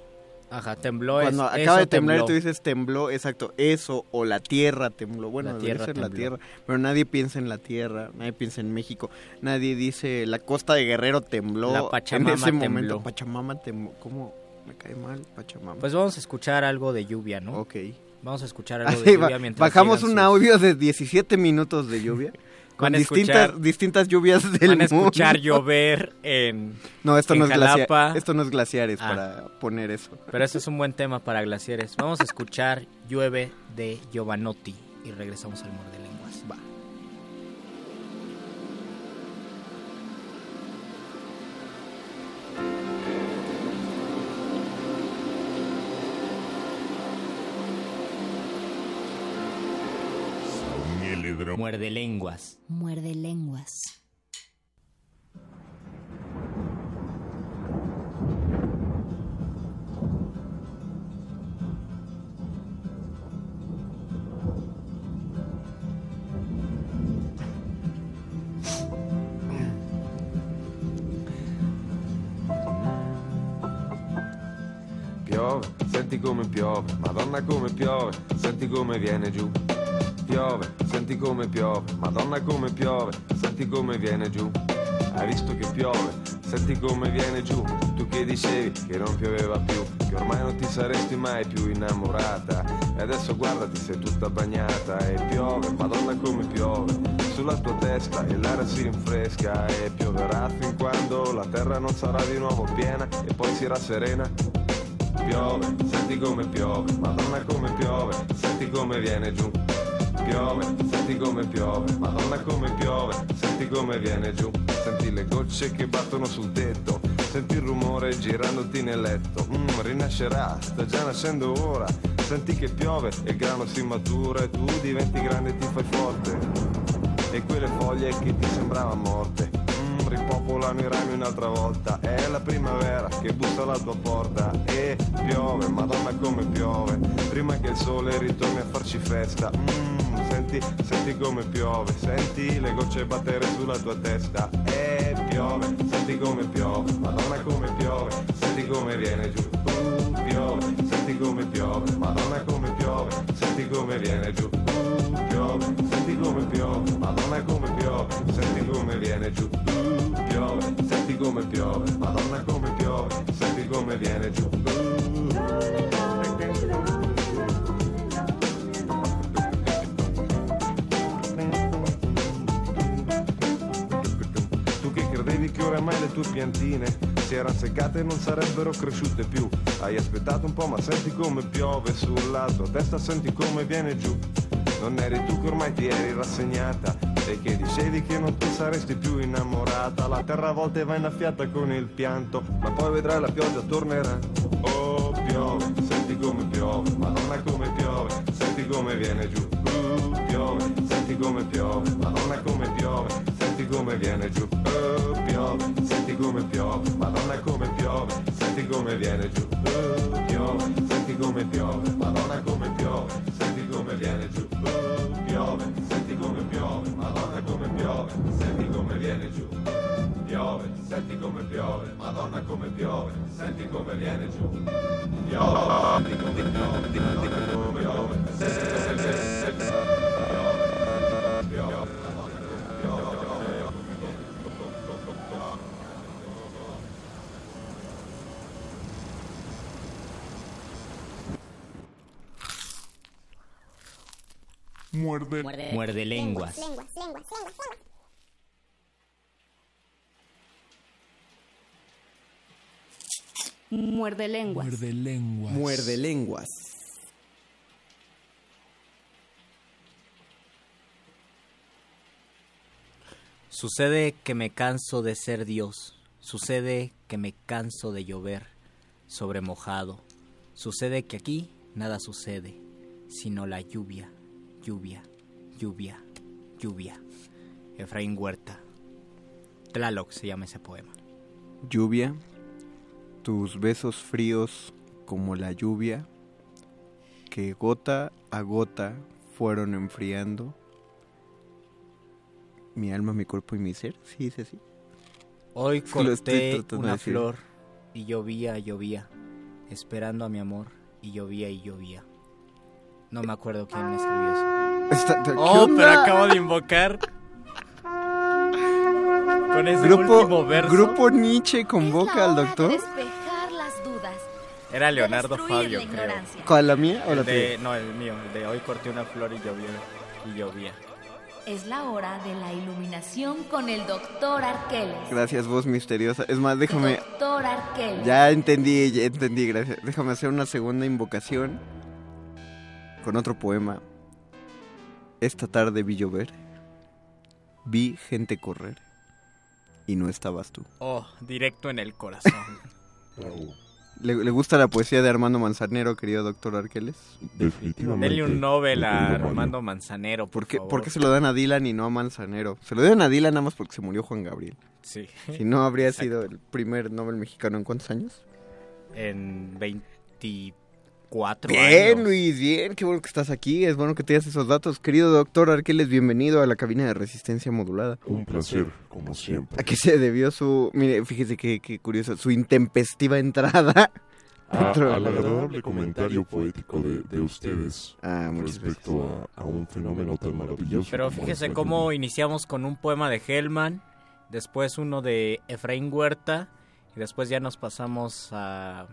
Ajá, tembló Cuando es- acaba de temblar, tembló. tú dices tembló, exacto, eso, o la tierra tembló. Bueno, La tierra ser la tierra, pero nadie piensa en la tierra, nadie piensa en México, nadie dice la costa de Guerrero tembló. La Pachamama en ese momento. tembló. Pachamama tembló. ¿Cómo me cae mal Pachamama? Pues vamos a escuchar algo de lluvia, ¿no? Ok. Vamos a escuchar algo Así de lluvia mientras bajamos un sus- audio de 17 minutos de lluvia. con Van a distintas, escuchar- distintas lluvias del Van a escuchar mundo. llover en No, esto en no es Jalapa. esto no es glaciares Ah. para poner eso. Pero ese es un buen tema para glaciares. Vamos a escuchar Llueve de Giovanotti y regresamos al Muerde Muerde Lenguas. Muerde lenguas. Piove, senti come piove, madonna come piove, senti come viene giù. Piove, senti come piove, madonna come piove, senti come viene giù. Hai visto che piove, senti come viene giù. Tu che dicevi che non pioveva più, che ormai non ti saresti mai più innamorata. E adesso guardati, sei tutta bagnata e piove, madonna come piove. Sulla tua testa e l'aria si rinfresca e pioverà fin quando la terra non sarà di nuovo piena e poi si rasserena. Piove, senti come piove, madonna come piove, senti come viene giù. Piove, senti come piove, madonna come piove, senti come viene giù. Senti le gocce che battono sul tetto, senti il rumore girandoti nel letto. Mm, rinascerà, sta già nascendo ora. Senti che piove e il grano si matura e tu diventi grande e ti fai forte. E quelle foglie che ti sembravano morte mm, ripopolano i rami un'altra volta. È la primavera che bussa alla tua porta e piove, madonna come piove. Prima che il sole ritorni a farci festa. Mm, senti, senti come piove, senti le gocce battere sulla tua testa. E piove, senti come piove, madonna come piove, senti come viene giù. Uh, piove, senti come piove, madonna come piove, senti come viene giù. Uh, piove, senti come piove, madonna come piove, senti come viene giù. Uh, piove, senti come piove, madonna come piove, senti come viene giù. Oramai le tue piantine si erano seccate e non sarebbero cresciute più. Hai aspettato un po' ma senti come piove sulla tua testa, senti come viene giù. Non eri tu che ormai ti eri rassegnata e che dicevi che non ti saresti più innamorata. La terra a volte va innaffiata con il pianto, ma poi vedrai la pioggia tornerà. Oh, piove, senti come piove, madonna come piove, senti come viene giù. Uh, piove, senti come piove, madonna come piove, senti come viene giù, oh, piove, senti come piove, madonna come piove, senti come viene giù, oh, piove, senti come piove, madonna come piove, senti come viene giù, oh, piove, senti come piove, madonna come piove, senti come viene giù, piove, senti come piove, madonna come piove, senti come viene giù, piove, senti come piove, madonna come piove, senti come viene giù. Muerde. Muerde lenguas. Muerde lenguas. Muerde lenguas. Muerde lenguas. Sucede que me canso de ser Dios. Sucede que me canso de llover sobre mojado. Sucede que aquí nada sucede, sino la lluvia, lluvia, lluvia, lluvia. Efraín Huerta. Tlaloc se llama ese poema. Lluvia, tus besos fríos como la lluvia, que gota a gota fueron enfriando mi alma, mi cuerpo y mi ser. Sí, dice así. Hoy corté de una flor y llovía, llovía, esperando a mi amor y llovía y llovía. No me acuerdo quién me escribió eso. Está- ¿qué oh, onda? pero acabo de invocar. Con ese Grupo, último verso. Grupo Nietzsche convoca al doctor. Despejar las dudas. Era Leonardo Fabio, la creo. ¿Cuál, la mía o la de, tuya? no, el mío. El de hoy corté una flor y llovió. Y llovía. Es la hora de la iluminación con el doctor Arqueles. Gracias, voz misteriosa. Es más, déjame. Doctor Arqueles. Ya entendí, ya entendí, gracias. Déjame hacer una segunda invocación con otro poema. Esta tarde vi llover, vi gente correr y no estabas tú. Oh, directo en el corazón. ¿Le, le gusta la poesía de Armando Manzanero, querido doctor Arqueles? Definitivamente. Denle un Nobel a. Armando Manzanero, por, ¿Por qué, favor. por qué se lo dan a Dylan y no a Manzanero? Se lo dieron a Dylan nada más porque se murió Juan Gabriel. Sí. Si no, habría Exacto. sido el primer Nobel mexicano en cuántos años. En 24 Bien, años. Luis, bien, qué bueno que estás aquí, es bueno que te das esos datos. Querido doctor Arqueles, bienvenido a la cabina de resistencia modulada. Un placer, como siempre. ¿A qué se debió su, mire, fíjese qué, qué curioso, su intempestiva entrada? A- dentro- al agradable comentario poético de, de ustedes Ah, respecto a, a un fenómeno tan maravilloso. Pero fíjese cómo iniciamos con un poema de Hellman, después uno de Efraín Huerta, y después ya nos pasamos a,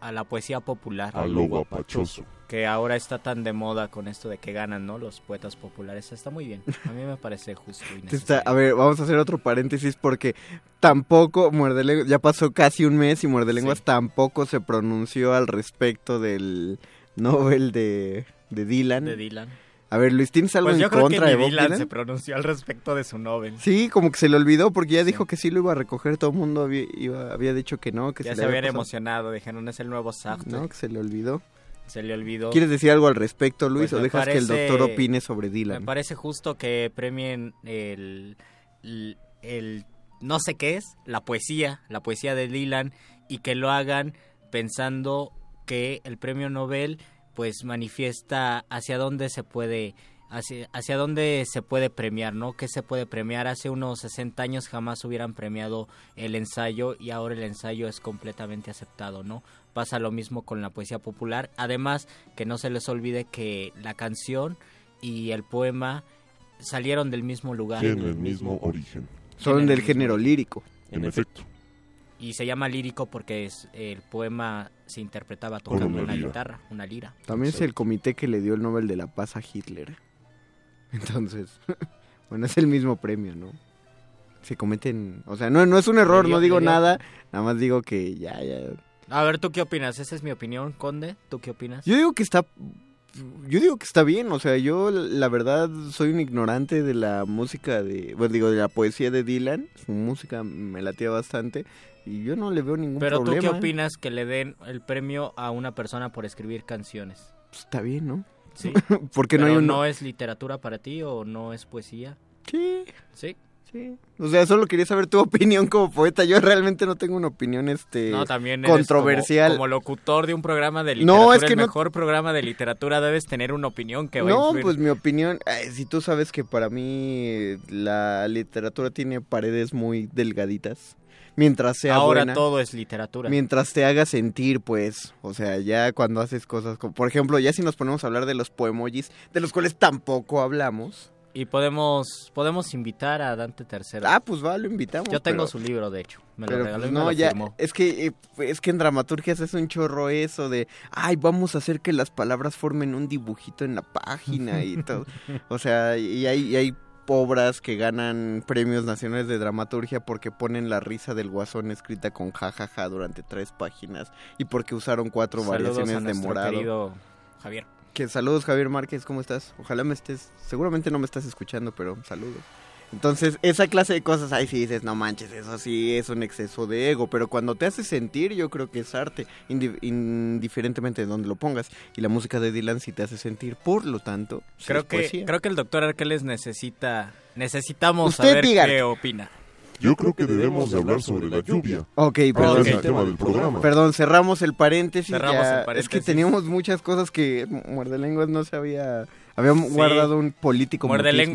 a la poesía popular. A lo guapachoso. Que ahora está tan de moda con esto de que ganan, ¿no? Los poetas populares. Está muy bien. A mí me parece justo y Está- a ver, vamos a hacer otro paréntesis porque tampoco Muerde Lenguas, ya pasó casi un mes y Muerde Lenguas tampoco se pronunció al respecto del Nobel de, de Dylan. De Dylan. A ver, Luis, ¿tienes algo Pues en creo contra que de Bob Dylan se pronunció al respecto de su Nobel. Sí, como que se le olvidó porque ya dijo que sí lo iba a recoger, todo el mundo había, iba- había dicho que no, que ya se, había habían emocionado, dijeron, es el nuevo Sartre. No, que se le olvidó. Se le olvidó. ¿Quieres decir algo al respecto, Luis, Pues o dejas que el parece- doctor opine sobre Dylan? Me parece justo que premien el, el, el- no sé qué es, la poesía, la poesía de Dylan, y que lo hagan pensando que el premio Nobel pues manifiesta hacia dónde se puede hacia, hacia dónde se puede premiar, ¿no? ¿Qué se puede premiar? Hace unos 60 años jamás hubieran premiado el ensayo y ahora el ensayo es completamente aceptado, ¿no? Pasa lo mismo con la poesía popular. Además, que no se les olvide que la canción y el poema salieron del mismo lugar. Tienen el mismo origen. Son del género lírico. En efecto. Y se llama lírico porque es, el poema se interpretaba tocando una una, guitarra, una lira. También es el comité que le dio el Nobel de la Paz a Hitler. Entonces, bueno, es el mismo premio, ¿no? Se cometen, o sea, no, no es un error, dio- no digo nada, nada más digo que ya, ya. A ver, ¿tú qué opinas? Esa es mi opinión, Conde. ¿Tú qué opinas? Yo digo que está, yo digo que está bien, o sea, yo la verdad soy un ignorante de la música de, bueno, digo, de la poesía de Dylan, su música me latía bastante y yo no le veo ningún Pero tú problema. qué ¿eh? opinas que le den el premio a una persona por escribir canciones? Pues está bien, ¿no? Sí. Porque no Pero hay un... no es literatura para ti o no es poesía? Sí. Sí. Sí. O sea, solo quería saber tu opinión como poeta. Yo realmente no tengo una opinión este No, también controversial. Como, como locutor de un programa de No, literatura, es que el no- mejor programa de literatura debes tener una opinión que va a No, influir. pues mi opinión, ay, si tú sabes que para mí eh, la literatura tiene paredes muy delgaditas mientras sea Ahora buena. todo es literatura. Mientras te haga sentir, pues, o sea, ya cuando haces cosas como, por ejemplo, ya si nos ponemos a hablar de los poemojis, de los cuales tampoco hablamos. Y podemos podemos invitar a Dante Tercero. Ah, pues va, lo invitamos. Yo tengo pero- su libro, de hecho. Me lo pero, regaló pues, y me no, lo ya, firmó. es que eh, es que en dramaturgias es un chorro eso de, ay, vamos a hacer que las palabras formen un dibujito en la página y todo. O sea, y hay, y hay obras que ganan premios nacionales de dramaturgia porque ponen la risa del guasón escrita con jajaja durante tres páginas y porque usaron cuatro Saludos a variaciones de morado. querido Javier. Que saludos Javier Márquez, ¿cómo estás? Ojalá me estés, seguramente no me estás escuchando, pero saludos. Entonces, esa clase de cosas, ahí sí dices, no manches, eso sí es un exceso de ego, pero cuando te hace sentir, yo creo que es arte, indi- indiferentemente de dónde lo pongas. Y la música de Dylan sí te hace sentir, por lo tanto, sí Creo es que poesía. creo que el doctor Arqueles necesita necesitamos Usted saber diga. qué opina. Yo creo que debemos de hablar sobre la lluvia. Ok, perdón. es el tema del programa. Perdón, cerramos el paréntesis. Cerramos ya. el paréntesis. Es que teníamos muchas cosas que Muerde Lenguas no se había... Había Sí. guardado un político Muerde mutismo.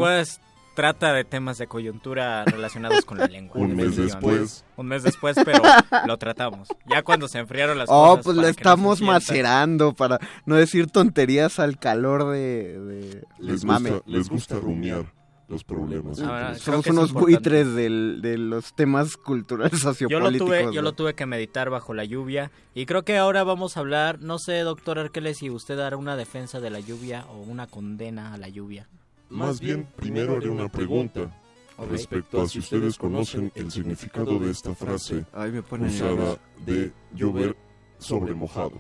Trata de temas de coyuntura relacionados con la lengua. Un mes después. Un mes después, pero lo tratamos. Ya cuando se enfriaron las Oh, cosas. pues lo estamos macerando para no decir tonterías al calor de, de- Les mame. gusta, les gusta rumiar los problemas. Somos unos importante. buitres del- de los temas culturales Yo lo sociopolíticos. tuve, yo lo tuve que meditar bajo la lluvia y creo que ahora vamos a hablar, no sé, doctor Arqueles, si usted hará una defensa de la lluvia o una condena a la lluvia. Más bien, primero haré una pregunta respecto a si ustedes conocen el significado de esta frase Ay, me pone usada de llover sobre mojado.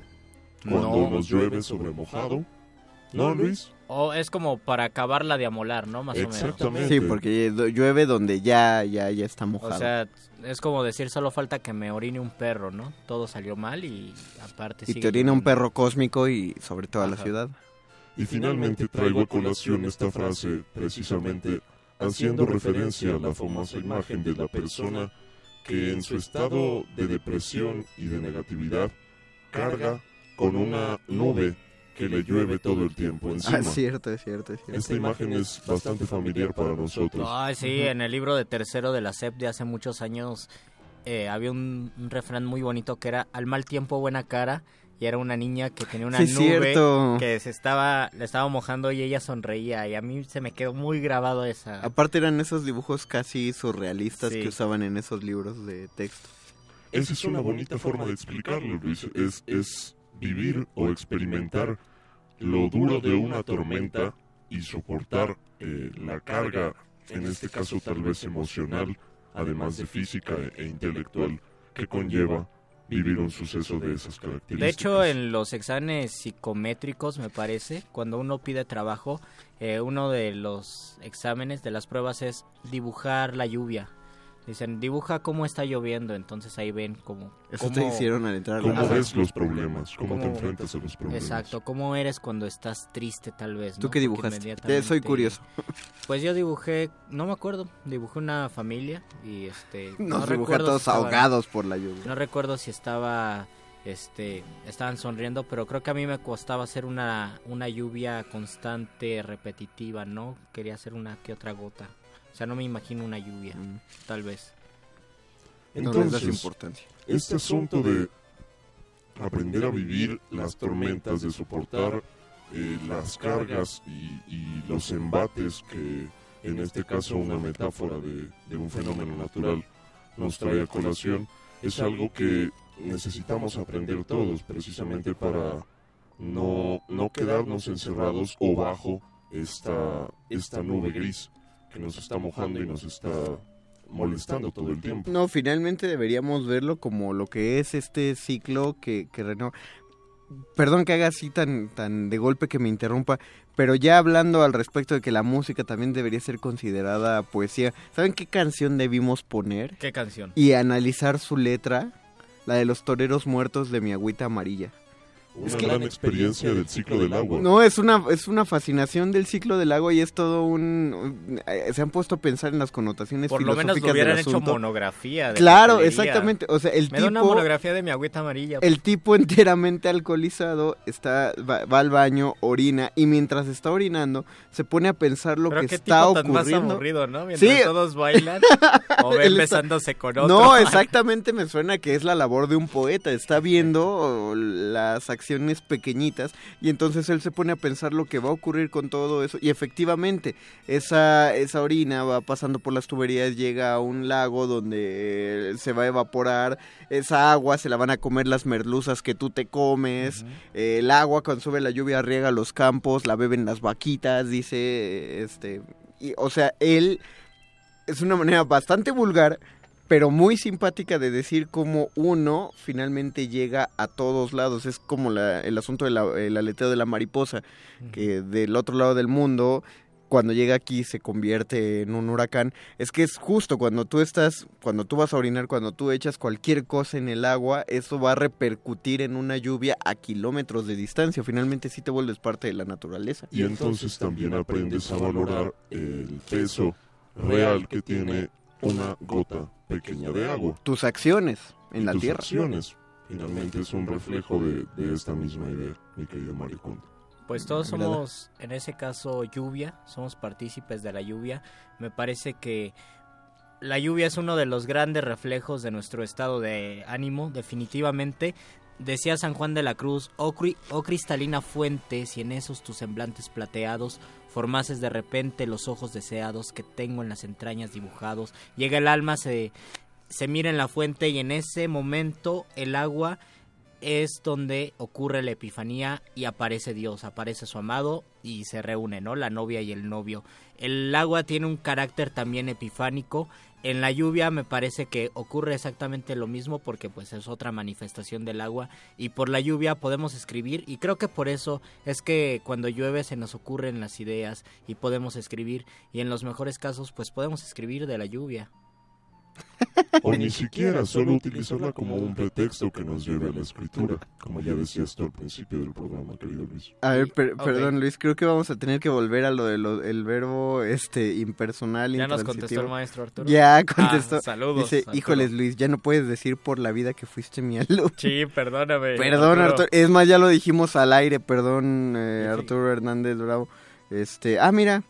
Cuando No. nos llueve sobre mojado. ¿No, Luis? O es como para acabarla de amolar, ¿no? Más o Exactamente. Sí, porque llueve donde ya, ya, ya está menos. mojado. O sea, es como decir, solo falta que me orine un perro, ¿no? Todo salió mal y aparte y sigue te orina un perro cósmico y sobre toda la Ajá. ciudad. Y finalmente traigo a colación esta frase precisamente haciendo referencia a la famosa imagen de la persona que en su estado de depresión y de negatividad carga con una nube que le llueve todo el tiempo encima. Ah, es cierto, es cierto, es cierto. Esta imagen es bastante familiar para nosotros. Ay, sí, en el libro de tercero de la SEP de hace muchos años eh, había un, un refrán muy bonito que era al mal tiempo buena cara y era una niña que tenía una Sí, nube cierto. que se estaba le estaba mojando y ella sonreía y a mí se me quedó muy grabado esa. Aparte eran esos dibujos casi surrealistas Sí. que usaban en esos libros de texto. Esa es una bonita forma de explicarlo, Luis. Es, es vivir o experimentar lo duro de una tormenta y soportar eh, la carga, en este caso tal vez emocional, además de física e intelectual, que conlleva vivir un suceso de esas características. De hecho, en los exámenes psicométricos, me parece, cuando uno pide trabajo, eh, uno de los exámenes, de las pruebas, es dibujar la lluvia. Dicen, dibuja cómo está lloviendo, entonces ahí ven cómo... Eso cómo- te hicieron al entrar a la ¿Cómo ves los problemas? ¿Cómo, te enfrentas a los problemas? Exacto, cómo eres cuando estás triste tal vez. ¿Tú ¿no? qué dibujaste? soy curioso. Pues yo dibujé, no me acuerdo, dibujé una familia y este... Nos no dibujé recuerdo todos si ahogados por la lluvia. No recuerdo si estaba, este, estaban sonriendo, pero creo que a mí me costaba hacer una, una lluvia constante, repetitiva, ¿no? Quería hacer una que otra gota. O sea, no me imagino una lluvia, Mm. tal vez. Entonces, importancia. este asunto de aprender a vivir las tormentas, de soportar eh, las cargas y, y los embates que en este caso una metáfora de, de un fenómeno natural nos trae a colación, es algo que necesitamos aprender todos precisamente para no, no quedarnos encerrados o bajo esta, esta nube gris que nos está mojando y nos está molestando todo el tiempo. No, finalmente deberíamos verlo como lo que es este ciclo que, que renova. Perdón que haga así tan, tan de golpe que me interrumpa, pero ya hablando al respecto de que la música también debería ser considerada poesía, ¿saben qué canción debimos poner? ¿Qué canción? Y analizar su letra, la de los toreros muertos de mi agüita amarilla. Una gran experiencia del ciclo del agua. No, es una, es una fascinación del ciclo del agua y es todo un... eh, se han puesto a pensar en las connotaciones Por lo menos filosóficas lo hubieran hecho monografía. de Claro, exactamente. O sea, el Me da una tipo- monografía de mi agüita amarilla. El tipo enteramente alcoholizado está va, va al baño, orina y mientras está orinando se pone a pensar lo Pero que qué está tipo tan más ocurriendo. aburrido, ¿no? Mientras Sí. todos bailan o ven besándose con otro. No, exactamente me suena que es la labor de un poeta. Está viendo las acciones pequeñitas y entonces él se pone a pensar lo que va a ocurrir con todo eso. Y efectivamente, esa, esa orina va pasando por las tuberías, llega a un lago donde se va a evaporar. Esa agua se la van a comer las merluzas que tú te comes. Eh, el agua cuando sube la lluvia riega los campos, la beben las vaquitas, dice este. Y, o sea, él es una manera bastante vulgar, pero muy simpática de decir cómo uno finalmente llega a todos lados. Es como la- el asunto del aleteo de la mariposa, que del otro lado del mundo, cuando llega aquí se convierte en un huracán. Es que es justo cuando tú estás, cuando tú vas a orinar, cuando tú echas cualquier cosa en el agua, eso va a repercutir en una lluvia a kilómetros de distancia. Finalmente sí te vuelves parte de la naturaleza. Y entonces también aprendes a valorar el peso real que tiene una gota pequeña de agua. Tus acciones en Y la tus tierra. acciones. Finalmente es un reflejo de, de esta misma idea, mi querido Mario Conde. Pues todos somos, en ese caso, lluvia, somos partícipes de la lluvia. Me parece que la lluvia es uno de los grandes reflejos de nuestro estado de ánimo, definitivamente. Decía San Juan de la Cruz, oh, cri- oh cristalina fuente, si en esos tus semblantes plateados formases de repente los ojos deseados que tengo en las entrañas dibujados, llega el alma, se, se mira en la fuente y en ese momento el agua es donde ocurre la epifanía y aparece Dios, aparece su amado y se reúne, ¿no? La novia y el novio. El agua tiene un carácter también epifánico. En la lluvia me parece que ocurre exactamente lo mismo porque pues es otra manifestación del agua y por la lluvia podemos escribir y creo que por eso es que cuando llueve se nos ocurren las ideas y podemos escribir y en los mejores casos pues podemos escribir de la lluvia. O ni siquiera solo utilizarla como un pretexto que nos lleve a la escritura, como ya decías tú al principio del programa, querido Luis. A ver, per- perdón Luis, creo que vamos a tener que volver a lo del verbo este impersonal. ¿Ya nos contestó el maestro Arturo? Ya contestó. Ah, saludos, Dice, Arturo. híjoles Luis, ya no puedes decir por la vida que fuiste mi alumno. Sí, perdóname. Perdón Arturo, es más ya lo dijimos al aire, perdón eh, Arturo Hernández Bravo. Este, ah mira,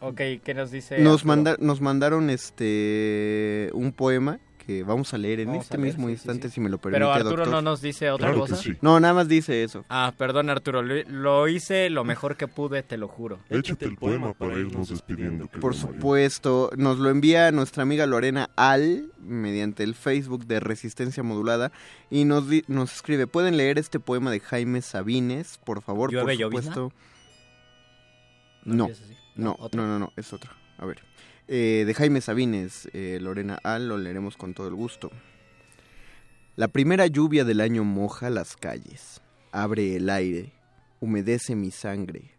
Ok, ¿qué nos dice? nos Arturo? manda, nos mandaron este un poema que vamos a leer en Vamos este leer, mismo sí, instante sí. si me lo permite, Pero Arturo doctor. no nos dice otra Claro que cosa. sí. No, nada más dice eso. Ah, perdón Arturo, lo, lo hice lo mejor que pude, te lo juro. Échate el poema para irnos despidiendo. Por supuesto, nos lo envía nuestra amiga Lorena Al mediante el Facebook de Resistencia Modulada y nos, di- nos escribe, ¿pueden leer este poema de Jaime Sabines, por favor? ¿Llueve, por supuesto. ¿No así? no, no, no, no, es otro. A ver. Eh, de Jaime Sabines, eh, Lorena Al, lo leeremos con todo el gusto. La primera lluvia del año moja las calles, abre el aire, humedece mi sangre.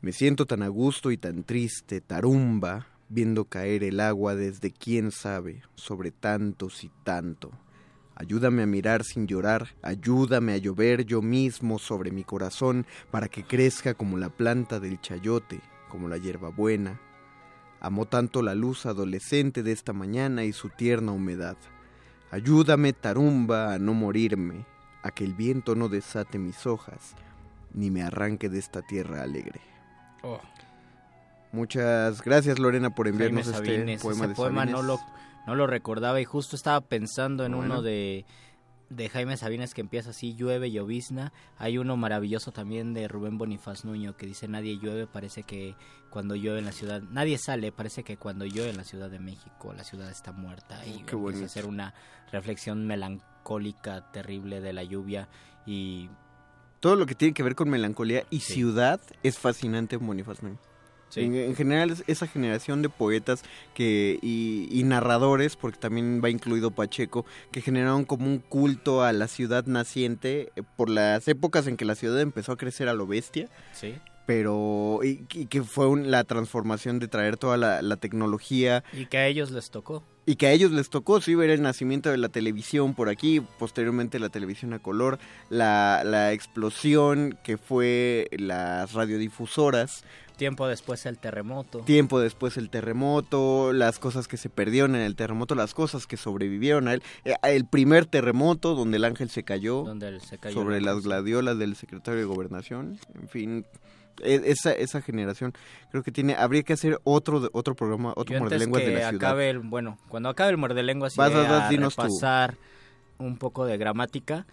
Me siento tan a gusto y tan triste, tarumba, viendo caer el agua desde quién sabe, sobre tantos y tanto. Ayúdame a mirar sin llorar, ayúdame a llover yo mismo sobre mi corazón para que crezca como la planta del chayote, como la hierbabuena. Amó tanto la luz adolescente de esta mañana y su tierna humedad. Ayúdame, tarumba, a no morirme, a que el viento no desate mis hojas, ni me arranque de esta tierra alegre. Oh. Muchas gracias Lorena por enviarnos este poema ese de poema Sabines. no lo, no lo recordaba y justo estaba pensando en Bueno. uno de, de Jaime Sabines que empieza así, llueve, llovizna. Hay uno maravilloso también de Rubén Bonifaz Nuño que dice, nadie llueve, parece que cuando llueve en la ciudad, nadie sale, parece que cuando llueve en la Ciudad de México, la ciudad está muerta. Y Qué empieza bonito. a hacer una reflexión melancólica, terrible de la lluvia y... Todo lo que tiene que ver con melancolía y Sí. ciudad es fascinante en Bonifaz Nuño. Sí. En, en general, es- esa generación de poetas que y, y narradores, porque también va incluido Pacheco, que generaron como un culto a la ciudad naciente eh, por las épocas en que la ciudad empezó a crecer a lo bestia, Sí. pero y, y que fue un- la transformación de traer toda la, la tecnología. Y que a ellos les tocó. y que a ellos les tocó sí ver el nacimiento de la televisión por aquí, posteriormente la televisión a color, la, la explosión que fue las radiodifusoras, Tiempo después el terremoto. tiempo después el terremoto, las cosas que se perdieron en el terremoto, las cosas que sobrevivieron a él, Eh, el primer terremoto donde el ángel se cayó, Donde él se cayó sobre las gladiolas del secretario de gobernación, en fin, e- esa, esa generación creo que tiene, habría que hacer otro otro programa, otro Yo muerde antes lenguas que de la ciudad. acabe el, bueno, cuando acabe el muerde lenguas Vas, vas, a tú. repasar un poco de gramática,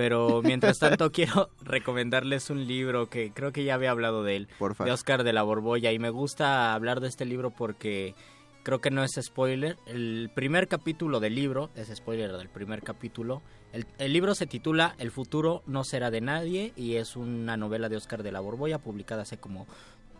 pero mientras tanto quiero recomendarles un libro que creo que ya había hablado de él, Porfa. de Oscar de la Borbolla, y me gusta hablar de este libro porque creo que no es spoiler. El primer capítulo del libro, es spoiler del primer capítulo, el, el libro se titula El futuro no será de nadie y es una novela de Oscar de la Borbolla publicada hace como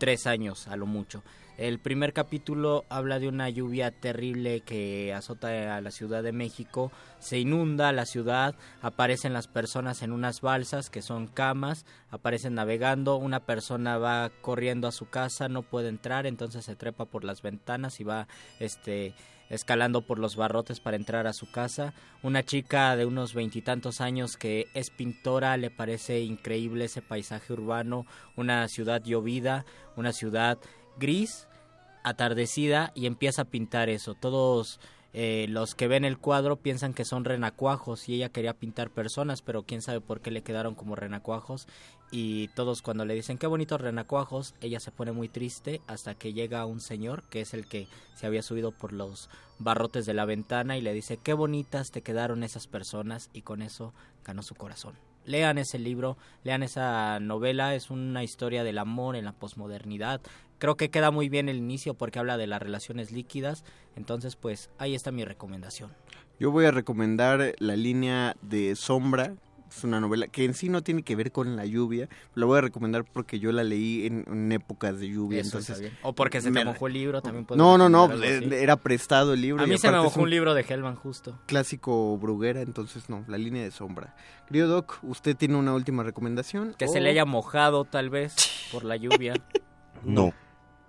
tres años a lo mucho. El primer capítulo habla de una lluvia terrible que azota a la Ciudad de México, se inunda la ciudad, aparecen las personas en unas balsas que son camas, aparecen navegando, una persona va corriendo a su casa, no puede entrar, entonces se trepa por las ventanas y va este escalando por los barrotes para entrar a su casa. Una chica de unos veintitantos años que es pintora, le parece increíble ese paisaje urbano, una ciudad llovida, una ciudad gris, atardecida y empieza a pintar eso. Todos eh, los que ven el cuadro piensan que son renacuajos y ella quería pintar personas, pero quién sabe por qué le quedaron como renacuajos. Y todos cuando le dicen qué bonitos renacuajos, ella se pone muy triste hasta que llega un señor que es el que se había subido por los barrotes de la ventana y le dice qué bonitas te quedaron esas personas y con eso ganó su corazón. Lean ese libro, lean esa novela, es una historia del amor en la posmodernidad. Creo que queda muy bien el inicio porque habla de las relaciones líquidas, entonces pues ahí está mi recomendación. Yo voy a recomendar la línea de Sombra. Es una novela que en sí no tiene que ver con la lluvia. La voy a recomendar porque yo la leí en, en épocas de lluvia. Eso entonces está bien. O porque se te me- mojó el libro, también No, no, no. eh. Era prestado el libro. A mí se me mojó un libro de Hellman justo. Clásico Bruguera, entonces no. La línea de Sombra. Querido Doc, ¿usted tiene una última recomendación? Que se ¿O- le haya mojado tal vez por la lluvia. No.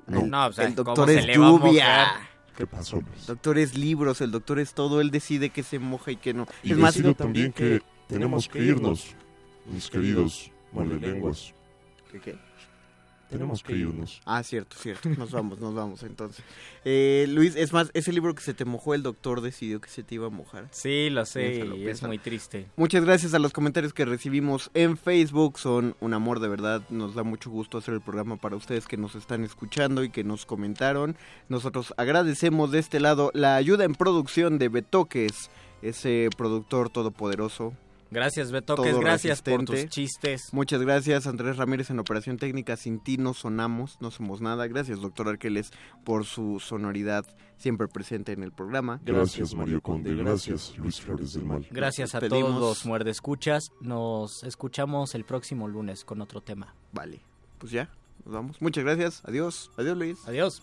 No, o sea, el ¿cómo doctor se es le va a lluvia. mojar? ¿Qué pasó? El doctor es libros, el doctor es todo. Él decide que se moja y que no. Y es más, también que tenemos que irnos, mis queridos lenguas. ¿Qué, qué? Tenemos que irnos. Ah, cierto, cierto. Nos vamos, nos vamos entonces. Eh, Luis, es más, ese libro que se te mojó, el doctor decidió que se te iba a mojar. Sí, lo sé, Piénsalo, y es muy triste. Muchas gracias a los comentarios que recibimos en Facebook. Son un amor de verdad. Nos da mucho gusto hacer el programa para ustedes que nos están escuchando y que nos comentaron. Nosotros agradecemos de este lado la ayuda en producción de Betoques, ese productor todopoderoso. Gracias, Betoques, gracias por resistente. tus chistes. Muchas gracias, Andrés Ramírez en Operación Técnica. Sin ti no sonamos, no somos nada. Gracias, doctor Arqueles, por su sonoridad siempre presente en el programa. Gracias, Mario Conde. Gracias, Luis Flores del Mal. Gracias a todos pedimos- los muerdescuchas. Nos escuchamos el próximo lunes con otro tema. Vale, pues ya, nos vamos. Muchas gracias. Adiós. Adiós, Luis. Adiós.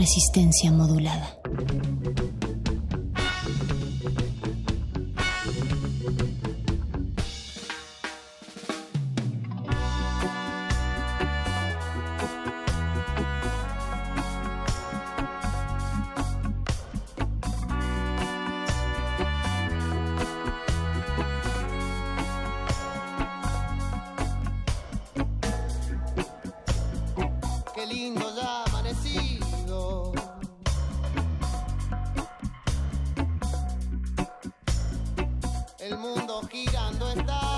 resistencia modulada. Qué lindo ya está.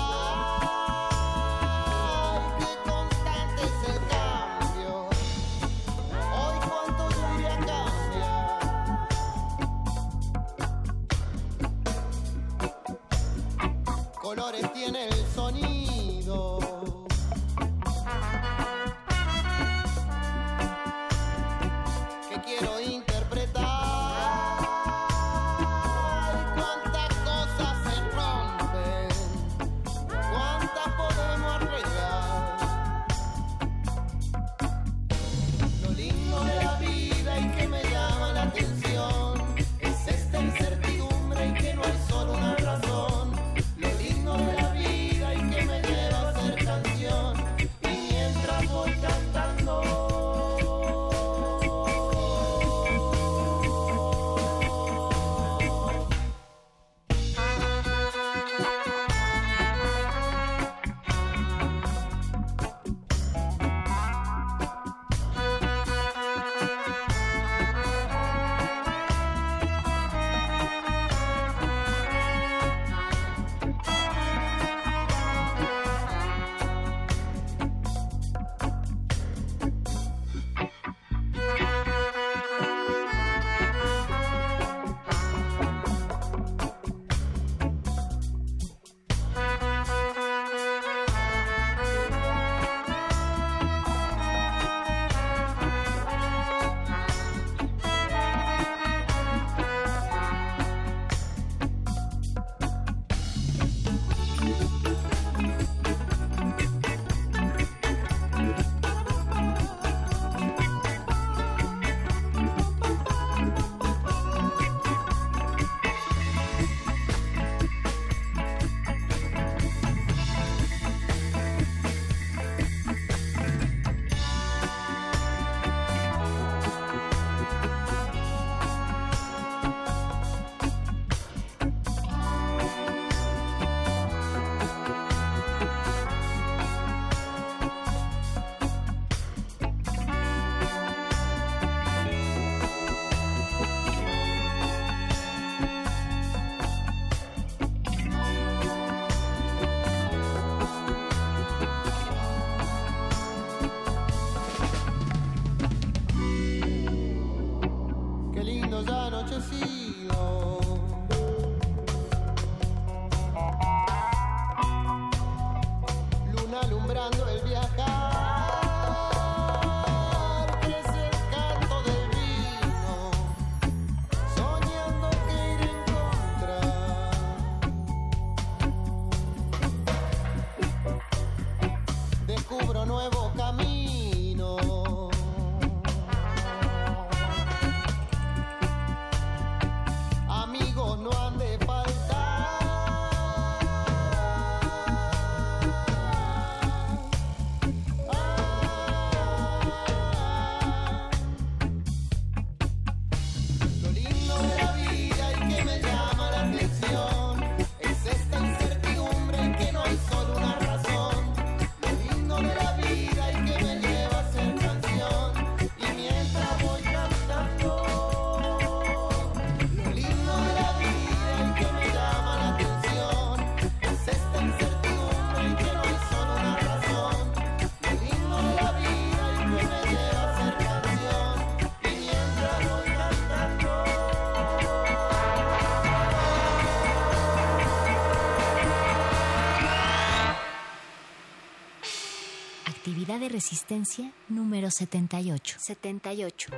resistencia número 78. 78.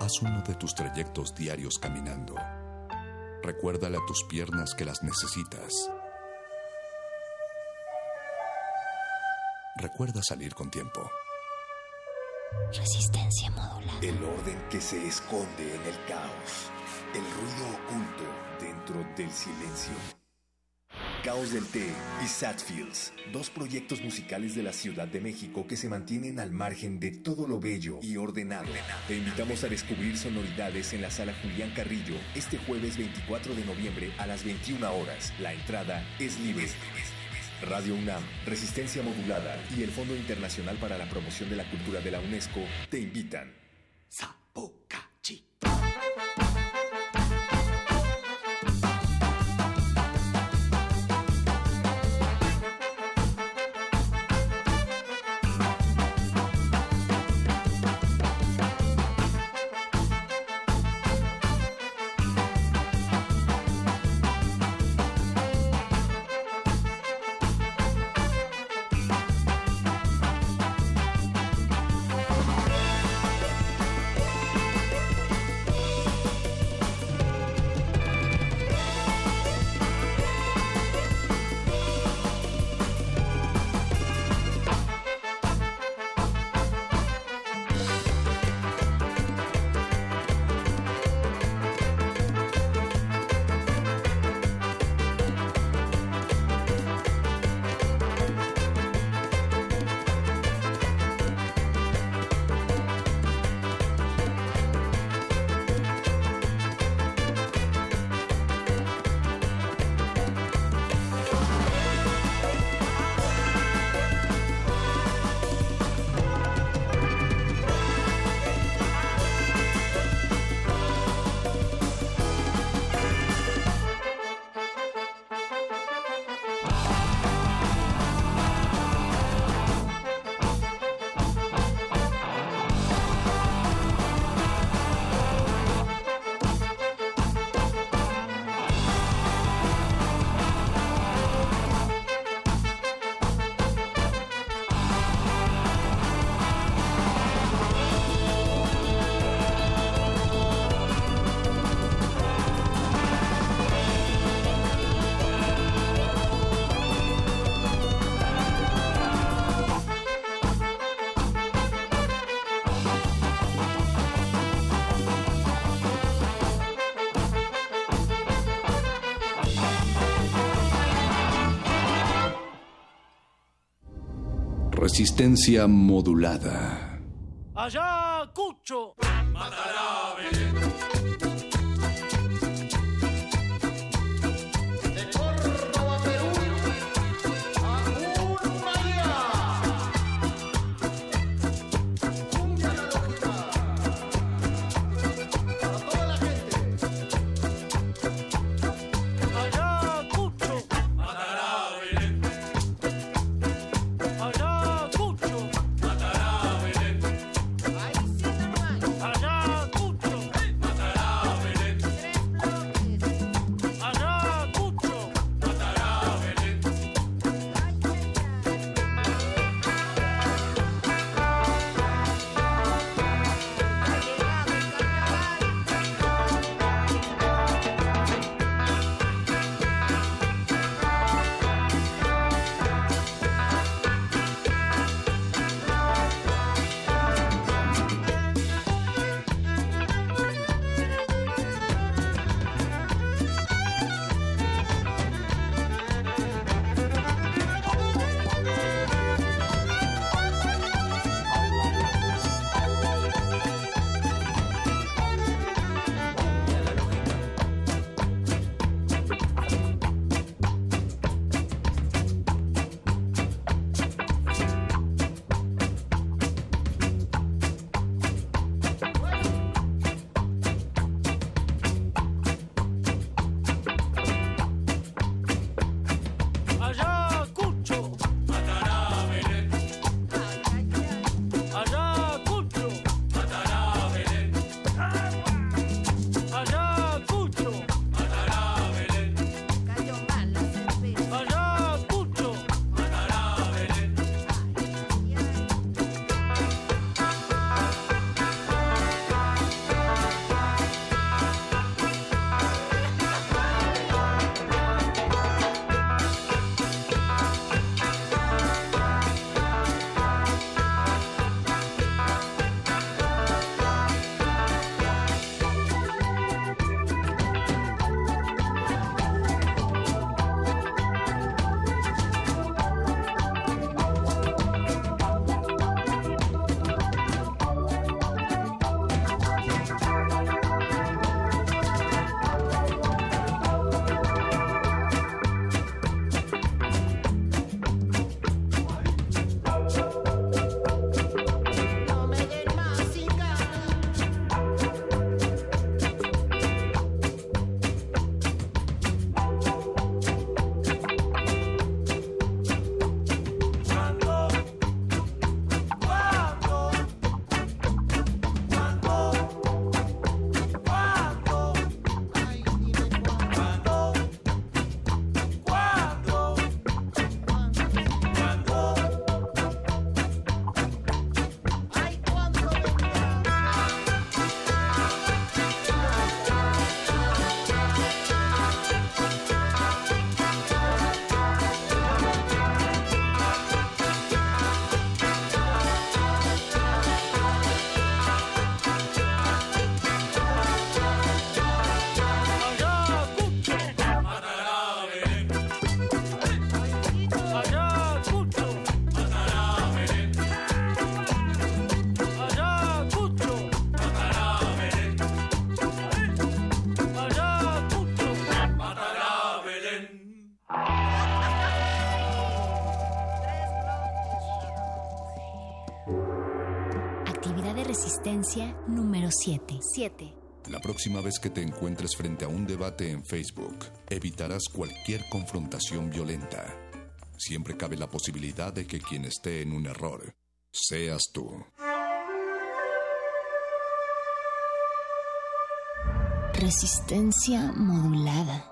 Haz uno de tus trayectos diarios caminando. Recuérdale a tus piernas que las necesitas. Recuerda salir con tiempo. Resistencia modulada. El orden que se esconde en el caos. El ruido oculto dentro del silencio. Caos del Té y Satfields, dos proyectos musicales de la Ciudad de México que se mantienen al margen de todo lo bello y ordenado. Te invitamos a descubrir sonoridades en la sala Julián Carrillo este jueves 24 de noviembre a las 21 horas. La entrada es libre. Radio UNAM, Resistencia Modulada y el Fondo Internacional para la Promoción de la Cultura de la UNESCO te invitan. Resistencia modulada. Número 7. 7. La próxima vez que te encuentres frente a un debate en Facebook, evitarás cualquier confrontación violenta. Siempre cabe la posibilidad de que quien esté en un error seas tú. Resistencia modulada.